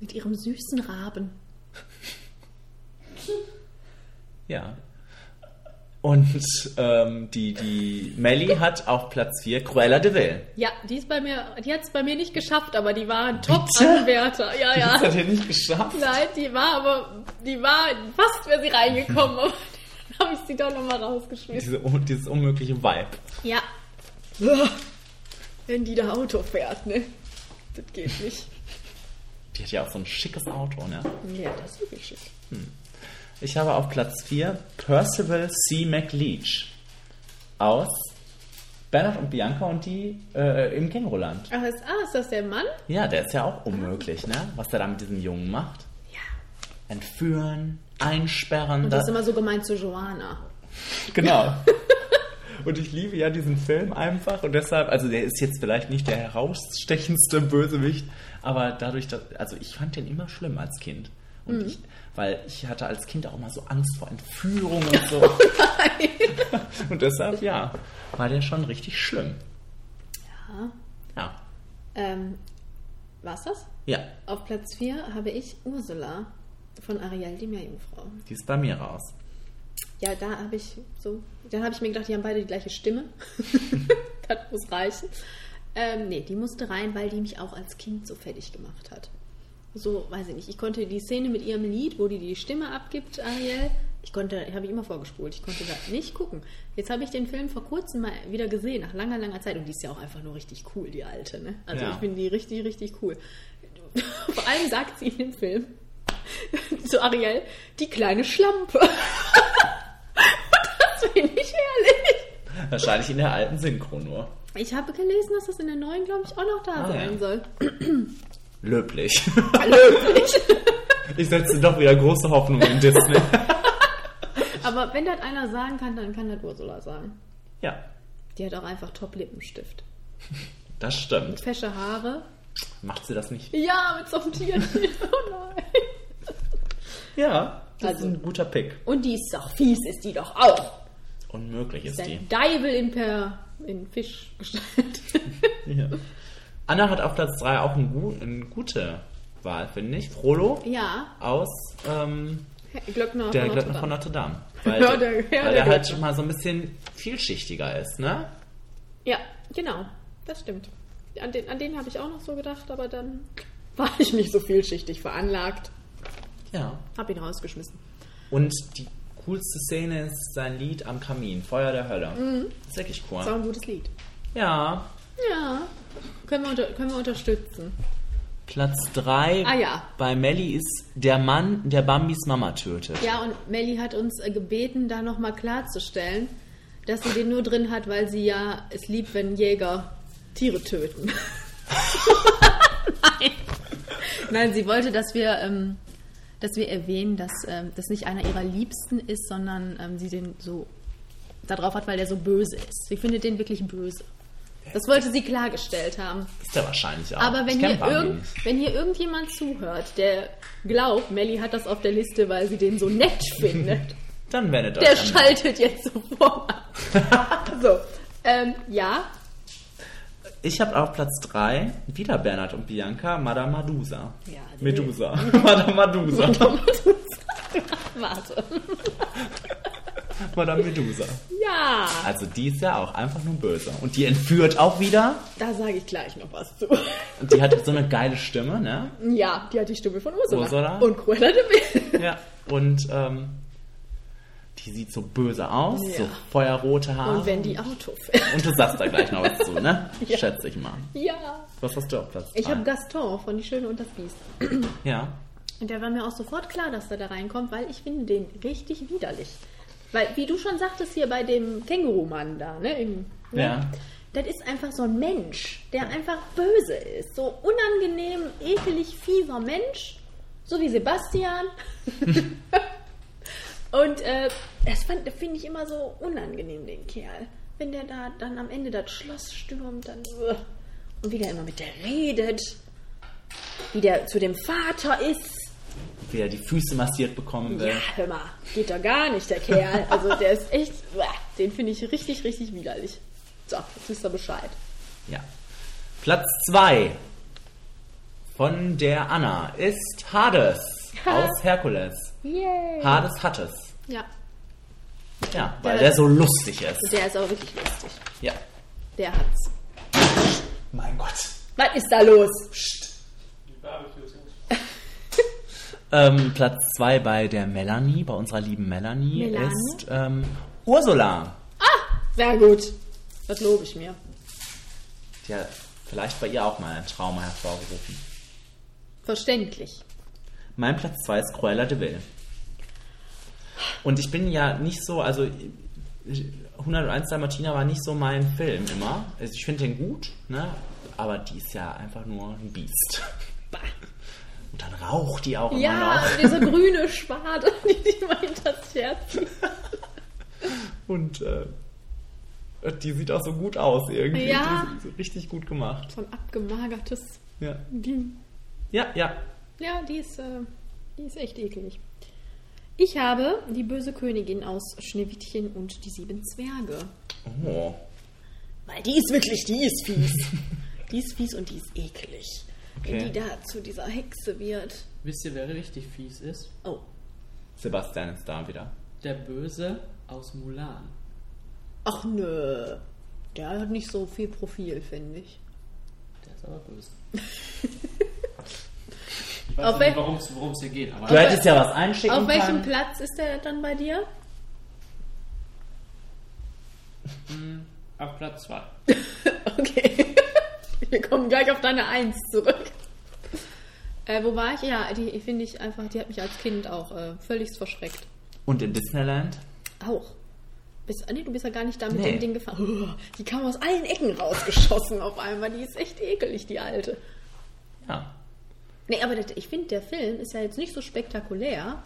Mit ihrem süßen Raben. Ja. Und ähm, die, die Melly hat auf Platz 4 Cruella de Vil. Ja, die ist bei mir, die hat es bei mir nicht geschafft, aber die war ein? Top-Anwärter. Ja, ja. Das hat er nicht geschafft. Nein, die war aber, die war fast wäre sie reingekommen, aber dann habe ich sie doch nochmal rausgeschmissen. Diese, dieses unmögliche Vibe. Ja. Wenn die da Auto fährt, ne? Das geht nicht. Die hat ja auch so ein schickes Auto, ne? Ja, das ist wirklich schick. Hm. Ich habe auf Platz 4 Percival C. McLeach aus Bernhard und Bianca und die äh, im Känguruland. Ach, ist, ah, ist das der Mann? Ja, der ist ja auch unmöglich, ne? Was der da mit diesem Jungen macht. Ja. Entführen, einsperren. Und da- das ist immer so gemeint zu Joanna. Genau. (laughs) Und ich liebe ja diesen Film einfach und deshalb, also der ist jetzt vielleicht nicht der herausstechendste Bösewicht, aber dadurch, dass, also ich fand den immer schlimm als Kind. Und Mhm. ich, weil ich hatte als Kind auch immer so Angst vor Entführung und so. (laughs) und deshalb, ja, war der schon richtig schlimm. Ja. Ja. Ähm, war's das? Ja, Auf Platz 4 habe ich Ursula von Ariel, die Meerjungfrau. die ist bei mir raus. Ja, da habe ich so, dann habe ich mir gedacht, die haben beide die gleiche Stimme. (laughs) das muss reichen. Ähm, nee, die musste rein, weil die mich auch als Kind so fertig gemacht hat. So, weiß ich nicht. Ich konnte die Szene mit ihrem Lied, wo die die Stimme abgibt, Ariel, ich konnte, habe ich immer vorgespult. Ich konnte da nicht gucken. Jetzt habe ich den Film vor kurzem mal wieder gesehen, nach langer, langer Zeit. Und die ist ja auch einfach nur richtig cool, die alte. Ne? Also Ja. ich finde die richtig, richtig cool. (laughs) Vor allem sagt sie in dem Film, (laughs) zu Ariel, die kleine Schlampe. (laughs) Und das finde ich herrlich. Wahrscheinlich in der alten Synchro nur. Ich habe gelesen, dass das in der neuen, glaube ich, auch noch da Ah, sein ja. soll. Löblich. (laughs) Löblich. Ich setze doch wieder große Hoffnung in Disney. (laughs) Aber wenn das einer sagen kann, dann kann das Ursula sagen. Ja, Die hat auch einfach Top-Lippenstift. das stimmt. Fesche Haare. Macht sie das nicht? Ja, mit so einem Tierchen. (laughs) Oh nein. Ja, das Also- ist ein guter Pick. Und die ist doch fies, ist die doch auch. Unmöglich ist Der die. Deivel in per in Fischgestalt. Ja. Anna hat auf Platz 3 auch eine, gu eine gute Wahl, finde ich. Frollo ja, aus ähm, Glöckner der von Glöckner von Notre Dame. (laughs) Weil Ja, der, weil der der halt schon mal so ein bisschen vielschichtiger ist, ne? Ja, genau. Das stimmt. An den, an den habe ich auch noch so gedacht, aber dann (laughs) war ich nicht so vielschichtig veranlagt. Ja. Hab ihn rausgeschmissen. Und die coolste Szene ist sein Lied am Kamin, Feuer der Hölle. Mhm. ist wirklich cool. Ist auch ein gutes Lied. Ja. Ja. Können wir, unter, können wir unterstützen. Platz 3 Ah ja. bei Melly ist der Mann, der Bambis Mama tötet. Ja, und Melly hat uns äh, gebeten, da nochmal klarzustellen, dass sie den nur drin hat, weil sie ja es liebt, wenn Jäger Tiere töten. (laughs) Nein. Nein, sie wollte, dass wir, ähm, dass wir erwähnen, dass ähm, das nicht einer ihrer Liebsten ist, sondern ähm, sie den so darauf hat, weil der so böse ist. Sie findet den wirklich böse. Das wollte sie klargestellt haben. Ist der wahrscheinlich auch. Aber wenn hier, irgend, wenn hier irgendjemand zuhört, der glaubt, Melly hat das auf der Liste, weil sie den so nett (laughs) findet, Dann wendet der schaltet jetzt sofort ab. (laughs) so, ähm, ja, Ich habe auf Platz 3 wieder Bernhard und Bianca, Madame Madusa. Ja, (laughs) Medusa. Madame Madusa. warte. Madame Medusa. Ja, Also die ist ja auch einfach nur böse. Und die entführt auch wieder. da sage ich gleich noch was zu. Und die hat so eine geile Stimme, ne? Ja, die hat die Stimme von Ursula. Ursula. Und Cruella de Vil. Ja. Und ähm, die sieht so böse aus, Ja. so feuerrote Haare. Und wenn die Auto fährt. Und du sagst da gleich noch was zu, ne? (laughs) Ja. Schätze ich mal. Ja. Was hast du auf Platz 3? Ich habe Gaston von Die Schöne und das Biest. Ja. Und der war mir auch sofort klar, dass er da reinkommt, weil ich finde den richtig widerlich. Weil, wie du schon sagtest hier bei dem Kängurumann da, ne? Im, ne? Ja. Das ist einfach so ein Mensch, der einfach böse ist. So unangenehm, ekelig, fieser Mensch. So wie Sebastian. (laughs) Und äh, das fand- finde ich immer so unangenehm, den Kerl. Wenn der da dann am Ende das Schloss stürmt, dann. uh, Und wie der immer mit der redet. Wie der zu dem Vater ist. Wie er die Füße massiert bekommen will. Ja, hör mal, geht doch gar nicht, der Kerl. Also der ist echt, den finde ich richtig, richtig widerlich. So, jetzt wisst ihr Bescheid. Ja. Platz 2 von der Anna ist Hades (laughs) aus Herkules. Yay. Hades hat es. Ja, Ja, weil Der- der so lustig ist. der ist auch wirklich lustig. Ja. Der hat's. Mein Gott. Was ist da los? Ähm, Platz 2 bei der Melanie, bei unserer lieben Melanie, Melanie? ist ähm, Ursula. Sehr gut. Das lobe ich mir. Hat vielleicht bei ihr auch mal ein Trauma hervorgerufen. Verständlich. Mein Platz 2 ist Cruella de Vil. Und ich bin ja nicht so, also 101 Dalmatiner war nicht so mein Film immer. Also ich finde den gut, ne? aber die ist ja einfach nur ein Biest. Und dann raucht die auch immer Ja, noch. diese grüne Schwade, (laughs) die sich mal hinter das Herz. Und äh, die sieht auch so gut aus irgendwie. Ja. Die ist richtig gut gemacht. So ein abgemagertes Ja, Ding. ja. ja. Ja, die ist, äh, die ist echt eklig. Ich habe die böse Königin aus Schneewittchen und die sieben Zwerge. Oh. Weil die ist wirklich, die ist fies. (laughs) die ist fies und die ist eklig. Wenn Okay. die da zu dieser Hexe wird. Wisst ihr, wer richtig fies ist? Oh. Sebastian ist da wieder. Der Böse aus Mulan. Ach nö. Der hat nicht so viel Profil, finde ich. Der ist aber böse. (laughs) Ich weiß Auf nicht, worum es hier geht. Aber Du hättest ja was einschicken Auf welchem können. Platz ist der dann bei dir? Hm, auf Platz 2. (laughs) Okay. Wir kommen gleich auf deine Eins zurück. Äh, wo war ich? Ja, die finde ich einfach, die hat mich als Kind auch äh, völlig verschreckt. Und in Disneyland? Auch. Bist, nee, du bist ja gar nicht da mit Nee. dem Ding gefahren. Oh, die kam aus allen Ecken rausgeschossen auf einmal. Die ist echt ekelig, die alte. Ja. Nee, aber das, ich finde, der Film ist ja jetzt nicht so spektakulär,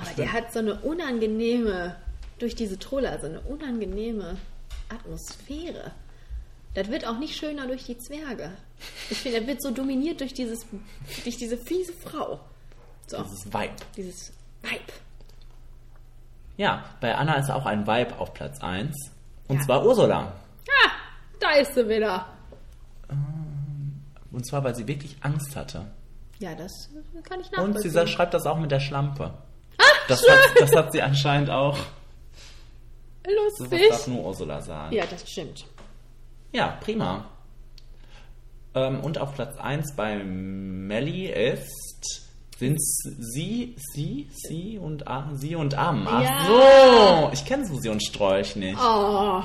aber der hat so eine unangenehme, durch diese Troller, so eine unangenehme Atmosphäre. Das wird auch nicht schöner durch die Zwerge. Ich finde, er wird so dominiert durch dieses, durch diese fiese Frau. So, Dieses Vibe. dieses Vibe. Ja, bei Anna ist auch ein Vibe auf Platz 1. Und Ja. zwar Ursula. Ah, da ist sie wieder. Und zwar, weil sie wirklich Angst hatte. Ja, das kann ich Und nachvollziehen. sie schreibt das auch mit der Schlampe. Ah, Das hat, das hat sie anscheinend auch. (laughs) Das Lustig. darf nur Ursula sagen. Ja, das stimmt. Ja, prima. Ähm, und auf Platz 1 bei Melly ist sind sie, sie, sie und Am, sie und Am. Ach Ja. so, ich kenne Susi und Strolch nicht. Oh,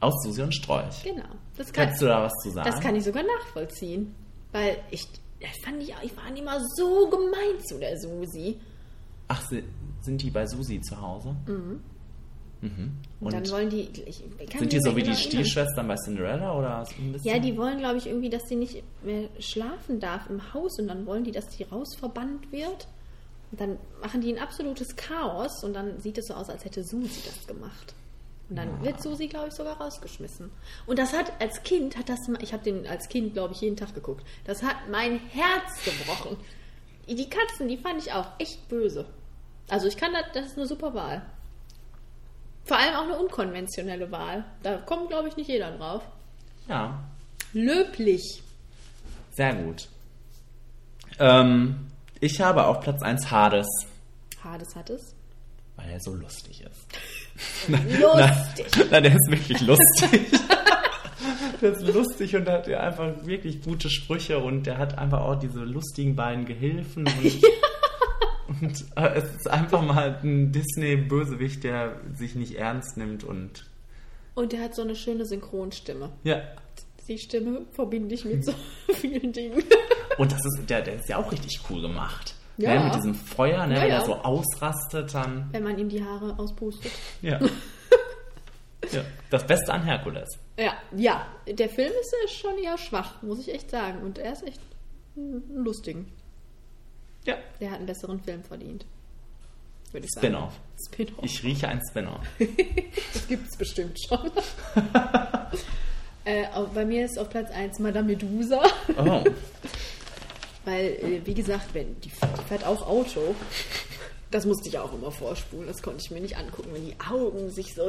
Aus Susi und Strolch. genau. Das kann, Kannst du da was zu sagen? Das kann ich sogar nachvollziehen. Weil ich, das fand ich, ich fand immer so gemein zu der Susi. Ach, sind die bei Susi zu Hause? Mhm. Mhm. Und, Und dann wollen die. Ich, ich sind die so wie die erinnern. Stiefschwestern bei Cinderella oder so ein bisschen? Ja, die wollen, glaube ich, irgendwie, dass sie nicht mehr schlafen darf im Haus und dann wollen die, dass die rausverbannt wird. Und dann machen die ein absolutes Chaos und dann sieht es so aus, als hätte Susi das gemacht. Und dann Ah. wird Susi, glaube ich, sogar rausgeschmissen. Und das hat als Kind, hat das, ich habe den als Kind, glaube ich, jeden Tag geguckt. Das hat mein Herz gebrochen. Die Katzen, die fand ich auch echt böse. Also ich kann das, das ist eine super Wahl. Vor allem auch eine unkonventionelle Wahl. Da kommt, glaube ich, nicht jeder drauf. Ja, Löblich. sehr gut. Ähm, ich habe auf Platz 1 Hades, Hades hat es. weil er so lustig ist. Lustig. (laughs) Nein, nein, der ist wirklich lustig. (laughs) der ist lustig und hat ja einfach wirklich gute Sprüche und der hat einfach auch diese lustigen beiden Gehilfen. Und, (laughs) und äh, es ist einfach mal ein Disney-Bösewicht, der sich nicht ernst nimmt und Und der hat so eine schöne Synchronstimme. ja. Die Stimme verbinde ich mit so (laughs) vielen Dingen. Und das ist, der, der ist ja auch richtig cool gemacht. Ja. Ne, mit diesem Feuer, ne, Ja, wenn ja. er so ausrastet, dann. Wenn man ihm die Haare auspustet. Ja. (laughs) ja. Das Beste an Herkules. Ja, ja. Der Film ist ja schon eher schwach, muss ich echt sagen. Und er ist echt ein lustigen. Ja. Der hat einen besseren Film verdient. Würde ich sagen. Spin-off. Spin-off. Ich rieche ein Spin-off. (laughs) Das gibt es bestimmt schon. (laughs) äh, bei mir ist auf Platz 1 Madame Medusa. Oh. (laughs) Weil, äh, wie gesagt, wenn die, die fährt auch Auto. Das musste ich auch immer vorspulen. Das konnte ich mir nicht angucken, wenn die Augen sich so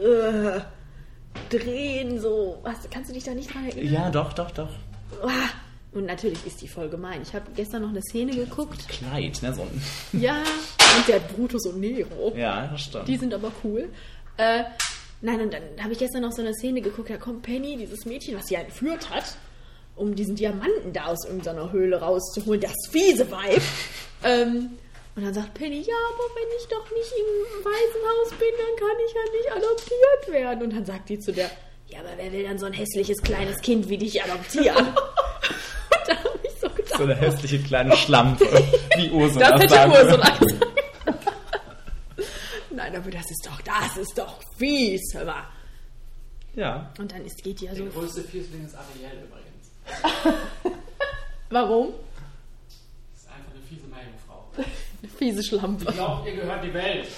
äh, drehen. So. Was, kannst du dich da nicht dran erinnern? Ja, doch, doch, doch. Uah. Und natürlich ist die voll gemein. Ich habe gestern noch eine Szene geguckt. Kleid, ne? So ein (laughs) Ja, und der Brutus und Nero. ja, das stimmt. Die sind aber cool. Äh, nein, und dann habe ich gestern noch so eine Szene geguckt, da kommt Penny, dieses Mädchen, was sie entführt hat, um diesen Diamanten da aus irgendeiner Höhle rauszuholen, das fiese Weib. (laughs) ähm, und dann sagt Penny, ja, aber wenn ich doch nicht im Waisenhaus bin, dann kann ich ja nicht adoptiert werden. Und dann sagt die zu der, ja, aber wer will dann so ein hässliches kleines Kind wie dich adoptieren? (laughs) und da habe ich so gedacht, so eine hässliche kleine Schlampe, wie Ursula das hätte sagen Ursula gesagt. Nein, aber das ist doch, das ist doch fies, hör mal. Ja. Und dann ist, geht die ja so. Der größte Fiesling ist Ariel übrigens. (laughs) Warum? Das ist einfach eine fiese Meerjungfrau. Eine fiese Schlampe. Ich glaube, ihr gehört die Welt.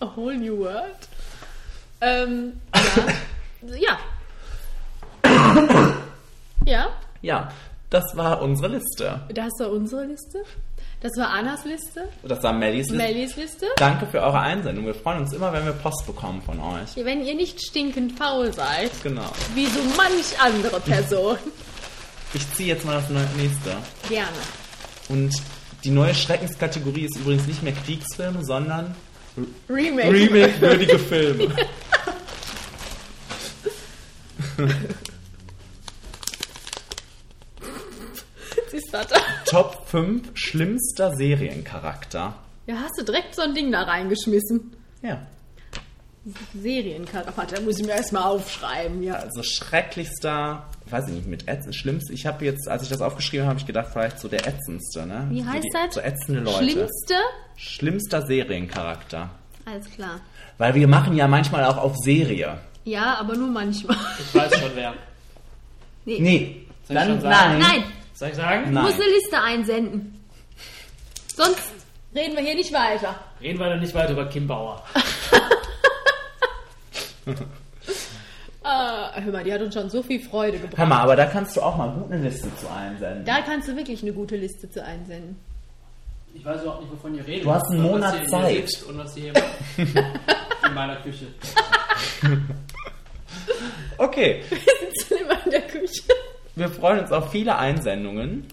A whole new world. Ähm, ja. (laughs) ja. Ja, Ja, das war unsere Liste. das war unsere Liste. Das war Annas Liste. Das war Mellys Liste. Mellys Liste. Danke für eure Einsendung. Wir freuen uns immer, wenn wir Post bekommen von euch. Wenn ihr nicht stinkend faul seid, Genau. wie so manch andere Person. (laughs) (laughs) Ich ziehe jetzt mal das nächste. Gerne. Und die neue Schreckenskategorie ist übrigens nicht mehr Kriegsfilme, sondern Remake. Remake-würdige Filme. (laughs) Du das? Top 5 schlimmster Seriencharakter. Ja, hast du direkt so ein Ding da reingeschmissen. Ja. Seriencharakter. Warte, da muss ich mir erstmal aufschreiben, ja. Also schrecklichster, weiß ich nicht, mit ätzend, schlimmst. Ich habe jetzt, als ich das aufgeschrieben habe, habe ich gedacht, vielleicht so der ätzendste, ne? Wie heißt die, das? So ätzende Leute. Schlimmste? Schlimmster Seriencharakter. Alles klar. Weil wir machen ja manchmal auch auf Serie. Ja, aber nur manchmal. Ich weiß schon wer. Nee. Nee. Dann nein. Nein, Soll ich sagen? du Nein. musst eine Liste einsenden. Sonst reden wir hier nicht weiter. Reden wir dann nicht weiter über Kim Bauer. Äh, (laughs) (laughs) hör mal, die hat uns schon so viel Freude gebracht. Hör mal, aber da kannst du auch mal gut eine Liste zu einsenden. Da kannst du wirklich eine gute Liste zu einsenden. Ich weiß überhaupt nicht, wovon ihr redet. Du hast einen Und Monat was ihr hier Zeit. sitzt Und was ihr hier macht. (laughs) In meiner Küche. Okay. Wir sitzen immer in der Küche. Wir freuen uns auf viele Einsendungen.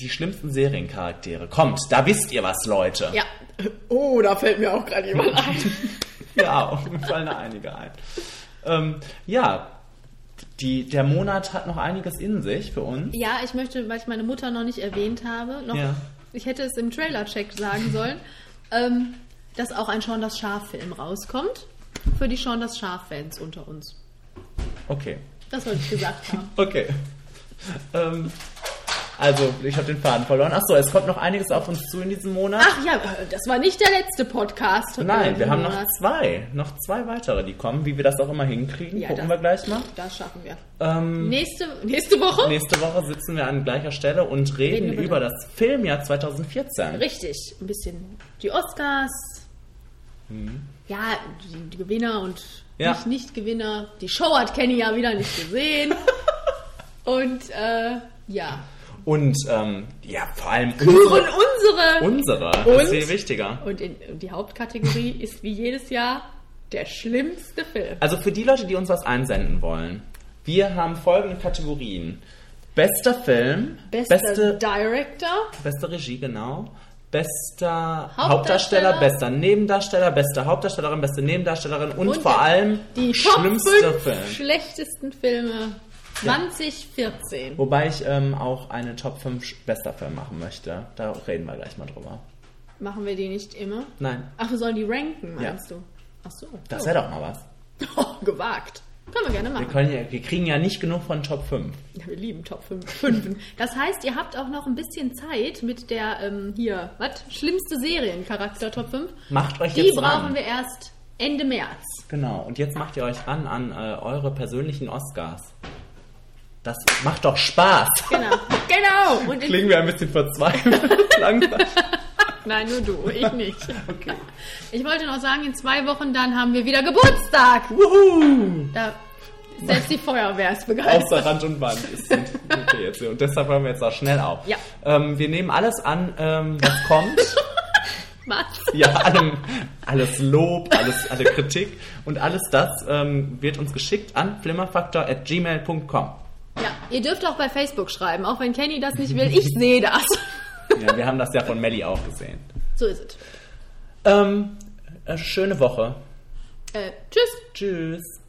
Die schlimmsten Seriencharaktere. Kommt, da wisst ihr was, Leute. Ja. Oh, da fällt mir auch gerade jemand ein. (laughs) Ja, auch, mir fallen da einige ein. Ähm, ja, die, der Monat hat noch einiges in sich für uns. Ja, ich möchte, weil ich meine Mutter noch nicht erwähnt habe, noch, Ja. ich hätte es im Trailer-Check sagen sollen, (laughs) ähm, dass auch ein Sean das Schaf-Film rauskommt. Für die Sean das Schaf-Fans unter uns. Okay. Das wollte ich gesagt haben. (laughs) Okay. Ähm, also, ich habe den Faden verloren. Achso, es kommt noch einiges auf uns zu in diesem Monat. Ach ja, das war nicht der letzte Podcast. Nein, wir haben noch zwei. Noch zwei weitere, die kommen. Wie wir das auch immer hinkriegen, Ja, gucken das- wir gleich mal. Das schaffen wir. Ähm, Nächste, nächste Woche? nächste Woche sitzen wir an gleicher Stelle und reden Reden über das Filmjahr 2014. Richtig. Ein bisschen die Oscars. Ja, die, die Gewinner und Ja. nicht Nicht-Gewinner. Die Show hat Kenny ja wieder nicht gesehen. (laughs) und äh, ja. Und ähm, ja, vor allem unsere. unsere. unsere. Das Und? ist viel wichtiger. Und in, und die Hauptkategorie (laughs) ist wie jedes Jahr der schlimmste Film. Also für die Leute, die uns was einsenden wollen, wir haben folgende Kategorien. Bester Film, Bester beste, Director, beste Regie, genau. Bester Hauptdarsteller, Hauptdarsteller. bester Nebendarsteller, beste Hauptdarstellerin, beste Nebendarstellerin und, Und vor allem die Top schlimmster 5 Film. schlechtesten Filme 2014. Wobei ich ähm, auch eine Top 5 bester Film machen möchte. Da reden wir gleich mal drüber. Machen wir die nicht immer? Nein, Ach, wir sollen die ranken, Ja. meinst du? Ach so. das Oh. wäre doch mal was. (laughs) Oh, gewagt. Können wir gerne Wir, machen. können ja, wir kriegen ja nicht genug von Top 5. Ja, wir lieben Top 5. Fünfen. Das heißt, ihr habt auch noch ein bisschen Zeit mit der, ähm, hier, was? Schlimmste Seriencharakter Top 5. Macht euch Die jetzt brauchen ran. wir erst Ende März. Genau, und jetzt macht ihr euch ran an äh, eure persönlichen Oscars. Das macht doch Spaß. Genau. genau. Und in, Klingen wir ein bisschen verzweifelt langsam. (laughs) nein, nur du, ich nicht. Okay. Ich wollte noch sagen, in zwei Wochen dann haben wir wieder Geburtstag. Wuhu! Da selbst die Feuerwehr ist begeistert. Außer Rand und Band ist sind okay jetzt. Und deshalb hören wir jetzt auch schnell auf. Ja. Ähm, wir nehmen alles an, ähm, was kommt. (laughs) Was? Ja, allem, alles Lob, alles, alle Kritik und alles das ähm, wird uns geschickt an flimmerfaktor.gmail.com. Ja, ihr dürft auch bei Facebook schreiben, auch wenn Kenny das nicht will. Ich sehe das. (laughs) Ja, wir haben das ja von Melly auch gesehen. So ist es. Ähm, äh, schöne Woche. Äh, tschüss. Tschüss.